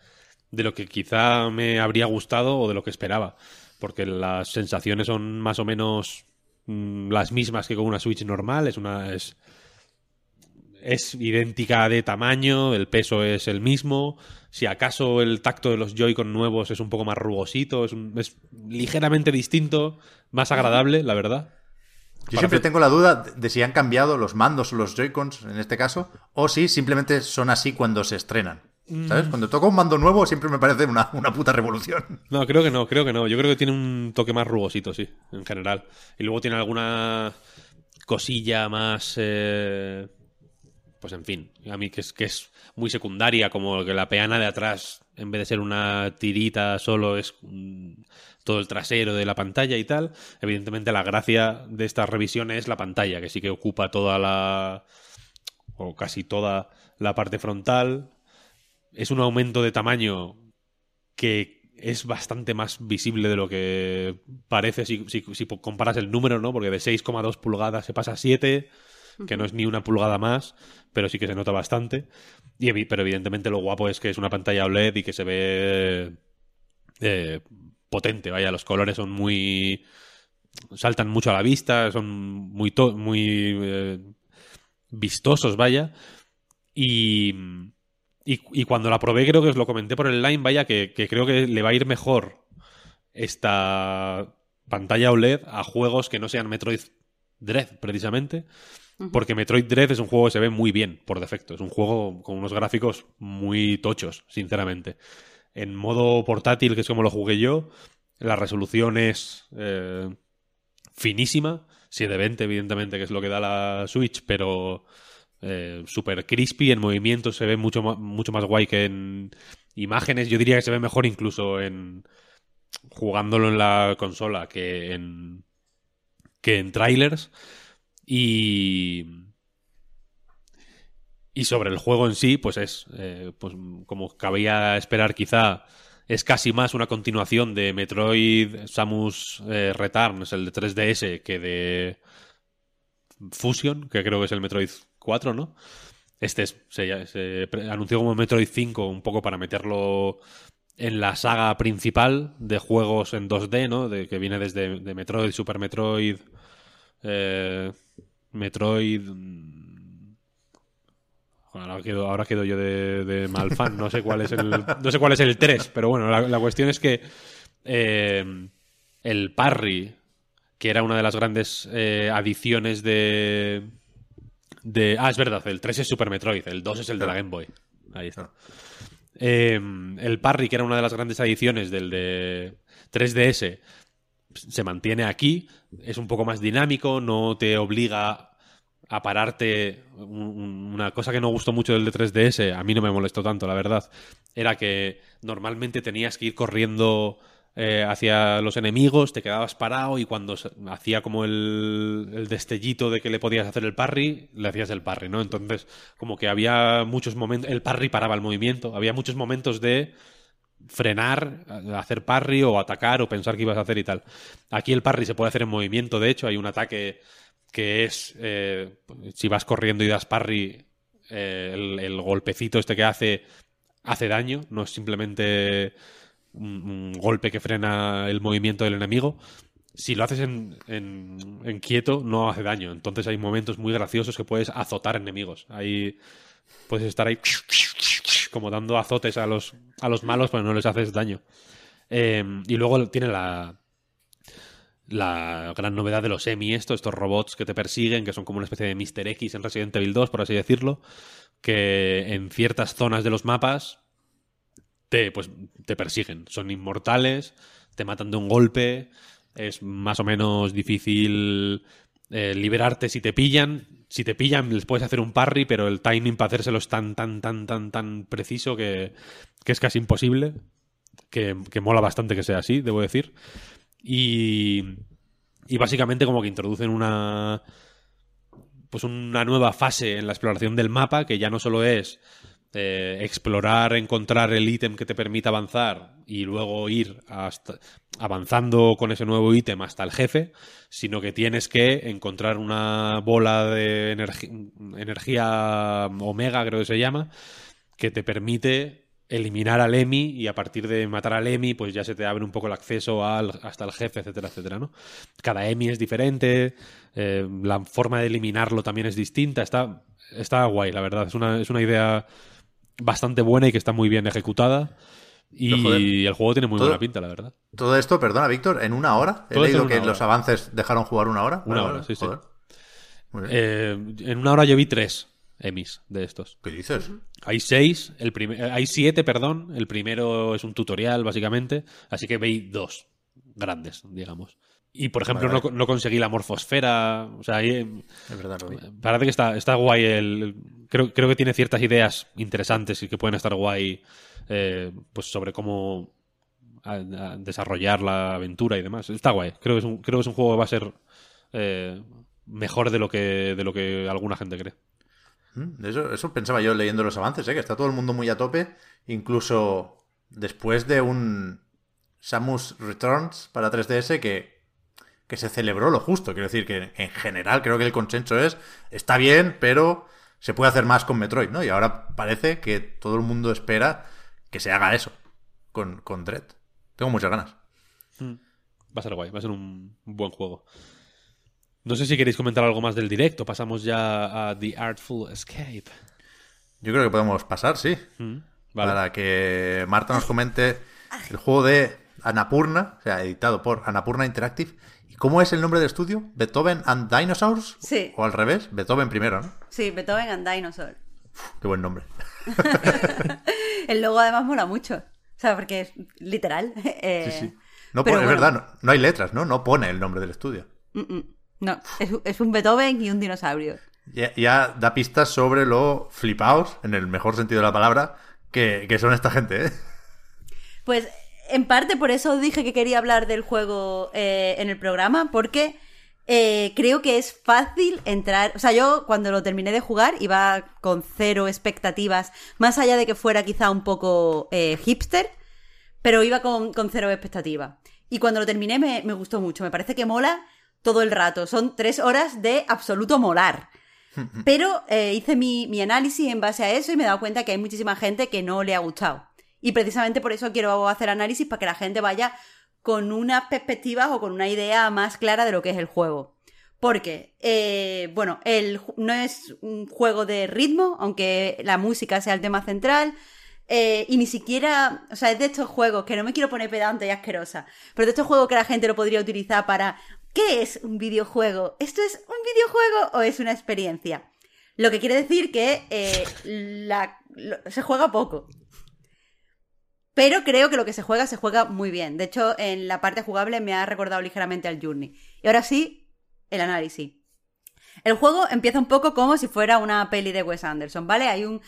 de lo que quizá me habría gustado o de lo que esperaba. Porque las sensaciones son más o menos mm, las mismas que con una Switch normal. Es una. es. Es idéntica de tamaño, el peso es el mismo. Si acaso el tacto de los Joy-Con nuevos es un poco más rugosito, es, un- es ligeramente distinto, más agradable, la verdad. Yo siempre tengo la duda de si han cambiado los mandos o los Joy-Cons en este caso, o si simplemente son así cuando se estrenan. Mm. ¿Sabes? Cuando toco un mando nuevo siempre me parece una, una puta revolución. No, creo que no, creo que no. Yo creo que tiene un toque más rugosito, sí, en general. Y luego tiene alguna cosilla más. eh, Pues en fin, a mí que es, que es muy secundaria, como que la peana de atrás, en vez de ser una tirita solo, es todo el trasero de la pantalla y tal. Evidentemente, la gracia de esta revisión es la pantalla, que sí que ocupa toda la. o casi toda la parte frontal. Es un aumento de tamaño que es bastante más visible de lo que parece si, si- si comparas el número, ¿no? Porque de 6,2 pulgadas se pasa a 7, que no es ni una pulgada más, pero sí que se nota bastante. Y, pero evidentemente lo guapo es que es una pantalla OLED y que se ve eh, potente, vaya, los colores son muy... saltan mucho a la vista, son muy, muy eh, vistosos, vaya. Y, y, y cuando la probé, creo que os lo comenté por el line, vaya, que, que creo que le va a ir mejor esta pantalla OLED a juegos que no sean Metroid Dread, precisamente. Porque Metroid Dread es un juego que se ve muy bien, por defecto. Es un juego con unos gráficos muy tochos, sinceramente. En modo portátil, que es como lo jugué yo, la resolución es eh, finísima. 720, evidentemente, que es lo que da la Switch, pero eh, súper crispy en movimiento. Se ve mucho, mucho más guay que en imágenes. Yo diría que se ve mejor incluso en jugándolo en la consola que en que en trailers. Y. Y sobre el juego en sí, pues es. eh, pues como cabía esperar, quizá. Es casi más una continuación de Metroid Samus eh, Returns, el de 3DS, que de Fusion, que creo que es el Metroid 4, ¿no? Este es- se, anunció como Metroid 5, un poco para meterlo en la saga principal de juegos en 2D, ¿no? De, que viene desde de Metroid, Super Metroid, eh, Metroid. mm, Ahora quedo, ahora quedo yo de, de mal fan, no sé cuál es el, no sé cuál es el 3, pero bueno, la, la cuestión es que eh, el Parry, que era una de las grandes eh, adiciones de, de... Ah, es verdad, el 3 es Super Metroid, el 2 es el de la Game Boy. Ahí está. Eh, el Parry, que era una de las grandes adiciones del de 3DS, se mantiene aquí, es un poco más dinámico, no te obliga a pararte. Un- un- Una cosa que no gustó mucho del de 3DS, a mí no me molestó tanto, la verdad, era que normalmente tenías que ir corriendo eh, hacia los enemigos, te quedabas parado y cuando hacía como el, el destellito de que le podías hacer el parry, le hacías el parry, ¿no? Entonces, como que había muchos momentos, el parry paraba el movimiento, había muchos momentos de frenar, hacer parry o atacar o pensar que ibas a hacer y tal. Aquí el parry se puede hacer en movimiento, de hecho, hay un ataque que es, eh, si vas corriendo y das parry, eh, el, golpecito este que hace hace daño, no es simplemente un, un golpe que frena el movimiento del enemigo. Si lo haces en, en- en quieto, no hace daño. Entonces hay momentos muy graciosos que puedes azotar enemigos. Ahí puedes estar ahí como dando azotes a los, a los malos, pero no les haces daño. Eh, y luego tiene la, la gran novedad de los EMI, esto, estos robots que te persiguen, que son como una especie de Mr. X en Resident Evil 2, por así decirlo, que en ciertas zonas de los mapas te, pues, te persiguen. Son inmortales, te matan de un golpe, es más o menos difícil eh, liberarte si te pillan. Si te pillan, les puedes hacer un parry, pero el timing para hacérselo es tan, tan, tan, tan, tan preciso que, que es casi imposible. Que, que mola bastante que sea así, debo decir. Y, y básicamente como que introducen una pues una nueva fase en la exploración del mapa, que ya no solo es eh, explorar, encontrar el ítem que te permita avanzar y luego ir avanzando con ese nuevo ítem hasta el jefe, sino que tienes que encontrar una bola de energía omega, creo que se llama, que te permite eliminar al Emi y a partir de matar al Emi pues ya se te abre un poco el acceso al, hasta el jefe, etcétera, etcétera, ¿no? Cada Emi es diferente, eh, la forma de eliminarlo también es distinta, está, está guay, la verdad, es una, es una idea bastante buena y que está muy bien ejecutada y joder, el juego tiene muy todo- buena pinta, la verdad. Todo esto, perdona, Víctor, en una hora. He Todo leído que los hora. avances dejaron jugar una hora. Una Vale, hora, vale, sí, sí. joder. Eh, en una hora yo vi tres Emis de estos. ¿Qué dices? Hay seis, el primer, eh, hay siete, perdón. El primero es un tutorial, básicamente. Así que veis dos grandes, digamos. Y, por ejemplo, Vale, no, no conseguí la morfosfera. O sea, ahí, Es verdad, lo vi. parece que está, está guay. El, creo, creo que tiene ciertas ideas interesantes y que pueden estar guay eh, pues sobre cómo a- a desarrollar la aventura y demás. Está guay. Creo que es un, creo que es un juego que va a ser eh, mejor de lo que de lo que alguna gente cree. Mm, Eso, eso pensaba yo leyendo los avances, ¿eh? que está todo el mundo muy a tope. Incluso después de un Samus Returns para 3DS que, que se celebró lo justo. Quiero decir que en general creo que el consenso es está bien, pero se puede hacer más con Metroid, ¿no? Y ahora parece que todo el mundo espera que se haga eso con, con Dread. Tengo muchas ganas. Va a ser guay, va a ser un, buen juego. No sé si queréis comentar algo más del directo. Pasamos ya a The Artful Escape. Yo creo que podemos pasar, sí. Mm, Vale. Para que Marta nos comente el juego de Anapurna, o sea, editado por Anapurna Interactive. ¿Y cómo es el nombre del estudio? ¿Beethoven and Dinosaurs? Sí. O al revés, Beethoven primero, ¿no? Sí, Beethoven and Dinosaur. Qué buen nombre. El logo además mola mucho. O sea, porque es literal. eh, Sí, sí. No es verdad, no, no hay letras, ¿no? No pone el nombre del estudio. No, es, es un Beethoven y un dinosaurio. Ya, ya da pistas sobre lo flipaos, en el mejor sentido de la palabra, que, que son esta gente, ¿eh? Pues en parte por eso dije que quería hablar del juego eh, en el programa, porque eh, creo que es fácil entrar. O sea, yo cuando lo terminé de jugar iba con cero expectativas, más allá de que fuera quizá un poco eh, hipster, pero iba con, con cero expectativas. Y cuando lo terminé me, me gustó mucho, me parece que mola todo el rato. Son tres horas de absoluto molar. Pero hice mi, mi análisis en base a eso y me he dado cuenta que hay muchísima gente que no le ha gustado. Y precisamente por eso quiero hacer análisis para que la gente vaya con unas perspectivas o con una idea más clara de lo que es el juego. Porque, eh, bueno, el, no es un juego de ritmo, aunque la música sea el tema central. eh, y ni siquiera, o sea, es de estos juegos que no me quiero poner pedante y asquerosa, pero de estos juegos que la gente lo podría utilizar para ¿qué es un videojuego? ¿Esto es un videojuego o es una experiencia? Lo que quiere decir que eh, se juega poco. Pero creo que lo que se juega se juega muy bien. De hecho, en la parte jugable me ha recordado ligeramente al Journey. Y ahora sí, el análisis. El juego empieza un poco como si fuera una peli de Wes Anderson, ¿vale? Hay un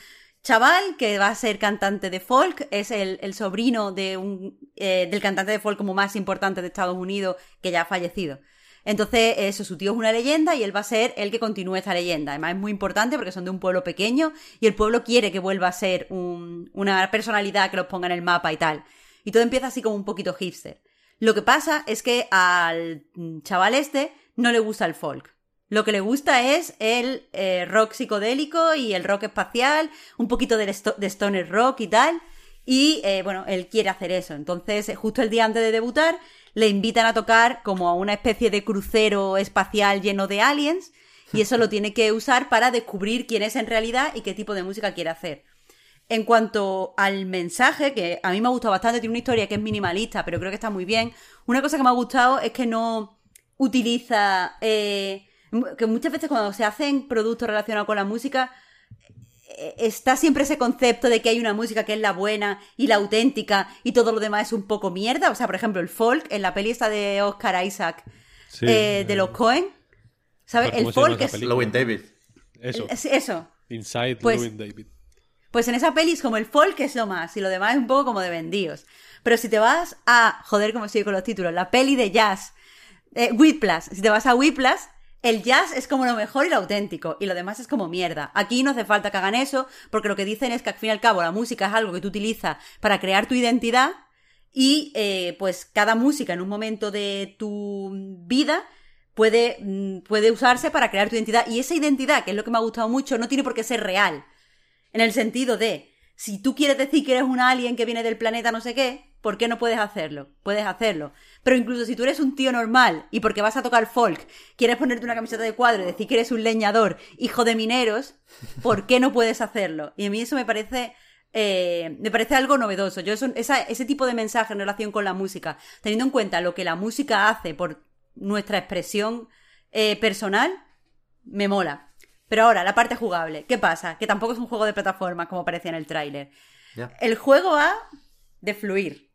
chaval que va a ser cantante de folk, es el, sobrino de un, eh, del cantante de folk como más importante de Estados Unidos que ya ha fallecido. Entonces, eso, su tío es una leyenda y él va a ser el que continúe esta leyenda. Además, es muy importante porque son de un pueblo pequeño y el pueblo quiere que vuelva a ser un- una personalidad que los ponga en el mapa y tal. Y todo empieza así como un poquito hipster. Lo que pasa es que al chaval este no le gusta el folk. Lo que le gusta es el eh, rock psicodélico y el rock espacial, un poquito de stoner rock y tal. Y eh, bueno, él quiere hacer eso. Entonces, justo el día antes de debutar, le invitan a tocar como a una especie de crucero espacial lleno de aliens. Y eso lo tiene que usar para descubrir quién es en realidad y qué tipo de música quiere hacer. En cuanto al mensaje, que a mí me ha gustado bastante, tiene una historia que es minimalista, pero creo que está muy bien. Una cosa que me ha gustado es que no utiliza. eh, que muchas veces cuando se hacen productos relacionados con la música, está siempre ese concepto de que hay una música que es la buena y la auténtica y todo lo demás es un poco mierda. O sea, por ejemplo, el folk, en la peli esta de Oscar Isaac, Sí, eh, de los Cohen, ¿sabes? ¿cómo El folk es. Lowin David. Eso. es- Eso. Inside Pues- David. Pues en esa peli es como el folk es lo más y lo demás es un poco como de vendidos. Pero si te vas a, joder, como estoy con los títulos, la peli de jazz, eh, Whiplash, si te vas a Whiplash, el jazz es como lo mejor y lo auténtico, y lo demás es como mierda. Aquí no hace falta que hagan eso, porque lo que dicen es que al fin y al cabo la música es algo que tú utilizas para crear tu identidad, y eh, pues cada música en un momento de tu vida puede, mm, puede usarse para crear tu identidad. Y esa identidad, que es lo que me ha gustado mucho, no tiene por qué ser real. En el sentido de, si tú quieres decir que eres un alien que viene del planeta no sé qué, ¿por qué no puedes hacerlo? Puedes hacerlo. Pero incluso si tú eres un tío normal y porque vas a tocar folk, quieres ponerte una camiseta de cuadro y decir que eres un leñador, hijo de mineros, ¿por qué no puedes hacerlo? Y a mí eso me parece... eh, me parece algo novedoso. Yo ese tipo de mensaje en relación con la música, teniendo en cuenta lo que la música hace por nuestra expresión eh, personal, me mola. Pero ahora, la parte jugable. ¿Qué pasa? Que tampoco es un juego de plataforma como parecía en el tráiler. El juego ha de fluir.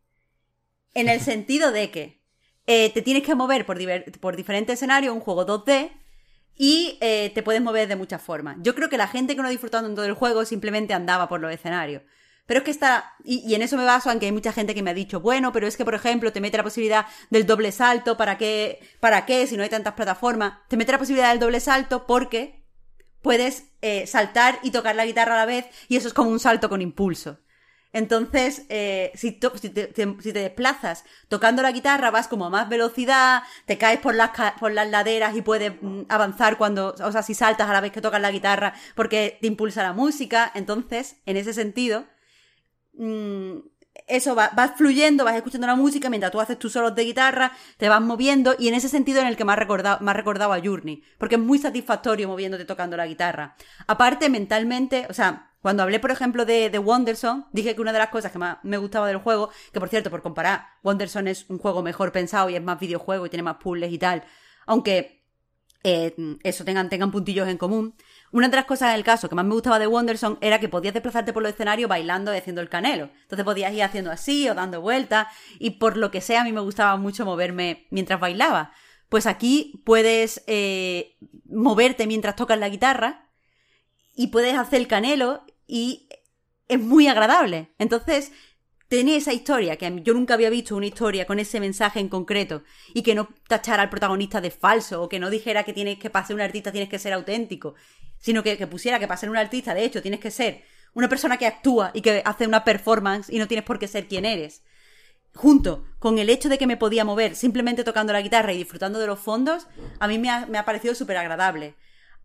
En el sentido de que eh, te tienes que mover por, diferentes escenarios, un juego 2D, y eh, te puedes mover de muchas formas. Yo creo que la gente que no ha disfrutado en todo el juego simplemente andaba por los escenarios. Pero es que está, y, y en eso me baso, aunque hay mucha gente que me ha dicho, bueno, pero es que, por ejemplo, te mete la posibilidad del doble salto, ¿para qué? ¿Para qué? Si no hay tantas plataformas. Te mete la posibilidad del doble salto porque puedes eh, saltar y tocar la guitarra a la vez, y eso es como un salto con impulso. Entonces, eh, si, si te, desplazas tocando la guitarra, vas como a más velocidad, te caes por las, por las laderas y puedes mm, avanzar cuando, o sea, si saltas a la vez que tocas la guitarra porque te impulsa la música. Entonces, en ese sentido, mm, eso va, vas fluyendo, vas escuchando la música mientras tú haces tus solos de guitarra, te vas moviendo y en ese sentido en el que me ha recordado, recordado a Journey, porque es muy satisfactorio moviéndote tocando la guitarra. Aparte, mentalmente, o sea, cuando hablé, por ejemplo, de, de Wonderson, dije que una de las cosas que más me gustaba del juego, que por cierto, por comparar, Wonderson es un juego mejor pensado y es más videojuego y tiene más puzzles y tal, aunque eh, eso tengan, tengan puntillos en común. Una de las cosas en el caso que más me gustaba de Wonderson era que podías desplazarte por los escenarios bailando y haciendo el canelo. Entonces podías ir haciendo así o dando vueltas y por lo que sea a mí me gustaba mucho moverme mientras bailaba. Pues aquí puedes eh, moverte mientras tocas la guitarra y puedes hacer el canelo y es muy agradable. Entonces, tenía esa historia, que yo nunca había visto una historia con ese mensaje en concreto y que no tachara al protagonista de falso o que no dijera que tienes que para ser un artista tienes que ser auténtico, sino que, que pusiera que para ser un artista, de hecho, tienes que ser una persona que actúa y que hace una performance y no tienes por qué ser quien eres. Junto con el hecho de que me podía mover simplemente tocando la guitarra y disfrutando de los fondos, a mí me ha, parecido súper agradable.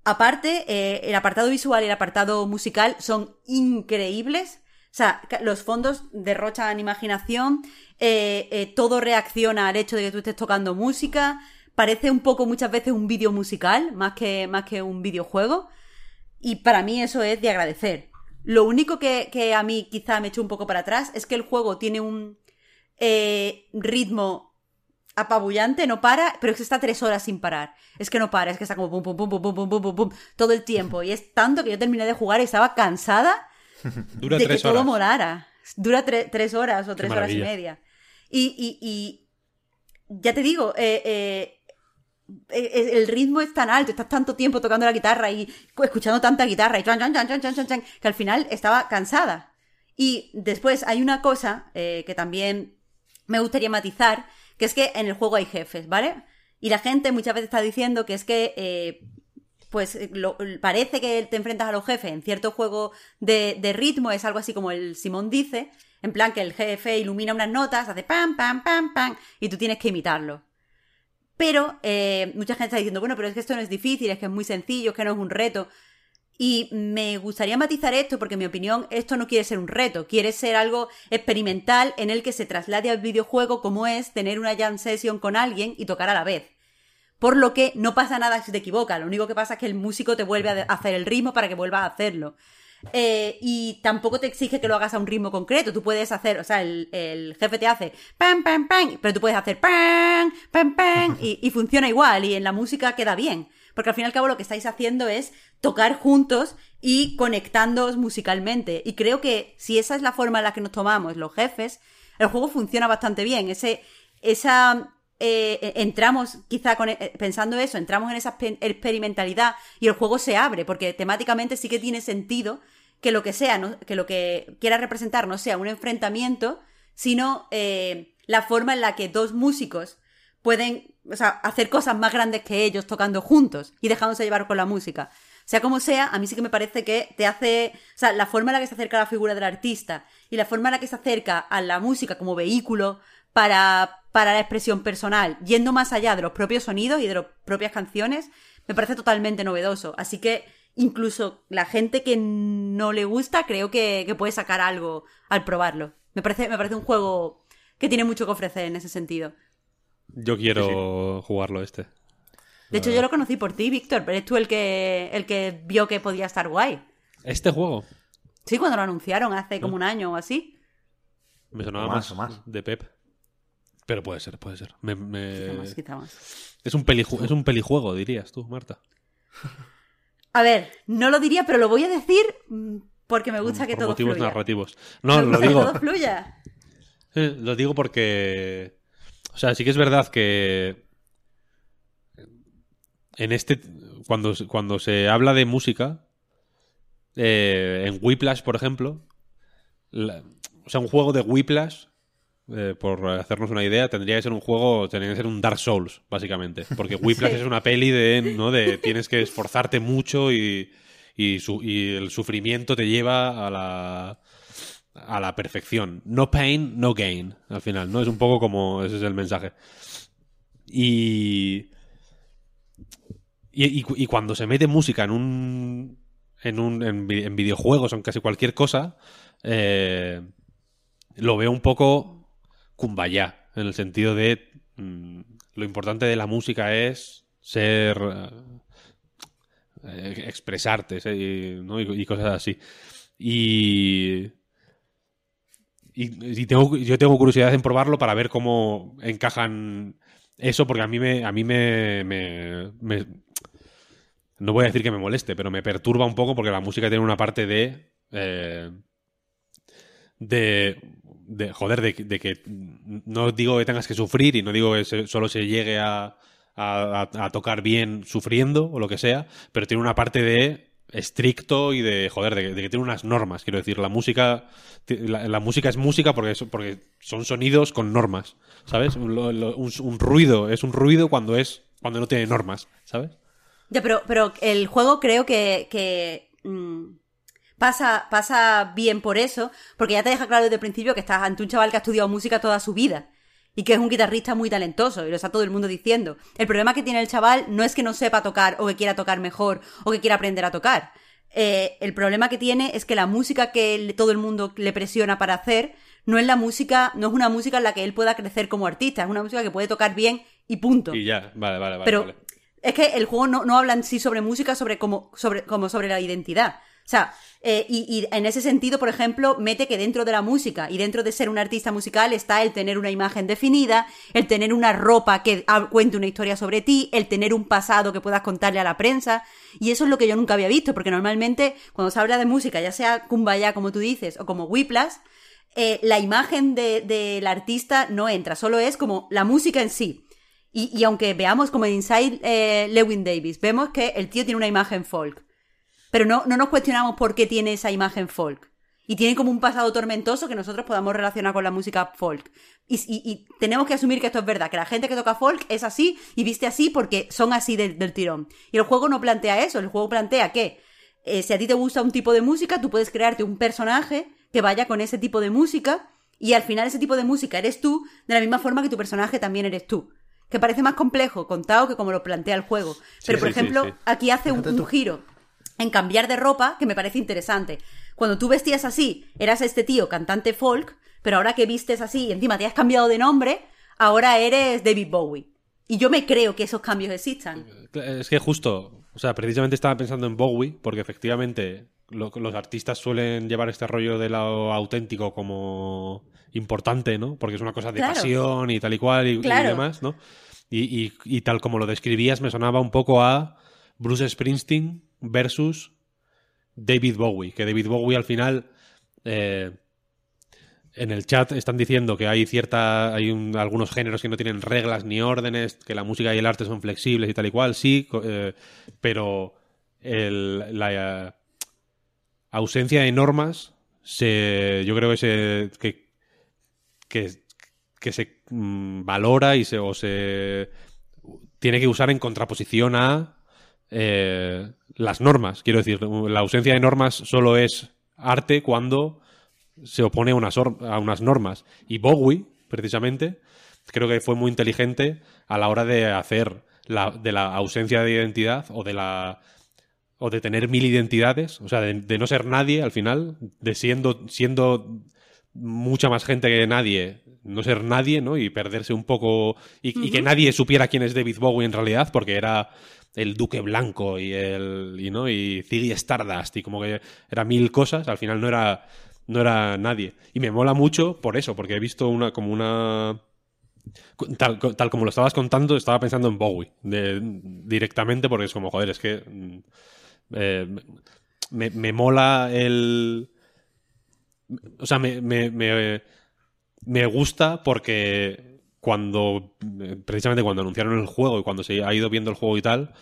Aparte, eh, el apartado visual y el apartado musical son increíbles. O sea, los fondos derrochan imaginación, eh, eh, todo reacciona al hecho de que tú estés tocando música, parece un poco muchas veces un vídeo musical, más que, más que un videojuego, y para mí eso es de agradecer. Lo único que, que a mí quizá me echó un poco para atrás es que el juego tiene un eh, ritmo apabullante, no para, pero es que está tres horas sin parar. Es que no para, es que está como pum, pum, pum, pum, pum, pum, pum, pum, todo el tiempo. Y es tanto que yo terminé de jugar y estaba cansada Dura de que tres todo horas. molara. Dura tre- tres horas o tres horas y media. Y, y, y ya te digo, eh, eh, el ritmo es tan alto, estás tanto tiempo tocando la guitarra y escuchando tanta guitarra y chan, chan, chan, que al final estaba cansada. Y después hay una cosa eh, que también me gustaría matizar, que es que en el juego hay jefes, ¿vale? Y la gente muchas veces está diciendo que es que, eh, pues, parece que te enfrentas a los jefes en cierto juego de, de ritmo, es algo así como el Simón dice, en plan que el jefe ilumina unas notas, hace pam, pam, pam, pam, y tú tienes que imitarlo. Pero eh, mucha gente está diciendo, bueno, pero es que esto no es difícil, es que es muy sencillo, es que no es un reto. Y me gustaría matizar esto porque en mi opinión esto no quiere ser un reto, quiere ser algo experimental en el que se traslade al videojuego como es tener una jam session con alguien y tocar a la vez. Por lo que no pasa nada si te equivocas, lo único que pasa es que el músico te vuelve a hacer el ritmo para que vuelvas a hacerlo. Eh, y tampoco te exige que lo hagas a un ritmo concreto. Tú puedes hacer, o sea, el, el jefe te hace pam, pam, pam, pero tú puedes hacer pam, pam, pam, y, y funciona igual. Y en la música queda bien. Porque al fin y al cabo lo que estáis haciendo es tocar juntos y conectándoos musicalmente. Y creo que si esa es la forma en la que nos tomamos los jefes, el juego funciona bastante bien. Ese, esa eh, entramos quizá con, eh, pensando eso, entramos en esa exper- experimentalidad y el juego se abre, porque temáticamente sí que tiene sentido que lo que sea, que lo que quiera representar no sea un enfrentamiento, sino eh, la forma en la que dos músicos pueden, o sea, hacer cosas más grandes que ellos tocando juntos y dejándose llevar con la música. Sea como sea, a mí sí que me parece que te hace, o sea, la forma en la que se acerca la figura del artista y la forma en la que se acerca a la música como vehículo para, para la expresión personal, yendo más allá de los propios sonidos y de las propias canciones, me parece totalmente novedoso. Así que incluso la gente que no le gusta creo que, que puede sacar algo al probarlo. Me parece, me parece un juego que tiene mucho que ofrecer en ese sentido. Yo quiero jugarlo este. De hecho, yo lo conocí por ti, Víctor, pero eres tú el que, el que vio que podía estar guay. ¿Este juego? Sí, cuando lo anunciaron hace como un año o así. Me sonaba O más, más, o más. de Pep. Pero puede ser, puede ser. Me- me- Quizá más, quizá más. Es, un peliju- es un pelijuego, dirías tú, Marta. A ver, no lo diría, pero lo voy a decir mm, porque me gusta que Por todo motivos fluya. narrativos. Me No, lo gusta que digo. todo fluya. Lo digo porque. O sea, sí que es verdad que. En este. Cuando, cuando se habla de música. eh, en Whiplash, por ejemplo. la- o sea, un juego de Whiplash. Eh, por hacernos una idea, tendría que ser un juego, tendría que ser un Dark Souls, básicamente. Porque Whiplash Sí. es una peli de, ¿no? de tienes que esforzarte mucho y, y, su- y el sufrimiento te lleva a la, a la perfección. No pain, no gain, al final, ¿no? Es un poco como ese es el mensaje. Y, y, y- y cuando se mete música en un, en, un, en, en videojuegos o en casi cualquier cosa, eh, lo veo un poco kumbaya, en el sentido de mm, lo importante de la música es ser... eh, eh, expresarte ¿no? y- cosas así. Y, y, tengo, yo tengo curiosidad en probarlo para ver cómo encajan eso, porque a mí me, a mí me- no voy a decir que me moleste, pero me perturba un poco porque la música tiene una parte de eh, de, de joder, de, de que no digo que tengas que sufrir y no digo que se- solo se llegue a, a, tocar bien sufriendo o lo que sea, pero tiene una parte de estricto y de joder, de, que tiene unas normas, quiero decir, la música la, música es música porque, porque son sonidos con normas, ¿sabes? Un ruido es un ruido cuando es cuando no tiene normas, ¿sabes? Ya, pero, pero el juego creo que, que mm, pasa, pasa bien por eso, porque ya te deja claro desde el principio que estás ante un chaval que ha estudiado música toda su vida y que es un guitarrista muy talentoso y lo está todo el mundo diciendo. El problema que tiene el chaval no es que no sepa tocar o que quiera tocar mejor o que quiera aprender a tocar. Eh, el problema que tiene es que la música que todo el mundo le presiona para hacer no es la música, no es una música en la que él pueda crecer como artista, es una música que puede tocar bien y punto. Y ya, vale, vale, vale. Pero vale. es que el juego no, no habla en sí sobre música, sobre como sobre, como sobre la identidad. O sea, eh, y, en ese sentido, por ejemplo, mete que dentro de la música y dentro de ser un artista musical está el tener una imagen definida, el tener una ropa que cuente una historia sobre ti, el tener un pasado que puedas contarle a la prensa. Y eso es lo que yo nunca había visto, porque normalmente cuando se habla de música, ya sea Kumbaya, como tú dices, o como Whiplash, eh, la imagen de- del artista no entra, solo es como la música en sí. Y, y aunque veamos como en Inside eh, Lewin Davis, vemos que el tío tiene una imagen folk. Pero no, no nos cuestionamos por qué tiene esa imagen folk. Y tiene como un pasado tormentoso que nosotros podamos relacionar con la música folk. Y, y- y tenemos que asumir que esto es verdad, que la gente que toca folk es así y viste así porque son así del, del tirón. Y el juego no plantea eso, el juego plantea que eh, si a ti te gusta un tipo de música, tú puedes crearte un personaje que vaya con ese tipo de música y al final ese tipo de música eres tú, de la misma forma que tu personaje también eres tú. Que parece más complejo contado que como lo plantea el juego. Pero, por sí, sí, ejemplo, sí. aquí hace un, un giro en cambiar de ropa que me parece interesante. Cuando tú vestías así, eras este tío cantante folk, pero ahora que vistes así y encima te has cambiado de nombre, ahora eres David Bowie. Y yo me creo que esos cambios existan. Es que justo, o sea, precisamente estaba pensando en Bowie, porque efectivamente lo- los artistas suelen llevar este rollo de lo auténtico como importante, ¿no? Porque es una cosa de Claro. pasión y tal y cual y, demás, ¿no? Y, y- y tal como lo describías, me sonaba un poco a Bruce Springsteen versus David Bowie, que David Bowie al final... eh, en el chat están diciendo que hay cierta hay un- algunos géneros que no tienen reglas ni órdenes, que la música y el arte son flexibles y tal y cual, sí, eh, pero la eh, ausencia de normas se, yo creo que, se, que, que, que se mm, valora y se, o se tiene que usar en contraposición a eh, las normas. Quiero decir, la ausencia de normas solo es arte cuando se opone a unas, a unas normas. Y Bowie, precisamente, creo que fue muy inteligente a la hora de hacer la, de la ausencia de identidad o de la o de tener mil identidades, o sea, de, de no ser nadie al final, de siendo, siendo mucha más gente que nadie, no ser nadie, ¿no? Y perderse un poco. Y, y que nadie supiera quién es David Bowie en realidad, porque era el Duque Blanco y el. y, ¿no? y Ziggy Stardust, y como que era mil cosas, al final no era. no era nadie. Y me mola mucho por eso, porque he visto una como una. Tal, tal como lo estabas contando, estaba pensando en Bowie directamente, porque es como, joder, es que. mm, eh, me, me mola el. O sea, me, me, me gusta porque cuando. eh, Precisamente cuando anunciaron el juego y cuando se ha ido viendo el juego y tal,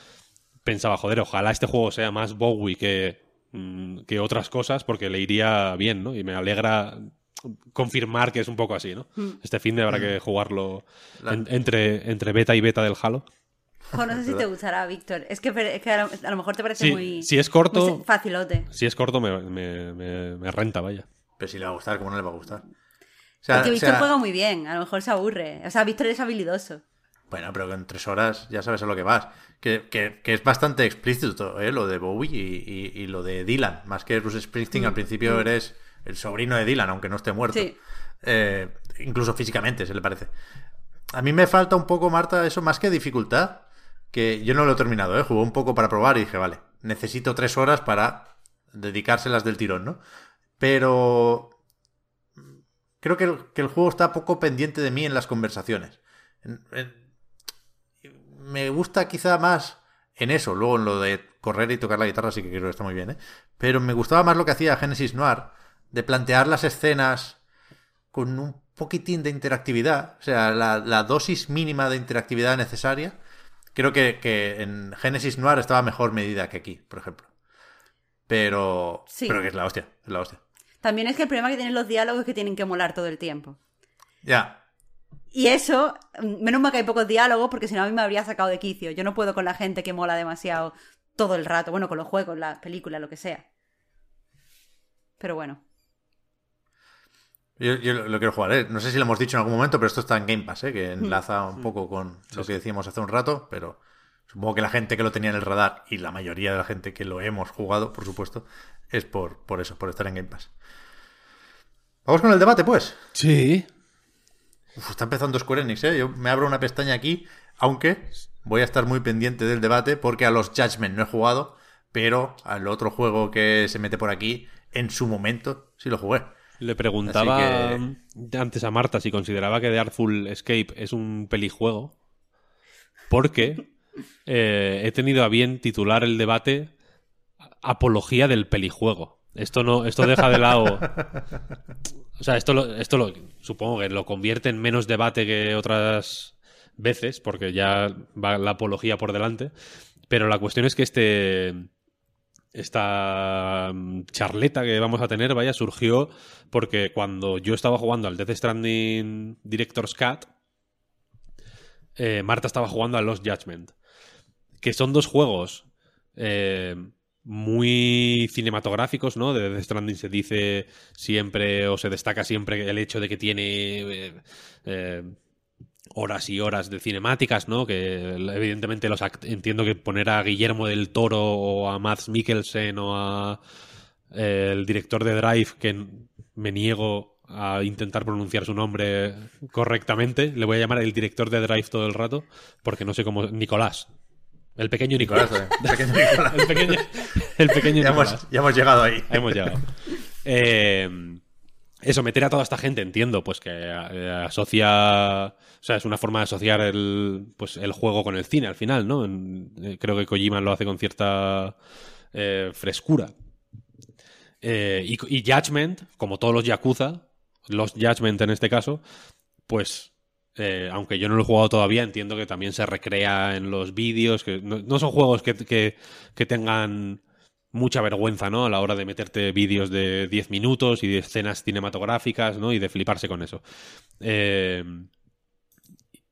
pensaba, joder, ojalá este juego sea más Bowie que, mm, que otras cosas porque le iría bien, ¿no? Y me alegra confirmar que es un poco así, ¿no? Este fin de habrá que jugarlo en- entre, entre beta y beta del Halo. Jo, no sé si te gustará, Víctor. Es que, es que a, lo, a lo mejor te parece Sí, muy. si es corto- muy facilote. Si es corto, me, me, me- me renta, vaya. Pero si le va a gustar, ¿cómo no le va a gustar? Sea, Porque o Víctor sea, juega muy bien, a lo mejor se aburre. O sea, Víctor es habilidoso. Bueno, pero en tres horas ya sabes a lo que vas. Que, que- que es bastante explícito, ¿eh? Lo de Bowie y, y- y lo de Dylan. Más que Bruce Springsteen, al principio eres el sobrino de Dylan, aunque no esté muerto. Sí. Eh, incluso físicamente, se le parece. A mí me falta un poco, Marta, eso más que dificultad. Que yo no lo he terminado, ¿eh? Jugué un poco para probar y dije, vale, necesito tres horas para dedicárselas del tirón, ¿no? Pero creo que el, que el juego está poco pendiente de mí en las conversaciones. En- en- me gusta quizá más en eso, luego en lo de correr y tocar la guitarra sí que creo que está muy bien, ¿eh? Pero me gustaba más lo que hacía Genesis Noir, de plantear las escenas con un poquitín de interactividad, o sea, la, la dosis mínima de interactividad necesaria. Creo que, que en Genesis Noir estaba mejor medida que aquí, por ejemplo. Pero, Sí. pero que es la hostia, es la hostia. También es que el problema que tienen los diálogos es que tienen que molar todo el tiempo. Ya, Y eso, mm, menos mal que hay pocos diálogos, porque si no a mí me habría sacado de quicio. Yo no puedo con la gente que mola demasiado todo el rato. Bueno, con los juegos, las películas, lo que sea. Pero bueno. Yo, yo lo quiero jugar, ¿eh? No sé si lo hemos dicho en algún momento, pero esto está en Game Pass, ¿eh? Que enlaza un poco con lo que decíamos hace un rato, pero supongo que la gente que lo tenía en el radar y la mayoría de la gente que lo hemos jugado, por supuesto, es por, por eso, por estar en Game Pass. Vamos con el debate, pues. Sí. Uf, está empezando Square Enix, ¿eh? Yo me abro una pestaña aquí, aunque voy a estar muy pendiente del debate porque a los Judgment no he jugado, pero al otro juego que se mete por aquí, en su momento, sí lo jugué. Le preguntaba Así antes a Marta si consideraba que The Artful Escape es un pelijuego. Porque eh, he tenido a bien titular el debate Apología del pelijuego. Esto no, esto deja de lado. O sea, esto lo, esto lo supongo que lo convierte en menos debate que otras veces, porque ya va la apología por delante. Pero la cuestión es que este esta mm, charleta que vamos a tener, vaya, surgió porque cuando yo estaba jugando al Death Stranding Director's Cut, eh, Marta estaba jugando a Lost Judgment, que son dos juegos eh, muy cinematográficos, ¿no? De Death Stranding se dice siempre o se destaca siempre el hecho de que tiene eh, eh, horas y horas de cinemáticas, ¿no? Que evidentemente los entiendo que poner a Guillermo del Toro o a Mads Mikkelsen o a el director de Drive que me niego a intentar pronunciar su nombre correctamente, le voy a llamar el director de Drive todo el rato porque no sé cómo Nicolás. El pequeño Nicolás. Nicolás, pequeño Nicolás. El pequeño, el pequeño Ya Nicolás. hemos, ya hemos llegado ahí. Hemos llegado. Eh, eso, meter a toda esta gente, entiendo, pues que eh, asocia. O sea, es una forma de asociar el, pues, el juego con el cine al final, ¿no? Eh, creo que Kojima lo hace con cierta eh, frescura. Eh, y, y Judgment, como todos los Yakuza, los Judgment en este caso, pues eh, aunque yo no lo he jugado todavía, entiendo que también se recrea en los vídeos, que no, no son juegos que, que- que tengan mucha vergüenza, ¿no? A la hora de meterte vídeos de 10 minutos y de escenas cinematográficas, ¿no? Y de fliparse con eso. Eh,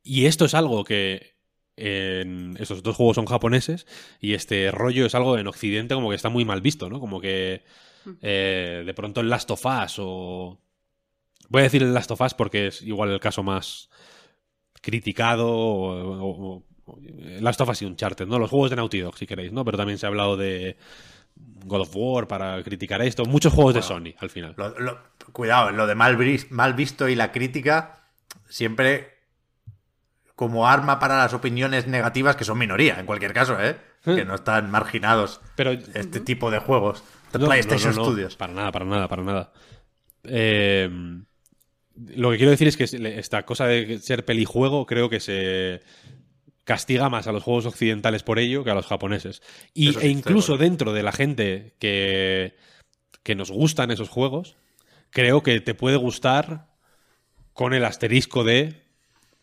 y esto es algo que en esos dos juegos son japoneses y este rollo es algo en Occidente como que está muy mal visto, ¿no? Como que eh, de pronto el Last of Us o... Voy a decir el Last of Us porque es igual el caso más criticado o, o, Last of Us y Uncharted, ¿no? Los juegos de Naughty Dog, si queréis, ¿no? Pero también se ha hablado de God of War para criticar esto. Muchos juegos de Sony, al final. Lo, lo, cuidado, lo de mal, mal visto y la crítica siempre como arma para las opiniones negativas, que son minoría, en cualquier caso, ¿eh? Que no están marginados Pero, este tipo de juegos. No, PlayStation no, no, no, Studios. Para nada, para nada, para nada. Eh, lo que quiero decir es que esta cosa de ser pelijuego creo que se castiga más a los juegos occidentales por ello que a los japoneses. Y, sí, e incluso dentro de la gente que, que nos gustan esos juegos, creo que te puede gustar con el asterisco de...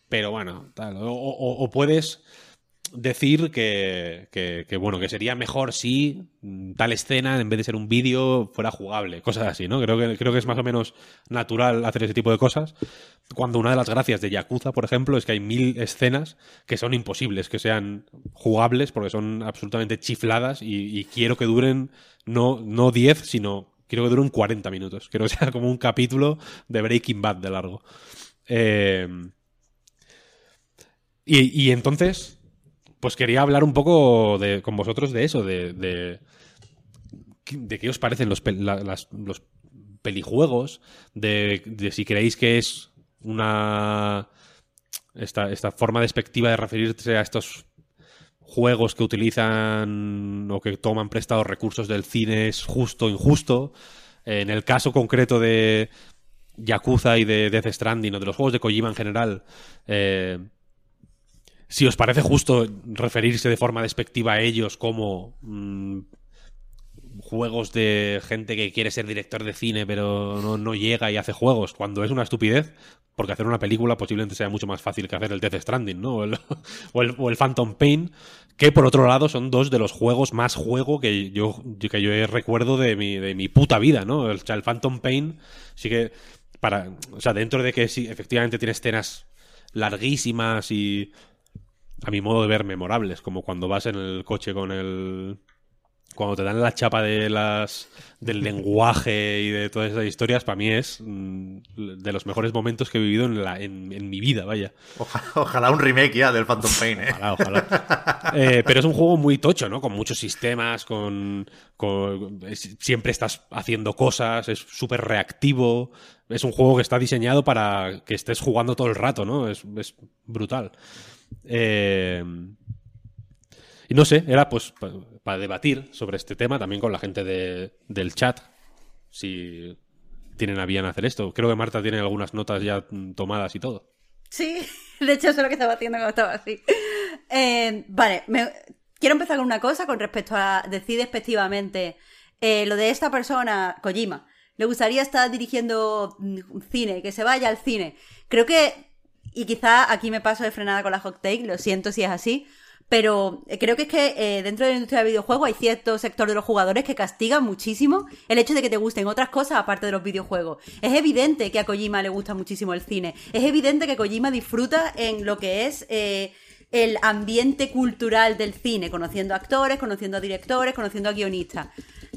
Pero bueno, tal. O, o- o puedes decir que, que- bueno, que sería mejor si mm, tal escena, en vez de ser un vídeo, fuera jugable. Cosas así, ¿no? Creo que, creo que es más o menos natural hacer ese tipo de cosas. Cuando una de las gracias de Yakuza, por ejemplo, es que hay mil escenas que son imposibles que sean jugables porque son absolutamente chifladas y, y quiero que duren no, no 10, sino quiero que duren 40 minutos. Quiero que sea como un capítulo de Breaking Bad de largo. Eh, y, y entonces, pues quería hablar un poco de, con vosotros de eso, de, de, qué os parecen los, la- las- pelijuegos, de, de si creéis que es una... Esta, esta forma despectiva de referirse a estos juegos que utilizan o que toman prestados recursos del cine es justo o injusto. En el caso concreto de Yakuza y de Death Stranding o de los juegos de Kojima en general, eh, si os parece justo referirse de forma despectiva a ellos como mm, juegos de gente que quiere ser director de cine pero no, no llega y hace juegos, cuando es una estupidez, porque hacer una película posiblemente sea mucho más fácil que hacer el Death Stranding, ¿no? O el, o el- Phantom Pain, que por otro lado son dos de los juegos más juego que yo, que yo recuerdo de mi, de mi puta vida, ¿no? O sea, el Phantom Pain sí que para, o sea, dentro de que sí, efectivamente tiene escenas larguísimas y a mi modo de ver memorables, como cuando vas en el coche con el cuando te dan la chapa de las del lenguaje y de todas esas historias, para mí es mm, de los mejores momentos que he vivido en, la, en, en mi vida, vaya. Ojalá, ojalá un remake ya del Phantom Pain, ¿eh? Ojalá, ojalá. Eh, pero es un juego muy tocho, ¿no? Con muchos sistemas, con, con- es- siempre estás haciendo cosas, es súper reactivo. Es un juego que está diseñado para que estés jugando todo el rato, ¿no? Es, es brutal. Eh, y no sé, era pues pa- para debatir sobre este tema también con la gente de- del chat. Si tienen a bien hacer esto. Creo que Marta tiene algunas notas ya tomadas y todo. Sí, de hecho eso es lo que estaba haciendo cuando estaba así. Eh, vale, quiero empezar con una cosa con respecto a decir despectivamente eh, lo de esta persona, Kojima. Le gustaría estar dirigiendo mm, cine, que se vaya al cine. Creo que, y quizá aquí me paso de frenada con la hot take, lo siento si es así, pero eh, creo que es que eh, dentro de la industria del videojuego hay cierto sector de los jugadores que castigan muchísimo el hecho de que te gusten otras cosas aparte de los videojuegos. Es evidente que a Kojima le gusta muchísimo el cine. Es evidente que Kojima disfruta en lo que es eh, el ambiente cultural del cine, conociendo actores, conociendo a directores, conociendo a guionistas.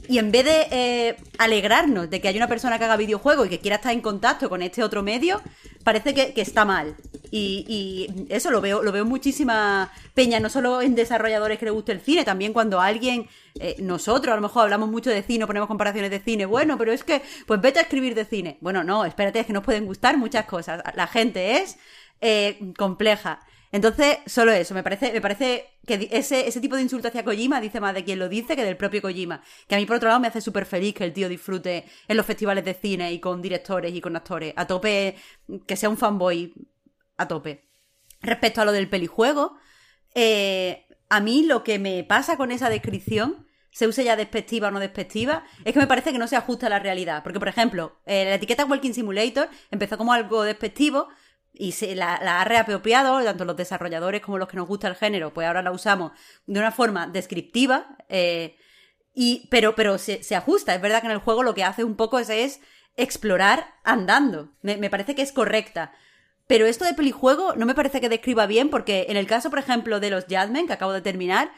Y en vez de eh, alegrarnos de que haya una persona que haga videojuegos y que quiera estar en contacto con este otro medio, parece que, que está mal. Y, eso lo veo, lo veo muchísima peña, no solo en desarrolladores que les guste el cine, también cuando alguien, eh, nosotros a lo mejor hablamos mucho de cine, ponemos comparaciones de cine, bueno, pero es que, pues vete a escribir de cine. Bueno, no, espérate, es que nos pueden gustar muchas cosas. La gente es eh, compleja. Entonces, solo eso, me parece, me parece que ese, ese tipo de insulto hacia Kojima dice más de quien lo dice que del propio Kojima. Que a mí, por otro lado, me hace súper feliz que el tío disfrute en los festivales de cine y con directores y con actores. A tope, que sea un fanboy a tope. Respecto a lo del pelijuego, eh, a mí lo que me pasa con esa descripción, se use ya despectiva o no despectiva, es que me parece que no se ajusta a la realidad. Porque, por ejemplo, eh, la etiqueta Walking Simulator empezó como algo despectivo y se la, ha reapropiado, tanto los desarrolladores como los que nos gusta el género, pues ahora la usamos de una forma descriptiva. eh, Y, pero pero se, ajusta. Es verdad que en el juego lo que hace un poco es, es explorar andando. Me, me parece que es correcta. Pero esto de pelijuego no me parece que describa bien porque en el caso, por ejemplo, de los Jadmen, que acabo de terminar,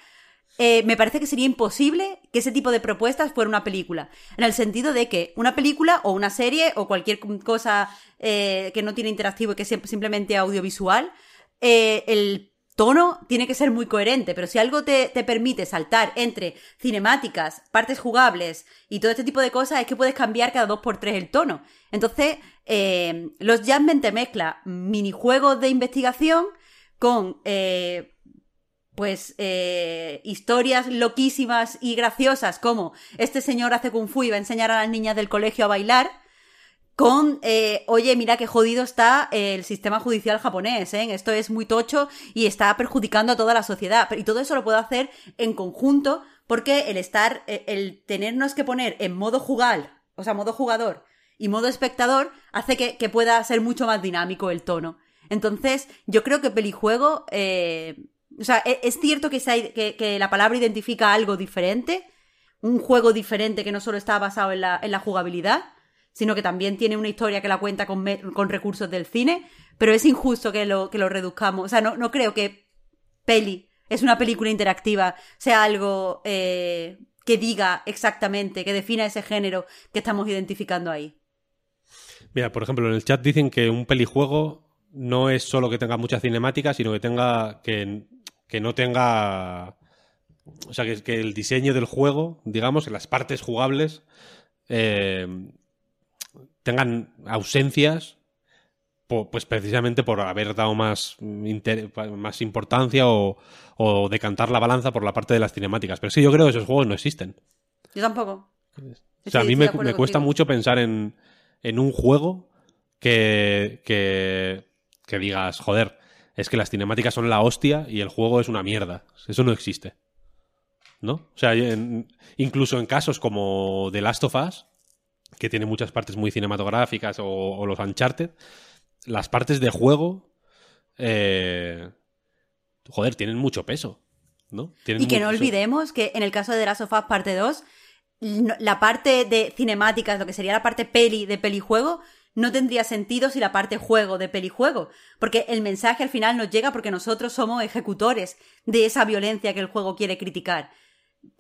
eh, me parece que sería imposible que ese tipo de propuestas fuera una película. En el sentido de que una película o una serie o cualquier cosa eh, que no tiene interactivo y que es simplemente audiovisual, eh, el tono tiene que ser muy coherente, pero si algo te, te, permite saltar entre cinemáticas, partes jugables y todo este tipo de cosas, es que puedes cambiar cada dos por tres el tono. Entonces, eh, los Jammen te mezcla minijuegos de investigación con, pues, eh, historias loquísimas y graciosas como este señor hace kung fu y va a enseñar a las niñas del colegio a bailar, con, eh, oye, mira qué jodido está el sistema judicial japonés, ¿eh? esto es muy tocho y está perjudicando a toda la sociedad. Y todo eso lo puedo hacer en conjunto porque el estar, eh, el tenernos que poner en modo jugar, o sea, modo jugador y modo espectador, hace que, que pueda ser mucho más dinámico el tono. Entonces, yo creo que pelijuego, eh, o sea, es, es cierto que, la palabra identifica algo diferente, un juego diferente que no solo está basado en la, en la jugabilidad, sino que también tiene una historia que la cuenta con, recursos del cine, pero es injusto que lo, que lo reduzcamos. O sea, no, creo que peli, es una película interactiva, sea algo eh, que diga exactamente, que defina ese género que estamos identificando ahí. Mira, por ejemplo, en el chat dicen que un pelijuego no es solo que tenga mucha cinemática, sino que tenga. que, que no tenga. O sea, que, que, el diseño del juego, digamos, en las partes jugables, eh, tengan ausencias, pues precisamente por haber dado más, más importancia o, o, decantar la balanza por la parte de las cinemáticas. Pero sí, yo creo que esos juegos no existen. Yo tampoco. O sea, a mí me, me cuesta mucho pensar en, en un juego que, que, que digas, joder, es que las cinemáticas son la hostia y el juego es una mierda. Eso no existe. ¿No? O sea, en, incluso en casos como The Last of Us, que tiene muchas partes muy cinematográficas, o, o los Uncharted, las partes de juego, eh, joder, tienen mucho peso. ¿no? Tienen y que no olvidemos que en el caso de The Last of Us parte 2, la parte de cinemáticas, lo que sería la parte peli de pelijuego, no tendría sentido si la parte juego de pelijuego. Porque el mensaje al final nos llega porque nosotros somos ejecutores de esa violencia que el juego quiere criticar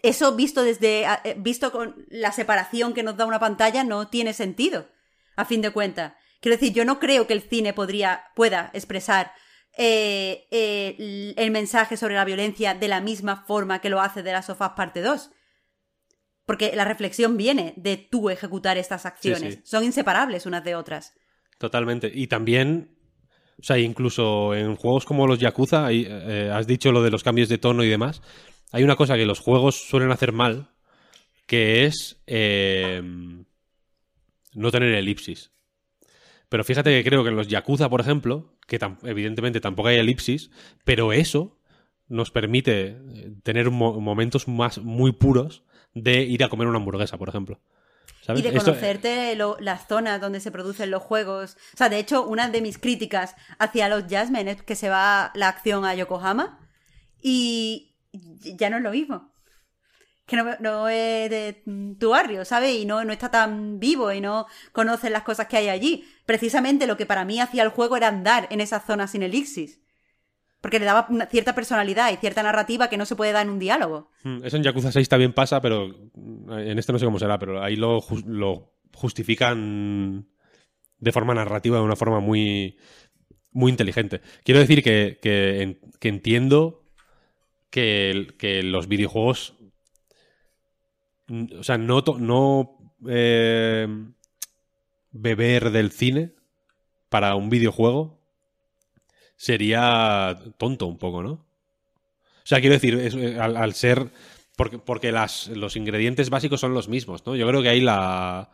eso visto desde visto con la separación que nos da una pantalla no tiene sentido a fin de cuentas quiero decir yo no creo que el cine podría pueda expresar eh, eh, el mensaje sobre la violencia de la misma forma que lo hace de las sofás parte 2 porque la reflexión viene de tú ejecutar estas acciones sí, sí. son inseparables unas de otras totalmente y también o sea incluso en juegos como los Yakuza hay, eh, has dicho lo de los cambios de tono y demás hay una cosa que los juegos suelen hacer mal, que es eh, no tener elipsis. Pero fíjate que creo que en los Yakuza, por ejemplo, que tam evidentemente tampoco hay elipsis, pero eso nos permite tener mo momentos más muy puros de ir a comer una hamburguesa, por ejemplo. ¿Sabes? Y de conocerte Esto... lo, las zonas donde se producen los juegos. O sea, de hecho, una de mis críticas hacia los Jasmine es que se va la acción a Yokohama. Y, ya no es lo mismo. Que no, no, es de tu barrio, ¿sabes? Y no, no está tan vivo y no conoces las cosas que hay allí. Precisamente lo que para mí hacía el juego era andar en esa zona sin elixis. Porque le daba una cierta personalidad y cierta narrativa que no se puede dar en un diálogo. Eso en Yakuza 6 también pasa, pero en este no sé cómo será, pero ahí lo, justifican de forma narrativa, de una forma muy, muy inteligente. Quiero decir que, que, que entiendo que, que los videojuegos. O sea, no, no eh, beber del cine para un videojuego sería tonto un poco, ¿no? O sea, quiero decir, eh, al, ser. Porque, porque los ingredientes básicos son los mismos, ¿no? Yo creo que ahí la.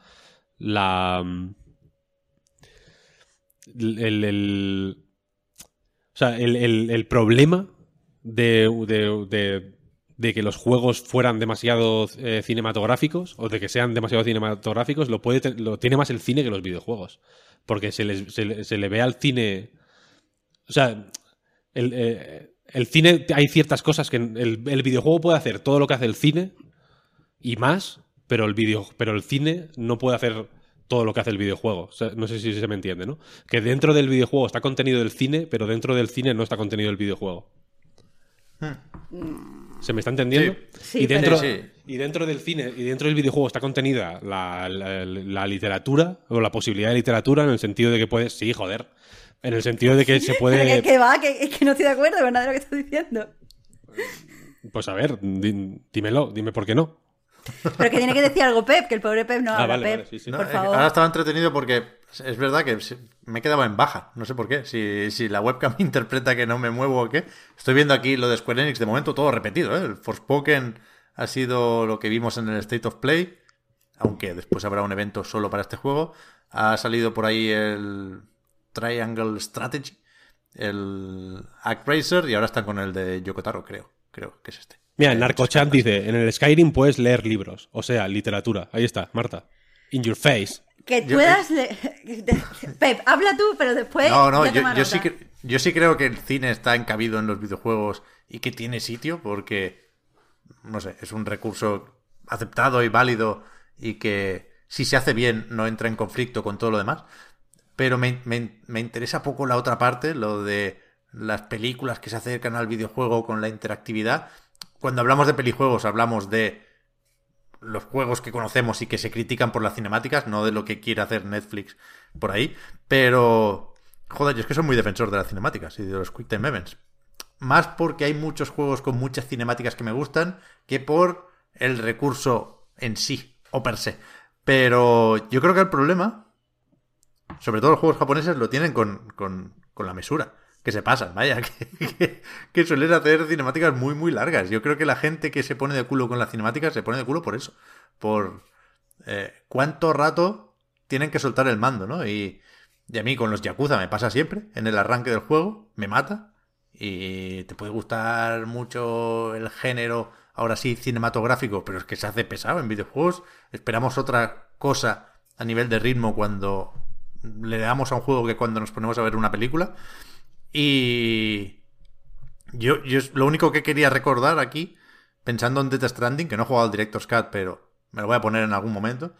La. El. el o sea, el, el, problema de, de, de, que los juegos fueran demasiado eh, cinematográficos o de que sean demasiado cinematográficos, lo, puede lo tiene más el cine que los videojuegos. Porque se, se le ve al cine. O sea, el, eh, el, cine, hay ciertas cosas que el, el, videojuego puede hacer todo lo que hace el cine y más, pero el video, pero el cine no puede hacer todo lo que hace el videojuego. O sea, no sé si se me entiende, ¿no? Que dentro del videojuego está contenido del cine, pero dentro del cine no está contenido el videojuego. ¿Se me está entendiendo? Sí, y, dentro, Sí, y dentro del cine y dentro del videojuego está contenida la, la- la literatura o la posibilidad de literatura en el sentido de que puedes. Sí, joder. En el sentido de que se puede. que, que va, que, que no estoy de acuerdo con nada de lo que estás diciendo. Pues a ver, di- dímelo, dime por qué no. Pero que tiene que decir algo Pep, que el pobre Pep no Ah, habla vale, Pep. vale, sí, sí. No, Por favor. Ahora estaba entretenido porque es verdad que me he quedado en baja. No sé por qué. Si, si la webcam interpreta que no me muevo o qué. Estoy viendo aquí lo de Square Enix de momento todo repetido. ¿eh? El Forspoken ha sido lo que vimos en el State of Play. Aunque después habrá un evento solo para este juego. Ha salido por ahí el Triangle Strategy. El Actraiser. Y ahora están con el de Yokotaro, creo. Creo que es este. Mira, Eh, el Narcochat dice: en el Skyrim puedes leer libros, o sea, literatura. Ahí está, Marta. In your face. Que Yo- puedas... le- Pep, habla tú, pero después... No, no, yo, yo sí que, yo sí creo que el cine está encabido en los videojuegos y que tiene sitio porque, no sé, es un recurso aceptado y válido y que si se hace bien no entra en conflicto con todo lo demás. Pero me, me- me interesa poco la otra parte, lo de las películas que se acercan al videojuego con la interactividad. Cuando hablamos de pelijuegos hablamos de los juegos que conocemos y que se critican por las cinemáticas, no de lo que quiere hacer Netflix por ahí. Pero, joder, yo es que soy muy defensor de las cinemáticas y de los Quick Time Events. Más porque hay muchos juegos con muchas cinemáticas que me gustan que por el recurso en sí o per se. Pero yo creo que el problema, sobre todo los juegos japoneses, lo tienen con, con, con la mesura. Que se pasan, vaya, que, que, suelen hacer cinemáticas muy, muy largas. Yo creo que la gente que se pone de culo con las cinemáticas se pone de culo por eso. Por eh, cuánto rato tienen que soltar el mando, ¿no? Y, y a mí con los Yakuza me pasa siempre. En el arranque del juego me mata. Y te puede gustar mucho el género, ahora sí, cinematográfico, pero es que se hace pesado en videojuegos. Esperamos otra cosa a nivel de ritmo cuando le damos a un juego que cuando nos ponemos a ver una película. Y yo, yo lo único que quería recordar aquí, pensando en Death Stranding, que no he jugado al Director's Cut, pero me lo voy a poner en algún momento.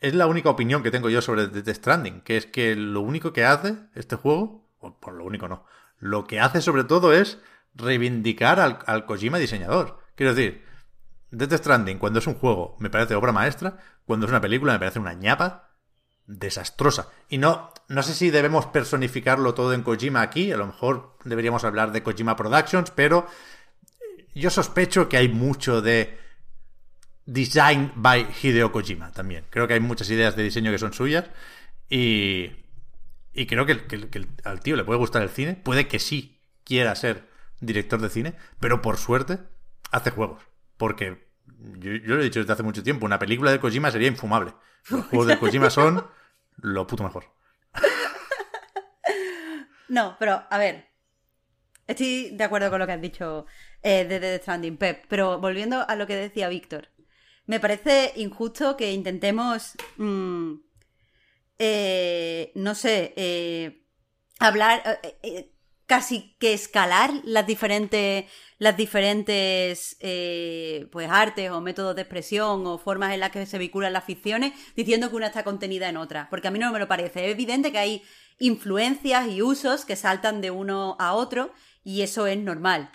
Es la única opinión que tengo yo sobre Death Stranding, que es que lo único que hace este juego, o por lo único no, lo que hace sobre todo es reivindicar al, al Kojima diseñador. Quiero decir, Death Stranding, cuando es un juego, me parece obra maestra, cuando es una película, me parece una ñapa desastrosa. Y no, no sé si debemos personificarlo todo en Kojima aquí, a lo mejor deberíamos hablar de Kojima Productions, pero yo sospecho que hay mucho de design by Hideo Kojima también. Creo que hay muchas ideas de diseño que son suyas y, y creo que, que- que al tío le puede gustar el cine, puede que sí quiera ser director de cine, pero por suerte hace juegos, porque yo, yo lo he dicho desde hace mucho tiempo, una película de Kojima sería infumable. Los juegos de Kojima son lo puto mejor. No, pero a ver. Estoy de acuerdo con lo que has dicho eh, de The Stranding, Pep. Pero volviendo a lo que decía Víctor. Me parece injusto que intentemos. mm, eh, no sé. eh, hablar. eh, eh, casi que escalar las diferentes. Las diferentes. eh, pues artes o métodos de expresión o formas en las que se vinculan las ficciones. Diciendo que una está contenida en otra. Porque a mí no me lo parece. Es evidente que hay influencias y usos que saltan de uno a otro y eso es normal.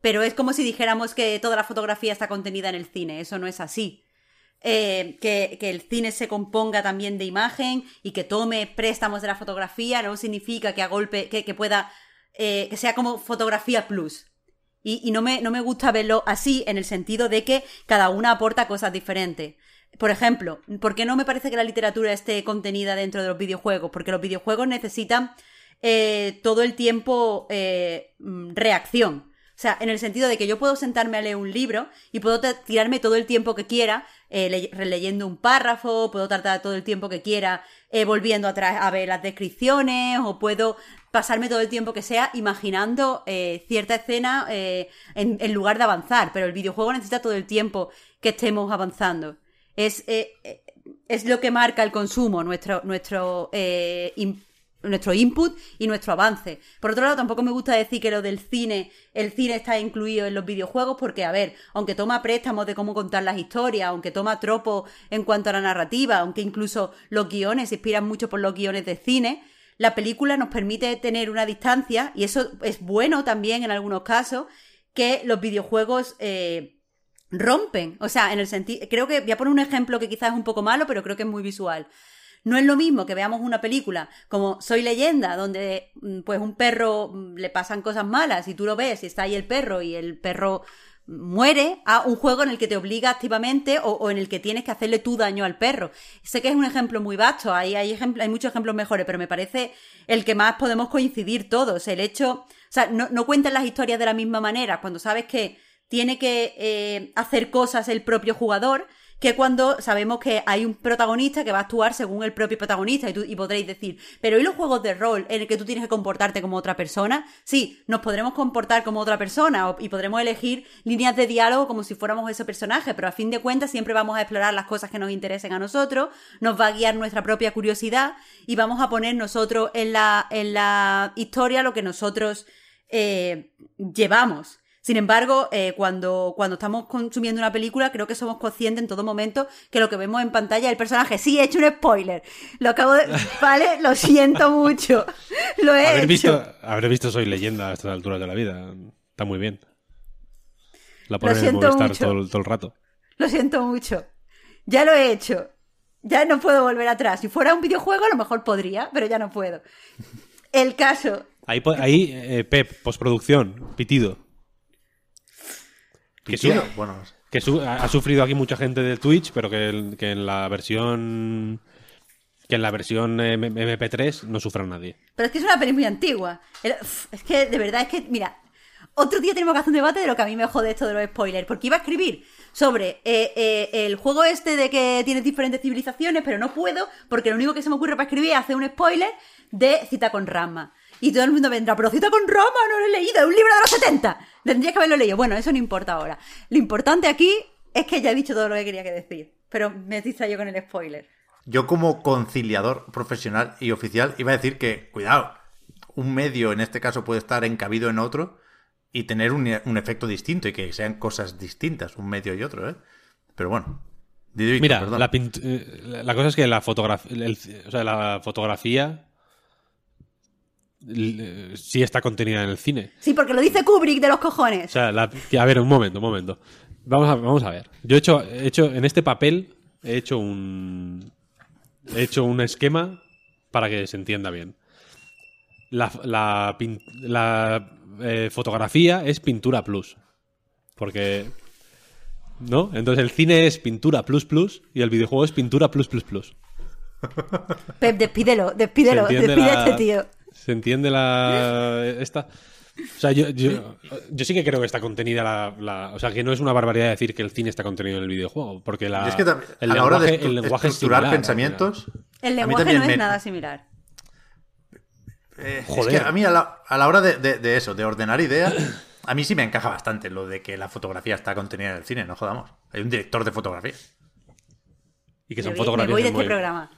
Pero es como si dijéramos que toda la fotografía está contenida en el cine, eso no es así. Eh, que, que el cine se componga también de imagen y que tome préstamos de la fotografía no significa que a golpe, que, que pueda, eh, que sea como fotografía plus. Y, no, me, no me gusta verlo así en el sentido de que cada una aporta cosas diferentes. Por ejemplo, ¿por qué no me parece que la literatura esté contenida dentro de los videojuegos? Porque los videojuegos necesitan eh, todo el tiempo eh, mm, reacción. O sea, en el sentido de que yo puedo sentarme a leer un libro y puedo tirarme todo el tiempo que quiera le- releyendo un párrafo, puedo tardar todo el tiempo que quiera volviendo atrás a ver las descripciones o puedo pasarme todo el tiempo que sea imaginando eh, cierta escena eh, en, lugar de avanzar. Pero el videojuego necesita todo el tiempo que estemos avanzando. Es, eh, eh, es lo que marca el consumo, nuestro, nuestro nuestro input y nuestro avance. Por otro lado, tampoco me gusta decir que lo del cine, el cine está incluido en los videojuegos, porque, a ver, aunque toma préstamos de cómo contar las historias, aunque toma tropos en cuanto a la narrativa, aunque incluso los guiones se inspiran mucho por los guiones de cine, la película nos permite tener una distancia, y eso es bueno también en algunos casos, que los videojuegos eh, rompen. O sea, en el sentido. Creo que. Voy a poner un ejemplo que quizás es un poco malo, pero creo que es muy visual. No es lo mismo que veamos una película como Soy leyenda, donde mm, pues un perro mm, le pasan cosas malas y tú lo ves y está ahí el perro y el perro muere a un juego en el que te obliga activamente o, en el que tienes que hacerle tu daño al perro. Sé que es un ejemplo muy vasto, hay, hay, hay muchos ejemplos mejores, pero me parece el que más podemos coincidir todos. El hecho, o sea, no, no cuentan las historias de la misma manera cuando sabes que tiene que eh, hacer cosas el propio jugador que cuando sabemos que hay un protagonista que va a actuar según el propio protagonista y, tú, podréis decir, pero ¿y los juegos de rol en el que tú tienes que comportarte como otra persona? Sí, nos podremos comportar como otra persona y podremos elegir líneas de diálogo como si fuéramos ese personaje, pero a fin de cuentas siempre vamos a explorar las cosas que nos interesen a nosotros, nos va a guiar nuestra propia curiosidad y vamos a poner nosotros en la, en la historia lo que nosotros eh, llevamos. Sin embargo, eh, cuando, cuando estamos consumiendo una película, creo que somos conscientes en todo momento que lo que vemos en pantalla es el personaje. Sí, he hecho un spoiler. Lo acabo de. Vale, lo siento mucho. Lo he Haber hecho. visto, haber visto Soy leyenda a estas alturas de la vida. Está muy bien. La ponen en siento Movistar mucho. todo, el- todo el rato. Lo siento mucho. Ya lo he hecho. Ya no puedo volver atrás. Si fuera un videojuego, a lo mejor podría, pero ya no puedo. El caso. Ahí, ahí eh, Pep, postproducción, pitido. Que, su- bueno, que su- ha ha sufrido aquí mucha gente del Twitch, pero que, el- que en la versión que en la versión eh, M- MP3 no sufra nadie. Pero es que es una peli muy antigua. Es que, de verdad, es que, mira, otro día tenemos que hacer un debate de lo que a mí me jode esto de los spoilers. Porque iba a escribir sobre eh, eh, el juego este de que tienes diferentes civilizaciones, pero no puedo, porque lo único que se me ocurre para escribir es hacer un spoiler de Cita con Rama. Y todo el mundo vendrá, pero Cita con Rama no lo he leído, es un libro de los 70. Tendría que haberlo leído. Bueno, eso no importa ahora. Lo importante aquí es que ya he dicho todo lo que quería que decir. Pero me distraído con el spoiler. Yo como conciliador profesional y oficial iba a decir que, cuidado, un medio en este caso puede estar encabido en otro y tener un, un efecto distinto y que sean cosas distintas, un medio y otro, ¿eh? Pero bueno. Mira, perdón. la, eh, la cosa es que la, fotogra- el- o sea, la fotografía sí está contenida en el cine. Sí, porque lo dice Kubrick de los O cojones. sea, la- a ver, un momento, un momento. Vamos a, vamos a ver. Yo he hecho, he hecho, en este papel, he hecho un. He hecho un esquema para que se entienda bien. La, la, eh, fotografía es pintura plus. Porque. ¿No? Entonces el cine es pintura plus plus y el videojuego es pintura plus plus plus. Pep, despídelo, despídelo, la- este tío. ¿Se entiende la. esta? O sea, yo, yo, yo sí que creo que está contenida la, la- O sea, que no es una barbaridad decir que el cine está contenido en el videojuego. Porque la, Y es que también, el a la hora de lenguaje- estru- el lenguaje es estructurar similar, pensamientos, El lenguaje no es me- nada similar. eh, es Joder. que a mí a la, a la hora de, de- de eso, de ordenar ideas, a mí sí me encaja bastante lo de que la fotografía está contenida en el cine, no jodamos. Hay un director de fotografía. Y que son me, fotografías me voy de muy- este programa.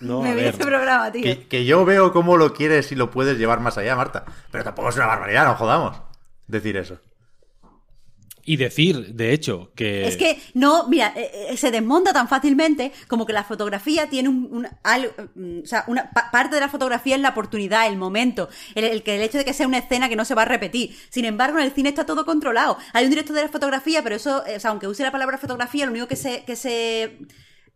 No, me a ver. este programa, tío. Que, que yo veo cómo lo quieres y lo puedes llevar más allá, Marta. Pero tampoco es una barbaridad, no jodamos. Decir eso. Y decir, de hecho, que. Es que no, mira, eh, eh, se desmonta tan fácilmente como que la fotografía tiene un, un- algo, mm, o sea, una pa- parte de la fotografía es la oportunidad, el momento, el, el hecho de que sea una escena que no se va a repetir. Sin embargo, en el cine está todo controlado. Hay un director de la fotografía, pero eso, eh, o sea, aunque use la palabra fotografía, lo único que se que se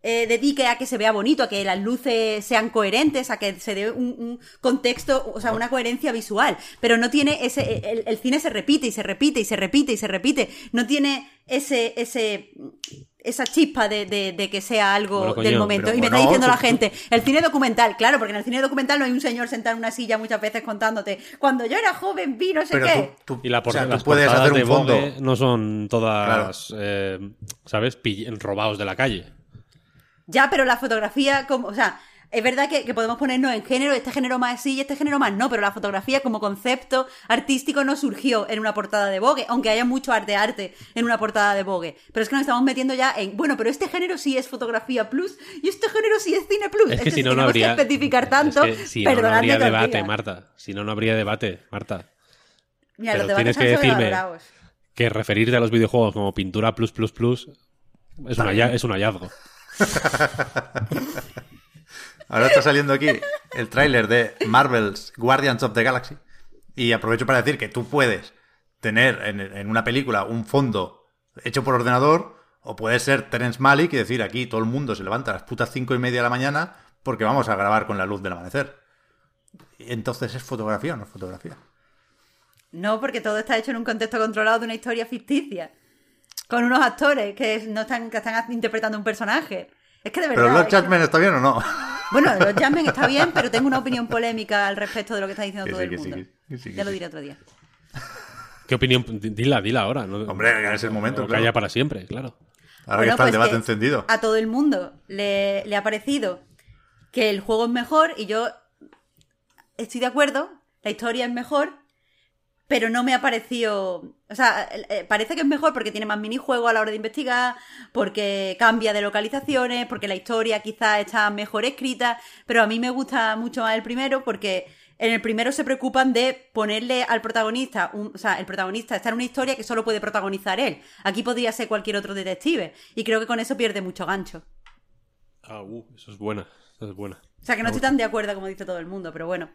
eh, dedique a que se vea bonito, a que las luces sean coherentes, a que se dé un, un contexto, o sea, una coherencia visual. Pero no tiene ese. El, el cine se repite y se repite y se repite y se repite. No tiene ese. ese esa chispa de, de- de que sea algo Bueno, coño, del momento. pero Y me está diciendo la gente, el cine documental, claro, porque en el cine documental no hay un señor sentado en una silla muchas veces contándote, cuando yo era joven vi no sé Pero qué. tú, tú- Y la por- o sea, tú las puedes hacer un de fondo. No son todas, eh, ¿sabes? Pill- robados de la calle. Ya, pero la fotografía, como, o sea, es verdad que, que podemos ponernos en género, este género más sí y este género más no, pero la fotografía como concepto artístico no surgió en una portada de Vogue, aunque haya mucho arte arte en una portada de Vogue. Pero es que nos estamos metiendo ya en, bueno, pero este género sí es fotografía plus y este género sí es cine plus. Es que si no, no habría. que especificar tanto, es que si no, no perdonadme habría debate. Marta. Si no, no habría debate, Marta. Mira, pero los tienes debates que decirme-. Que referirte a los videojuegos como pintura plus plus plus es, un halla- es un hallazgo. Ahora está saliendo aquí el tráiler de Marvel's Guardians of the Galaxy. Y aprovecho para decir que tú puedes tener en, una película un fondo hecho por ordenador, o puedes ser Terence Malick y decir aquí todo el mundo se levanta a las putas cinco y media de la mañana porque vamos a grabar con la luz del amanecer. Entonces es fotografía o no es fotografía. No, porque todo está hecho en un contexto controlado de una historia ficticia. Con unos actores que no están, que están interpretando un personaje. Es que de verdad. Pero Lord es que- Judgment está bien o no. Bueno, los Jasmine está bien, pero tengo una opinión polémica al respecto de lo que está diciendo Que todo sí, el mundo. sí, ya lo diré otro día. ¿Qué opinión? Dila, dila ahora. No, Hombre, es el momento. no claro. calla para siempre, claro. Ahora que está el pues debate encendido. A todo el mundo le, le ha parecido que el juego es mejor y yo estoy de acuerdo, la historia es mejor, pero no me ha parecido... O sea, eh, parece que es mejor porque tiene más minijuegos a la hora de investigar, porque cambia de localizaciones, porque la historia quizás está mejor escrita, pero a mí me gusta mucho más el primero porque en el primero se preocupan de ponerle al protagonista, un- o sea, el protagonista está en una historia que solo puede protagonizar él. Aquí podría ser cualquier otro detective. Y creo que con eso pierde mucho gancho. Ah, uh, eso es buena. Eso es buena. O sea, que no estoy tan de acuerdo como dice todo el mundo, pero bueno.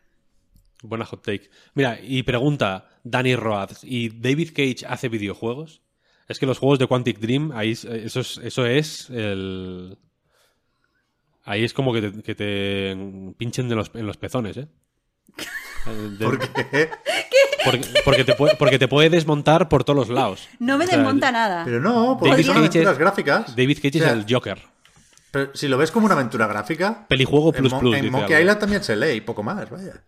Buena hot take. Mira, y pregunta Danny Roads, ¿y David Cage hace videojuegos? Es que los juegos de Quantic Dream, ahí es- eso es, eso es el... Ahí es como que te, que te pinchen de los, en los pezones, ¿eh? Eh, de- ¿Por qué? Porque, porque te puede, porque te puede desmontar por todos los lados. No me O sea, desmonta nada. Pero no, porque David son Cage aventuras es- gráficas. David Cage O sea, es el Joker. Pero si lo ves como una aventura gráfica, Pelijuego en, plus plus. en Monkey. Island también se lee y poco más, vaya.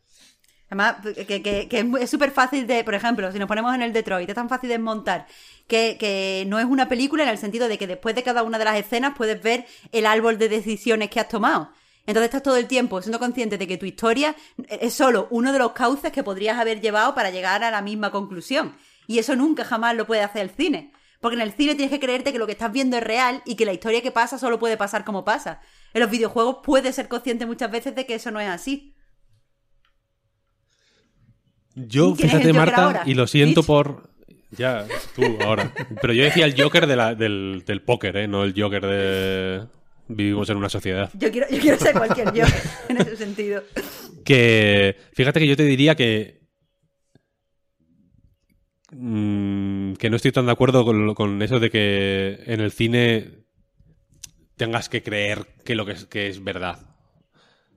Además, que, que- que es súper fácil de, por ejemplo, si nos ponemos en el Detroit, es tan fácil de desmontar que, que no es una película en el sentido de que después de cada una de las escenas puedes ver el árbol de decisiones que has tomado. Entonces estás todo el tiempo siendo consciente de que tu historia es solo uno de los cauces que podrías haber llevado para llegar a la misma conclusión. Y eso nunca jamás lo puede hacer el cine. Porque en el cine tienes que creerte que lo que estás viendo es real y que la historia que pasa solo puede pasar como pasa. En los videojuegos puedes ser consciente muchas veces de que eso no es así. Yo, ¿Quién es fíjate, Joker Marta, y lo siento por. Ya, tú ahora. Pero yo decía el Joker de la- del, del póker, ¿eh? No el Joker de. Vivimos en una sociedad. Yo quiero, yo quiero ser cualquier yo en ese sentido. Que. Fíjate que yo te diría que. mm, que no estoy tan de acuerdo con, con eso de que en el cine tengas que creer que lo que es, que es verdad.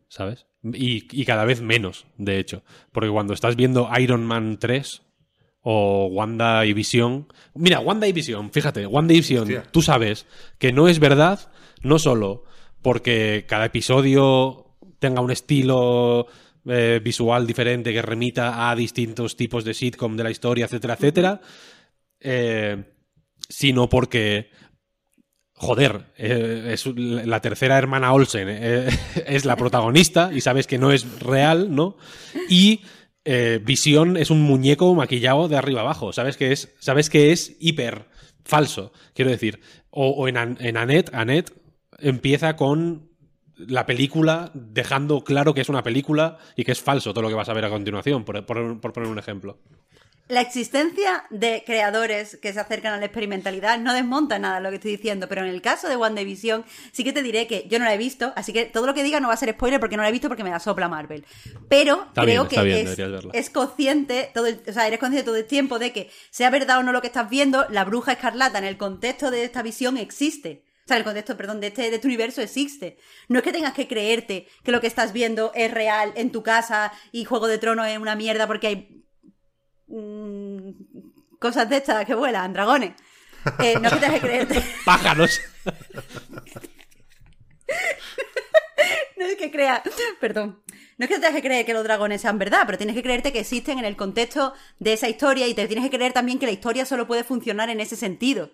¿Sabes? Y, y cada vez menos, de hecho. Porque cuando estás viendo Iron Man 3 o Wanda y Visión. Mira, Wanda y Visión, fíjate, Wanda y Visión, Hostia. tú sabes que no es verdad, no solo porque cada episodio tenga un estilo eh, visual diferente que remita a distintos tipos de sitcom de la historia, etcétera, etcétera, eh, sino porque joder, eh, es la tercera hermana Olsen, eh, es la protagonista y sabes que no es real, ¿no? Y eh, Visión es un muñeco maquillado de arriba abajo, sabes que es, sabes que es hiper falso, quiero decir. O, en, en Annette, Annette empieza con la película dejando claro que es una película y que es falso todo lo que vas a ver a continuación, por poner un ejemplo. La existencia de creadores que se acercan a la experimentalidad no desmonta nada lo que estoy diciendo, pero en el caso de WandaVision sí que te diré que yo no la he visto, así que todo lo que diga no va a ser spoiler porque no la he visto porque me la sopla Marvel. Pero Está creo bien, que bien, es, consciente, todo el- o sea, eres consciente todo el tiempo de que sea verdad o no lo que estás viendo, la bruja escarlata en el contexto de esta visión existe. O sea, en el contexto, perdón, de este, de este universo existe. No es que tengas que creerte que lo que estás viendo es real en tu casa y Juego de Tronos es una mierda porque hay cosas de estas que vuelan, dragones. Eh, no es que tengas que creerte. ¡Pájaros! No es que crea. Perdón. No es que tengas que creer que los dragones sean verdad, pero tienes que creerte que existen en el contexto de esa historia y te tienes que creer también que la historia solo puede funcionar en ese sentido.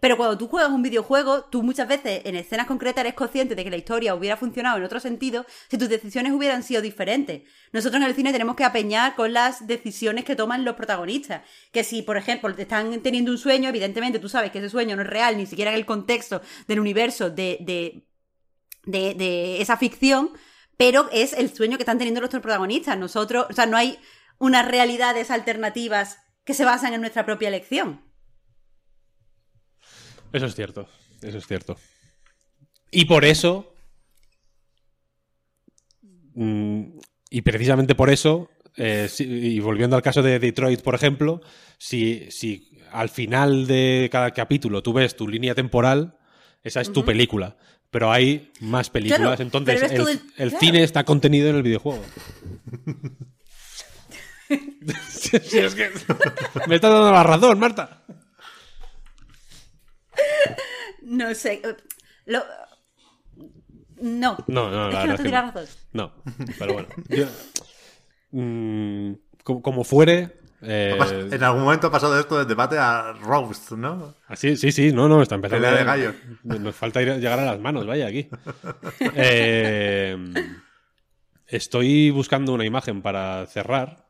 Pero cuando tú juegas un videojuego, tú muchas veces en escenas concretas eres consciente de que la historia hubiera funcionado en otro sentido si tus decisiones hubieran sido diferentes. Nosotros en el cine tenemos que apeñar con las decisiones que toman los protagonistas. Que si, por ejemplo, te están teniendo un sueño, evidentemente tú sabes que ese sueño no es real, ni siquiera en el contexto del universo de, de, de, de esa ficción, pero es el sueño que están teniendo nuestros protagonistas. Nosotros, o sea, no hay unas realidades alternativas que se basan en nuestra propia elección. Eso es cierto, eso es cierto. Y por eso, mm, y precisamente por eso, eh, si- y volviendo al caso de Detroit, por ejemplo, si, si al final de cada capítulo tú ves tu línea temporal, esa es tu película. Pero hay más películas, Claro, entonces el, claro. cine está contenido en el videojuego. Sí, es que me está dando la razón, Marta. No sé. eh, Lo... No. No, no, la que no es te no. razón. No, pero bueno. yo- mm, como, como fuere. eh, En algún momento ha pasado esto del debate a roast, ¿no? así, sí, sí, no, no, está empezando. Pelea de a- gallos. Nos falta ir a- llegar a las manos, vaya, aquí. Eh, estoy buscando una imagen para cerrar.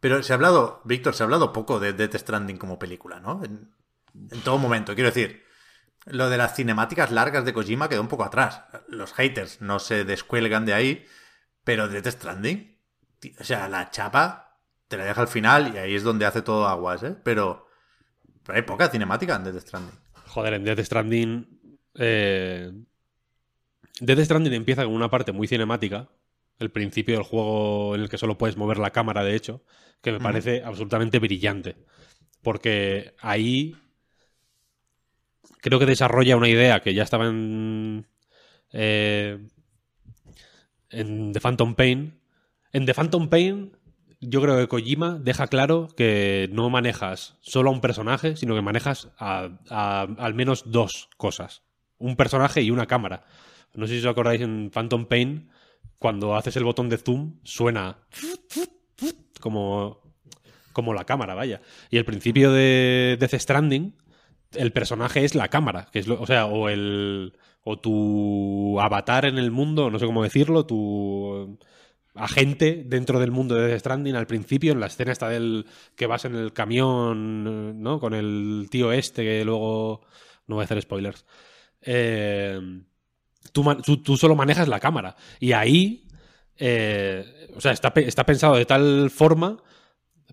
Pero se ha hablado, Víctor, se ha hablado poco de Death Stranding como película, ¿no? En, en todo momento. Quiero decir, lo de las cinemáticas largas de Kojima quedó un poco atrás. Los haters no se descuelgan de ahí, pero Death Stranding, o sea, la chapa te la deja al final y ahí es donde hace todo aguas, ¿eh? Pero, pero hay poca cinemática en Death Stranding. Joder, en Death Stranding. Eh... Death Stranding empieza con una parte muy cinemática. El principio del juego en el que solo puedes mover la cámara, de hecho, que me parece absolutamente brillante. Porque ahí creo que desarrolla una idea que ya estaba en. eh, en The Phantom Pain. En The Phantom Pain, yo creo que Kojima deja claro que no manejas solo a un personaje, sino que manejas a, a al menos dos cosas. Un personaje y una cámara. No sé si os acordáis en Phantom Pain, cuando haces el botón de zoom, suena como, como la cámara, vaya. Y el principio de Death Stranding, el personaje es la cámara, que es lo- o sea, o el o tu avatar en el mundo, no sé cómo decirlo, tu agente dentro del mundo de Death Stranding al principio, en la escena esta del que vas en el camión, ¿no? Con el tío este que luego no voy a hacer spoilers. Eh, tú, tú- tú solo manejas la cámara y ahí eh, o sea, está, está pensado de tal forma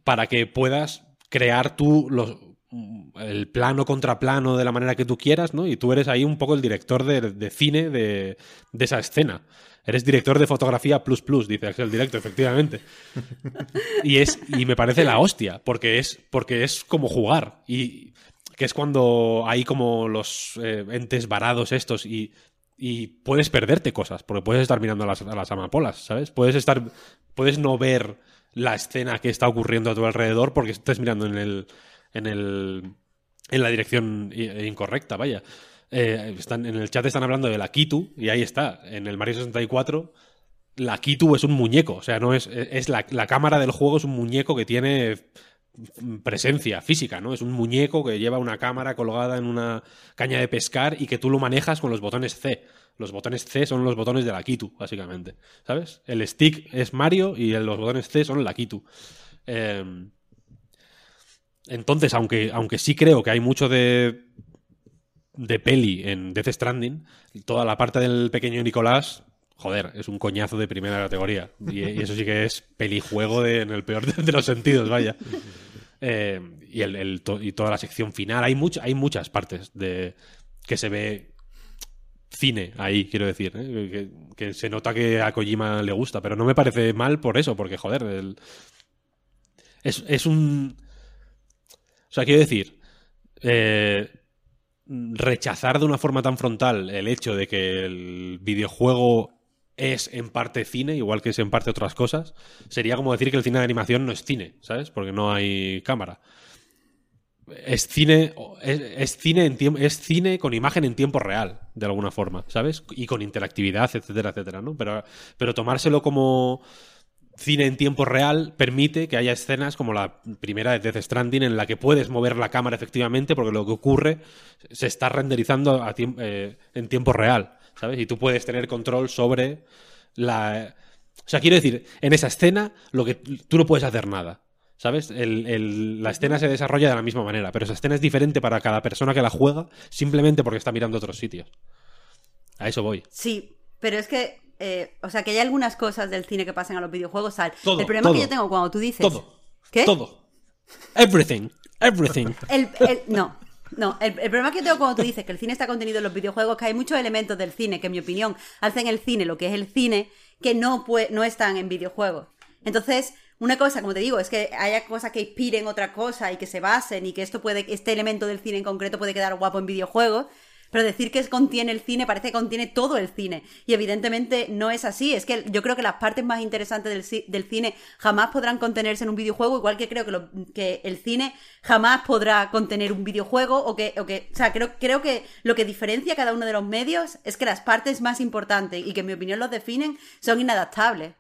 para que puedas crear tú los, el plano contra plano de la manera que tú quieras, ¿no? Y tú eres ahí un poco el director de, de cine de, de esa escena. Eres director de fotografía plus plus, dice Axel Directo, efectivamente. Y es y me parece la hostia, porque es porque es como jugar y que es cuando hay como los eh, entes varados estos y y puedes perderte cosas, porque puedes estar mirando a las, a las amapolas, ¿sabes? Puedes estar puedes no ver la escena que está ocurriendo a tu alrededor porque estás mirando en el en el en la dirección incorrecta, vaya. Eh, están, en el chat están hablando de la Kitu y ahí está, en el Mario 64 la Kitu es un muñeco, o sea, no es, es la, la cámara del juego es un muñeco que tiene presencia física, ¿no? Es un muñeco que lleva una cámara colgada en una caña de pescar y que tú lo manejas con los botones C. Los botones C son los botones de la Kitu, básicamente. ¿Sabes? El stick es Mario y los botones C son la Kitu. Eh, entonces, aunque, aunque sí creo que hay mucho de, de peli en Death Stranding, toda la parte del pequeño Nicolás, joder, es un coñazo de primera categoría. Y, eso sí que es pelijuego de, en el peor de, los sentidos, vaya. Eh, y, el, el y toda la sección final. Hay, much- hay muchas partes de que se ve cine ahí, quiero decir. ¿eh? Que, se nota que a Kojima le gusta, pero no me parece mal por eso, porque, joder, es, es un... O sea, quiero decir, eh, rechazar de una forma tan frontal el hecho de que el videojuego es en parte cine, igual que es en parte otras cosas, sería como decir que el cine de animación no es cine, ¿sabes? Porque no hay cámara. Es cine, es, cine en es cine con imagen en tiempo real, de alguna forma, ¿sabes? Y con interactividad, etcétera, etcétera, ¿no? Pero, pero tomárselo como cine en tiempo real permite que haya escenas como la primera de Death Stranding en la que puedes mover la cámara efectivamente porque lo que ocurre se está renderizando eh, en tiempo real, ¿sabes? Y tú puedes tener control sobre la... O sea, quiero decir, en esa escena lo que tú no puedes hacer nada. ¿Sabes? La escena se desarrolla de la misma manera, pero esa escena es diferente para cada persona que la juega simplemente porque está mirando otros sitios. A eso voy. Sí, pero es que, eh, o sea, que hay algunas cosas del cine que pasan a los videojuegos. Todo, el problema todo. que yo tengo cuando tú dices... Todo. ¿Qué? Todo. Everything. Everything. El, el- no, no. El, el problema que tengo cuando tú dices que el cine está contenido en los videojuegos es que hay muchos elementos del cine que, en mi opinión, hacen el cine lo que es el cine que no, pue- no están en videojuegos. Entonces, una cosa, como te digo, es que haya cosas que inspiren otra cosa y que se basen y que esto puede, este elemento del cine en concreto puede quedar guapo en videojuegos. Pero decir que contiene el cine parece que contiene todo el cine. Y evidentemente no es así. Es que yo creo que las partes más interesantes del, ci- del cine jamás podrán contenerse en un videojuego, igual que creo que el cine jamás podrá contener un videojuego. O que, o que, o sea, creo, creo que lo que diferencia cada uno de los medios es que las partes más importantes y que en mi opinión los definen son inadaptables.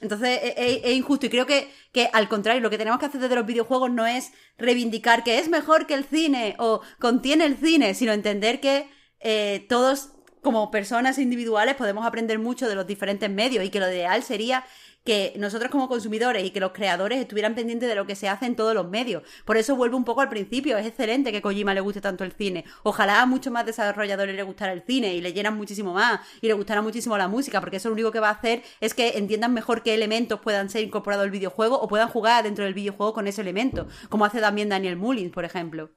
Entonces es, es- es injusto. Y creo que, que al contrario, lo que tenemos que hacer desde los videojuegos no es reivindicar que es mejor que el cine o contiene el cine, sino entender que eh, todos como personas individuales podemos aprender mucho de los diferentes medios y que lo ideal sería que nosotros como consumidores y que los creadores estuvieran pendientes de lo que se hace en todos los medios. Por eso vuelvo un poco al principio, es excelente que Kojima le guste tanto el cine. Ojalá a muchos más desarrolladores le gustara el cine y leyeran muchísimo más y le gustara muchísimo la música, porque eso lo único que va a hacer es que entiendan mejor qué elementos puedan ser incorporados al videojuego o puedan jugar dentro del videojuego con ese elemento, como hace también Daniel Mullins, por ejemplo.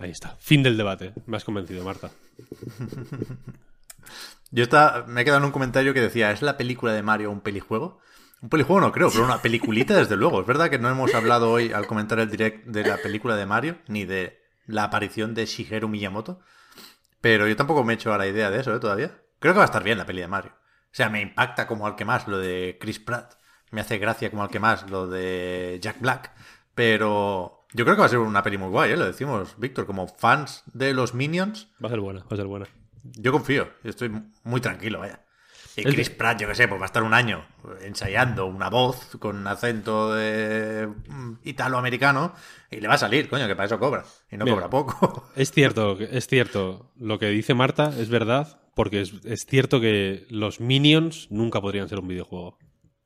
Ahí está. Fin del debate. Me has convencido, Marta. Yo me he quedado en un comentario que decía, ¿es la película de Mario un pelijuego? Un pelijuego no creo, pero una peliculita desde luego. Es verdad que no hemos hablado hoy al comentar el direct de la película de Mario, ni de la aparición de Shigeru Miyamoto. Pero yo tampoco me he hecho a la idea de eso, ¿eh? Todavía. Creo que va a estar bien la peli de Mario. O sea, me impacta como al que más lo de Chris Pratt. Me hace gracia como al que más lo de Jack Black. Pero yo creo que va a ser una peli muy guay, ¿eh? Lo decimos, Víctor. Como fans de los Minions, Va a ser buena, va a ser buena. Yo confío, estoy muy tranquilo, vaya. Y El- Chris Pratt, yo qué sé, pues va a estar un año ensayando una voz con acento de mm, italoamericano y le va a salir, coño, que para eso cobra. Y no Mira. cobra poco. Es cierto, es cierto. Lo que dice Marta es verdad, porque es, es cierto que los Minions nunca podrían ser un videojuego.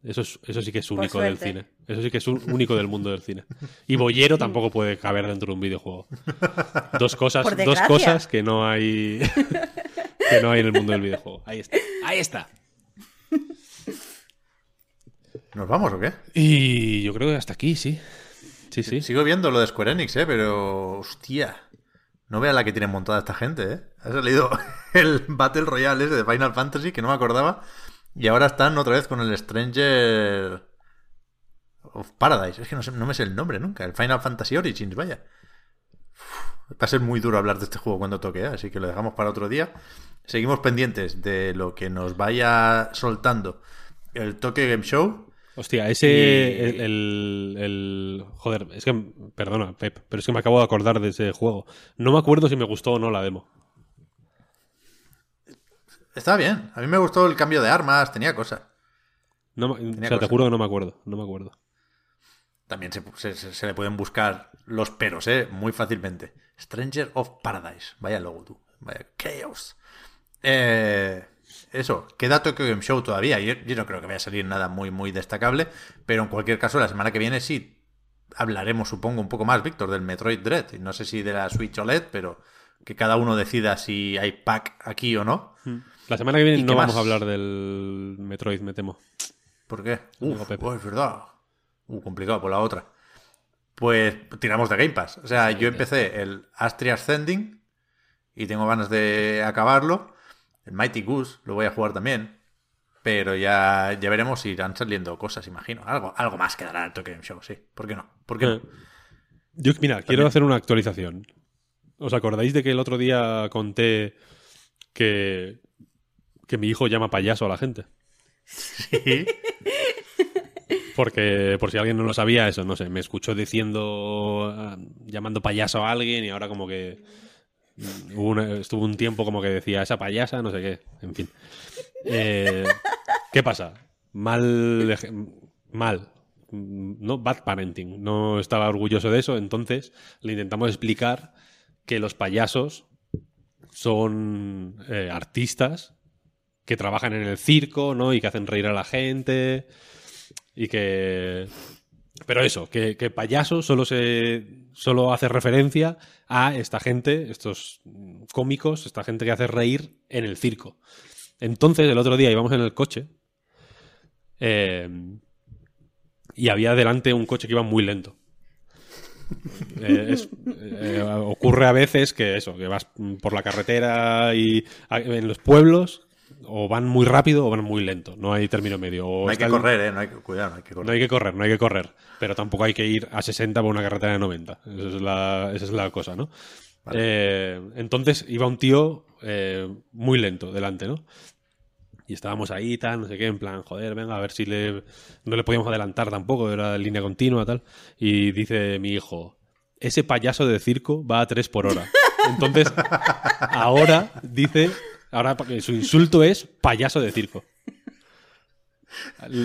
Eso, es, eso sí que es único del cine. Eso sí que es un- único del mundo del cine. Y Bollero tampoco puede caber dentro de un videojuego. Dos cosas, dos cosas que no hay que no hay en el mundo del videojuego. Ahí está. Ahí está. ¿Nos vamos o qué? Y yo creo que hasta aquí, sí. Sí, sí. Sigo viendo lo de Square Enix, ¿eh? Pero, hostia. No vea la que tiene montada esta gente, ¿eh? Ha salido el Battle Royale ese de Final Fantasy, que no me acordaba. Y ahora están otra vez con el Stranger of Paradise. Es que no, sé- no me sé el nombre nunca. El Final Fantasy Origins, vaya. Uf, va a ser muy duro hablar de este juego cuando toque, ¿eh? así que lo dejamos para otro día. Seguimos pendientes de lo que nos vaya soltando el Toque Game Show. Hostia, ese. Y- El, el- el- Joder, es que. Perdona, Pep, pero es que me acabo de acordar de ese juego. No me acuerdo si me gustó o no la demo. Está bien. A mí me gustó el cambio de armas, tenía cosas. No, o sea, te cosas. juro que no me acuerdo. No me acuerdo. También se, se- le pueden buscar los peros, ¿eh? Muy fácilmente. Stranger of Paradise. Vaya logo tú. Vaya chaos. Eh, eso, queda Tokyo Game Show todavía. Yo, yo no creo que vaya a salir nada muy, muy destacable. Pero en cualquier caso, la semana que viene sí hablaremos, supongo, un poco más, Víctor, del Metroid Dread. Y No sé si de la Switch OLED, pero que cada uno decida si hay pack aquí o no. La semana que viene ¿Y no vamos más? a hablar del Metroid, me temo. ¿Por qué? Uf, Pepe. oh, es verdad. Uh, complicado por la otra. Pues tiramos de Game Pass. O sea, yo empecé el Astria Ascending y tengo ganas de acabarlo. El Mighty Goose lo voy a jugar también. Pero ya, ya veremos si irán saliendo cosas, imagino. Algo, algo más quedará en el Tokyo Game Show, sí. ¿Por qué no? ¿Por qué no? Eh, Yo, mira, quiero hacer una actualización. ¿Os acordáis de que el otro día conté que, que mi hijo llama payaso a la gente? Sí. Porque, por si alguien no lo sabía, eso, no sé, me escuchó diciendo, ah, llamando payaso a alguien y ahora como que mm, hubo una- estuvo un tiempo como que decía esa payasa, no sé qué, en fin. Eh, ¿Qué pasa? mal, mal, no bad parenting, no estaba orgulloso de eso, entonces le intentamos explicar que los payasos son eh, artistas que trabajan en el circo, ¿no? Y que hacen reír a la gente y que pero eso, que, que payaso solo se solo hace referencia a esta gente, estos cómicos, esta gente que hace reír en el circo. Entonces, el otro día íbamos en el coche eh, y había delante un coche que iba muy lento. Eh, eh, ocurre a veces que eso, que vas por la carretera y en los pueblos o van muy rápido o van muy lento. No hay término medio. O No hay que el- correr, ¿eh? No hay que, cuidado, no hay que correr. no hay que correr, no hay que correr. Pero tampoco hay que ir a 60 por una carretera de 90. Esa es la, esa es la cosa, ¿no? Eh, entonces iba un tío eh, muy lento delante, ¿no? Y estábamos ahí, tal, no sé qué, en plan, joder, venga, a ver si le. No le podíamos adelantar tampoco, era línea continua, tal. Y dice mi hijo, ese payaso de circo va a 3 por hora. Entonces, ahora dice. Ahora su insulto es payaso de circo.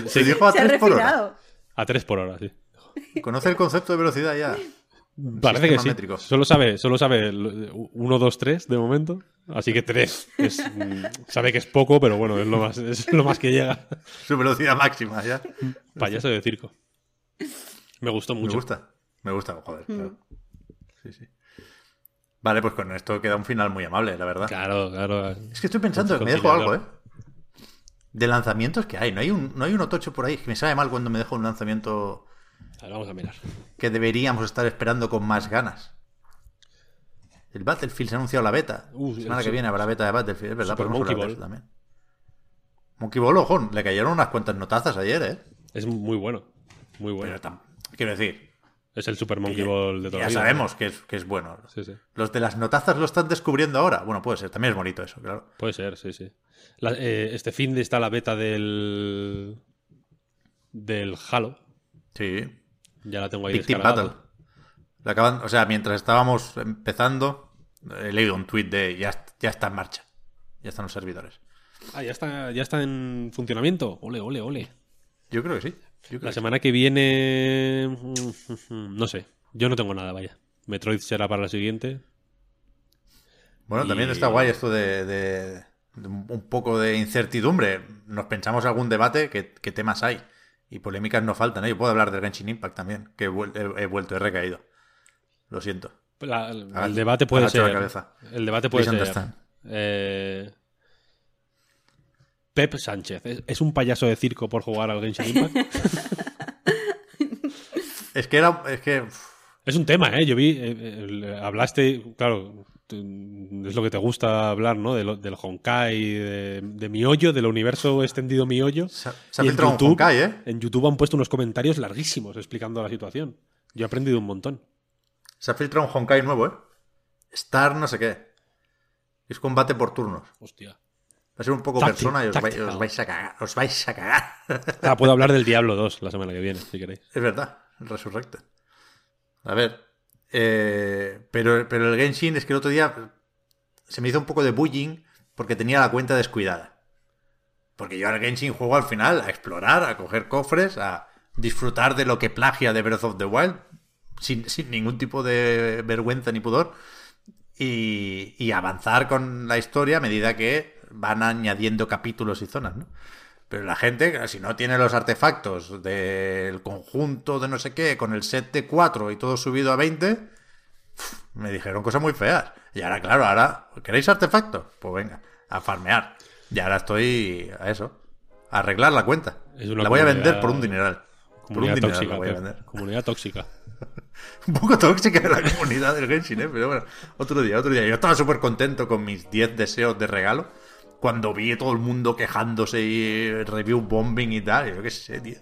Se dijo a tres por hora. A 3 por hora, sí. Conoce el concepto de velocidad ya. Parece que sí. métrico. Solo sabe, solo sabe 1, 2, 3 de momento. Así que 3. sabe que es poco, pero bueno, es lo más, es lo más que llega. Su velocidad máxima ya. Payaso de circo. Me gustó Me mucho. gusta. Me gusta, joder. claro. Sí, sí. Vale, pues con esto queda un final muy amable, la verdad. Claro, claro. Es que estoy pensando que me dejo algo, ¿eh? De lanzamientos que hay. No hay un, no hay un otocho por ahí. Que me sabe mal cuando me dejo un lanzamiento A ver, vamos a mirar. que deberíamos estar esperando con más ganas. El Battlefield se ha anunciado la beta. Uh, la semana el que viene habrá beta de Battlefield, es verdad. Super Monkey Ball. también. Monkey Ball, ojo, le cayeron unas cuantas notazas ayer, ¿eh? Es muy bueno. Muy bueno. Pero quiero decir, Es el Super Monkey Ball de toda ya la vida. sabemos que es, que es bueno. Sí, sí. Los de las notazas lo están descubriendo ahora. Bueno, puede ser, también es bonito eso, claro. Puede ser, sí, sí. La- eh, este fin de está la beta del. del Halo. Sí. Ya la tengo ahí Big Team. Battle. La acaban- o sea, mientras estábamos empezando, he leído un tweet de ya, ya está en marcha. Ya están los servidores. Ah, ya está, ya está en funcionamiento. Ole, ole, ole. Yo creo que sí. La semana que viene. mm, No sé. Yo no tengo nada, vaya. Metroid será para la siguiente. Bueno, también está guay esto de, de- de un poco de incertidumbre. Nos pensamos algún debate, ¿qué, qué temas hay? Y polémicas no faltan. ¿eh? Yo puedo hablar del Genshin Impact también, que he, vuel- he- he vuelto, he recaído. Lo siento. La- el Agacho- debate puede ser. la cabeza. El debate puede Please ser. understand. eh, Pep Sánchez. ¿Es, es un payaso de circo por jugar al Genshin Impact? Es que era. Es que. es un tema, ¿eh? Yo vi. eh, hablaste. Claro. Es lo que te gusta hablar, ¿no? De lo- del Honkai, de, de mi hoyo, del universo extendido mi hoyo. Se ha- se ha en filtrado un Honkai, ¿eh? En YouTube han puesto unos comentarios larguísimos explicando la situación. Yo he aprendido un montón. se ha filtrado un Honkai nuevo, ¿eh? Star no sé qué. Es combate por turnos. Hostia. Va a ser un poco Táctil, persona y os, vais, os vais a cagar. Os vais a cagar. Ah, puedo hablar del Diablo 2 la semana que viene, si queréis. es verdad, Resurrected. A ver. eh, pero, pero el Genshin es que el otro día se me hizo un poco de bullying porque tenía la cuenta descuidada. Porque yo al Genshin juego al final a explorar, a coger cofres, a disfrutar de lo que plagia de Breath of the Wild sin, sin ningún tipo de vergüenza ni pudor y, y avanzar con la historia a medida que van añadiendo capítulos y zonas, ¿no? Pero la gente, si no tiene los artefactos del conjunto de no sé qué, con el set de 4 y todo subido a 20, uf, me dijeron cosas muy feas. Y ahora, claro, ahora, ¿queréis artefactos? Pues venga, a farmear. Y ahora estoy a eso, a arreglar la cuenta. La voy a vender por un dineral. Por un Comunidad dineral tóxica. la voy a Pep. vender. Comunidad tóxica. Un poco tóxica la comunidad del Genshin, ¿eh? Pero bueno, otro día, otro día. Yo estaba súper contento con mis 10 deseos de regalo. Cuando vi todo el mundo quejándose y review bombing y tal. Yo qué sé, tío.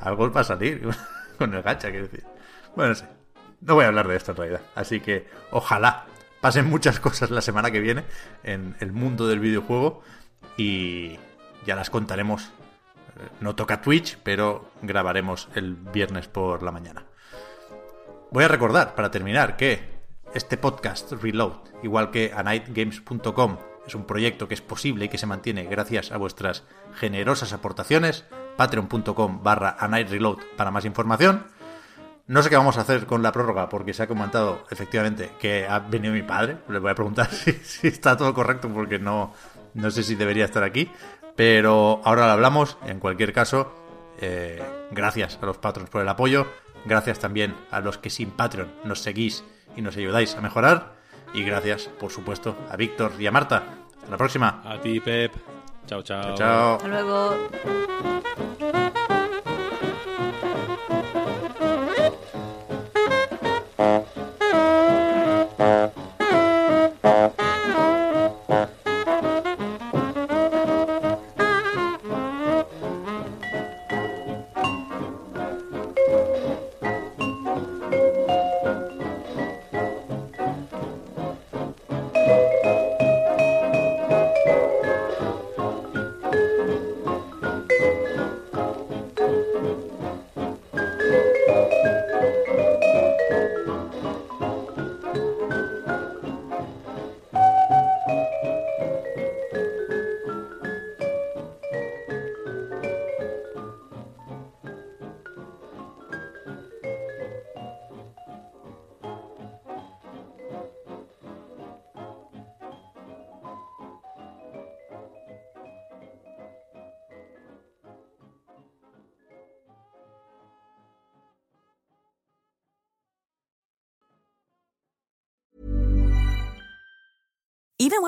Algo va a salir con el gacha, quiero decir. Bueno, no sé. No voy a hablar de esto en realidad. Así que ojalá pasen muchas cosas la semana que viene en el mundo del videojuego. Y ya las contaremos. Eh, No toca Twitch, pero grabaremos el viernes por la mañana. Voy a recordar, para terminar, que este podcast Reload, igual que a nightgames.com, Es un proyecto que es posible y que se mantiene gracias a vuestras generosas aportaciones. Patreon.com barra Reload para más información. No sé qué vamos a hacer con la prórroga porque se ha comentado efectivamente que ha venido mi padre. Le voy a preguntar si, está todo correcto porque no, no sé si debería estar aquí. Pero ahora lo hablamos. En cualquier caso, eh, gracias a los patrons por el apoyo. Gracias también a los que sin Patreon nos seguís y nos ayudáis a mejorar. Y gracias, por supuesto, a Víctor y a Marta. Hasta la próxima. A ti, Pep. Chao, chao. Chao. Hasta luego.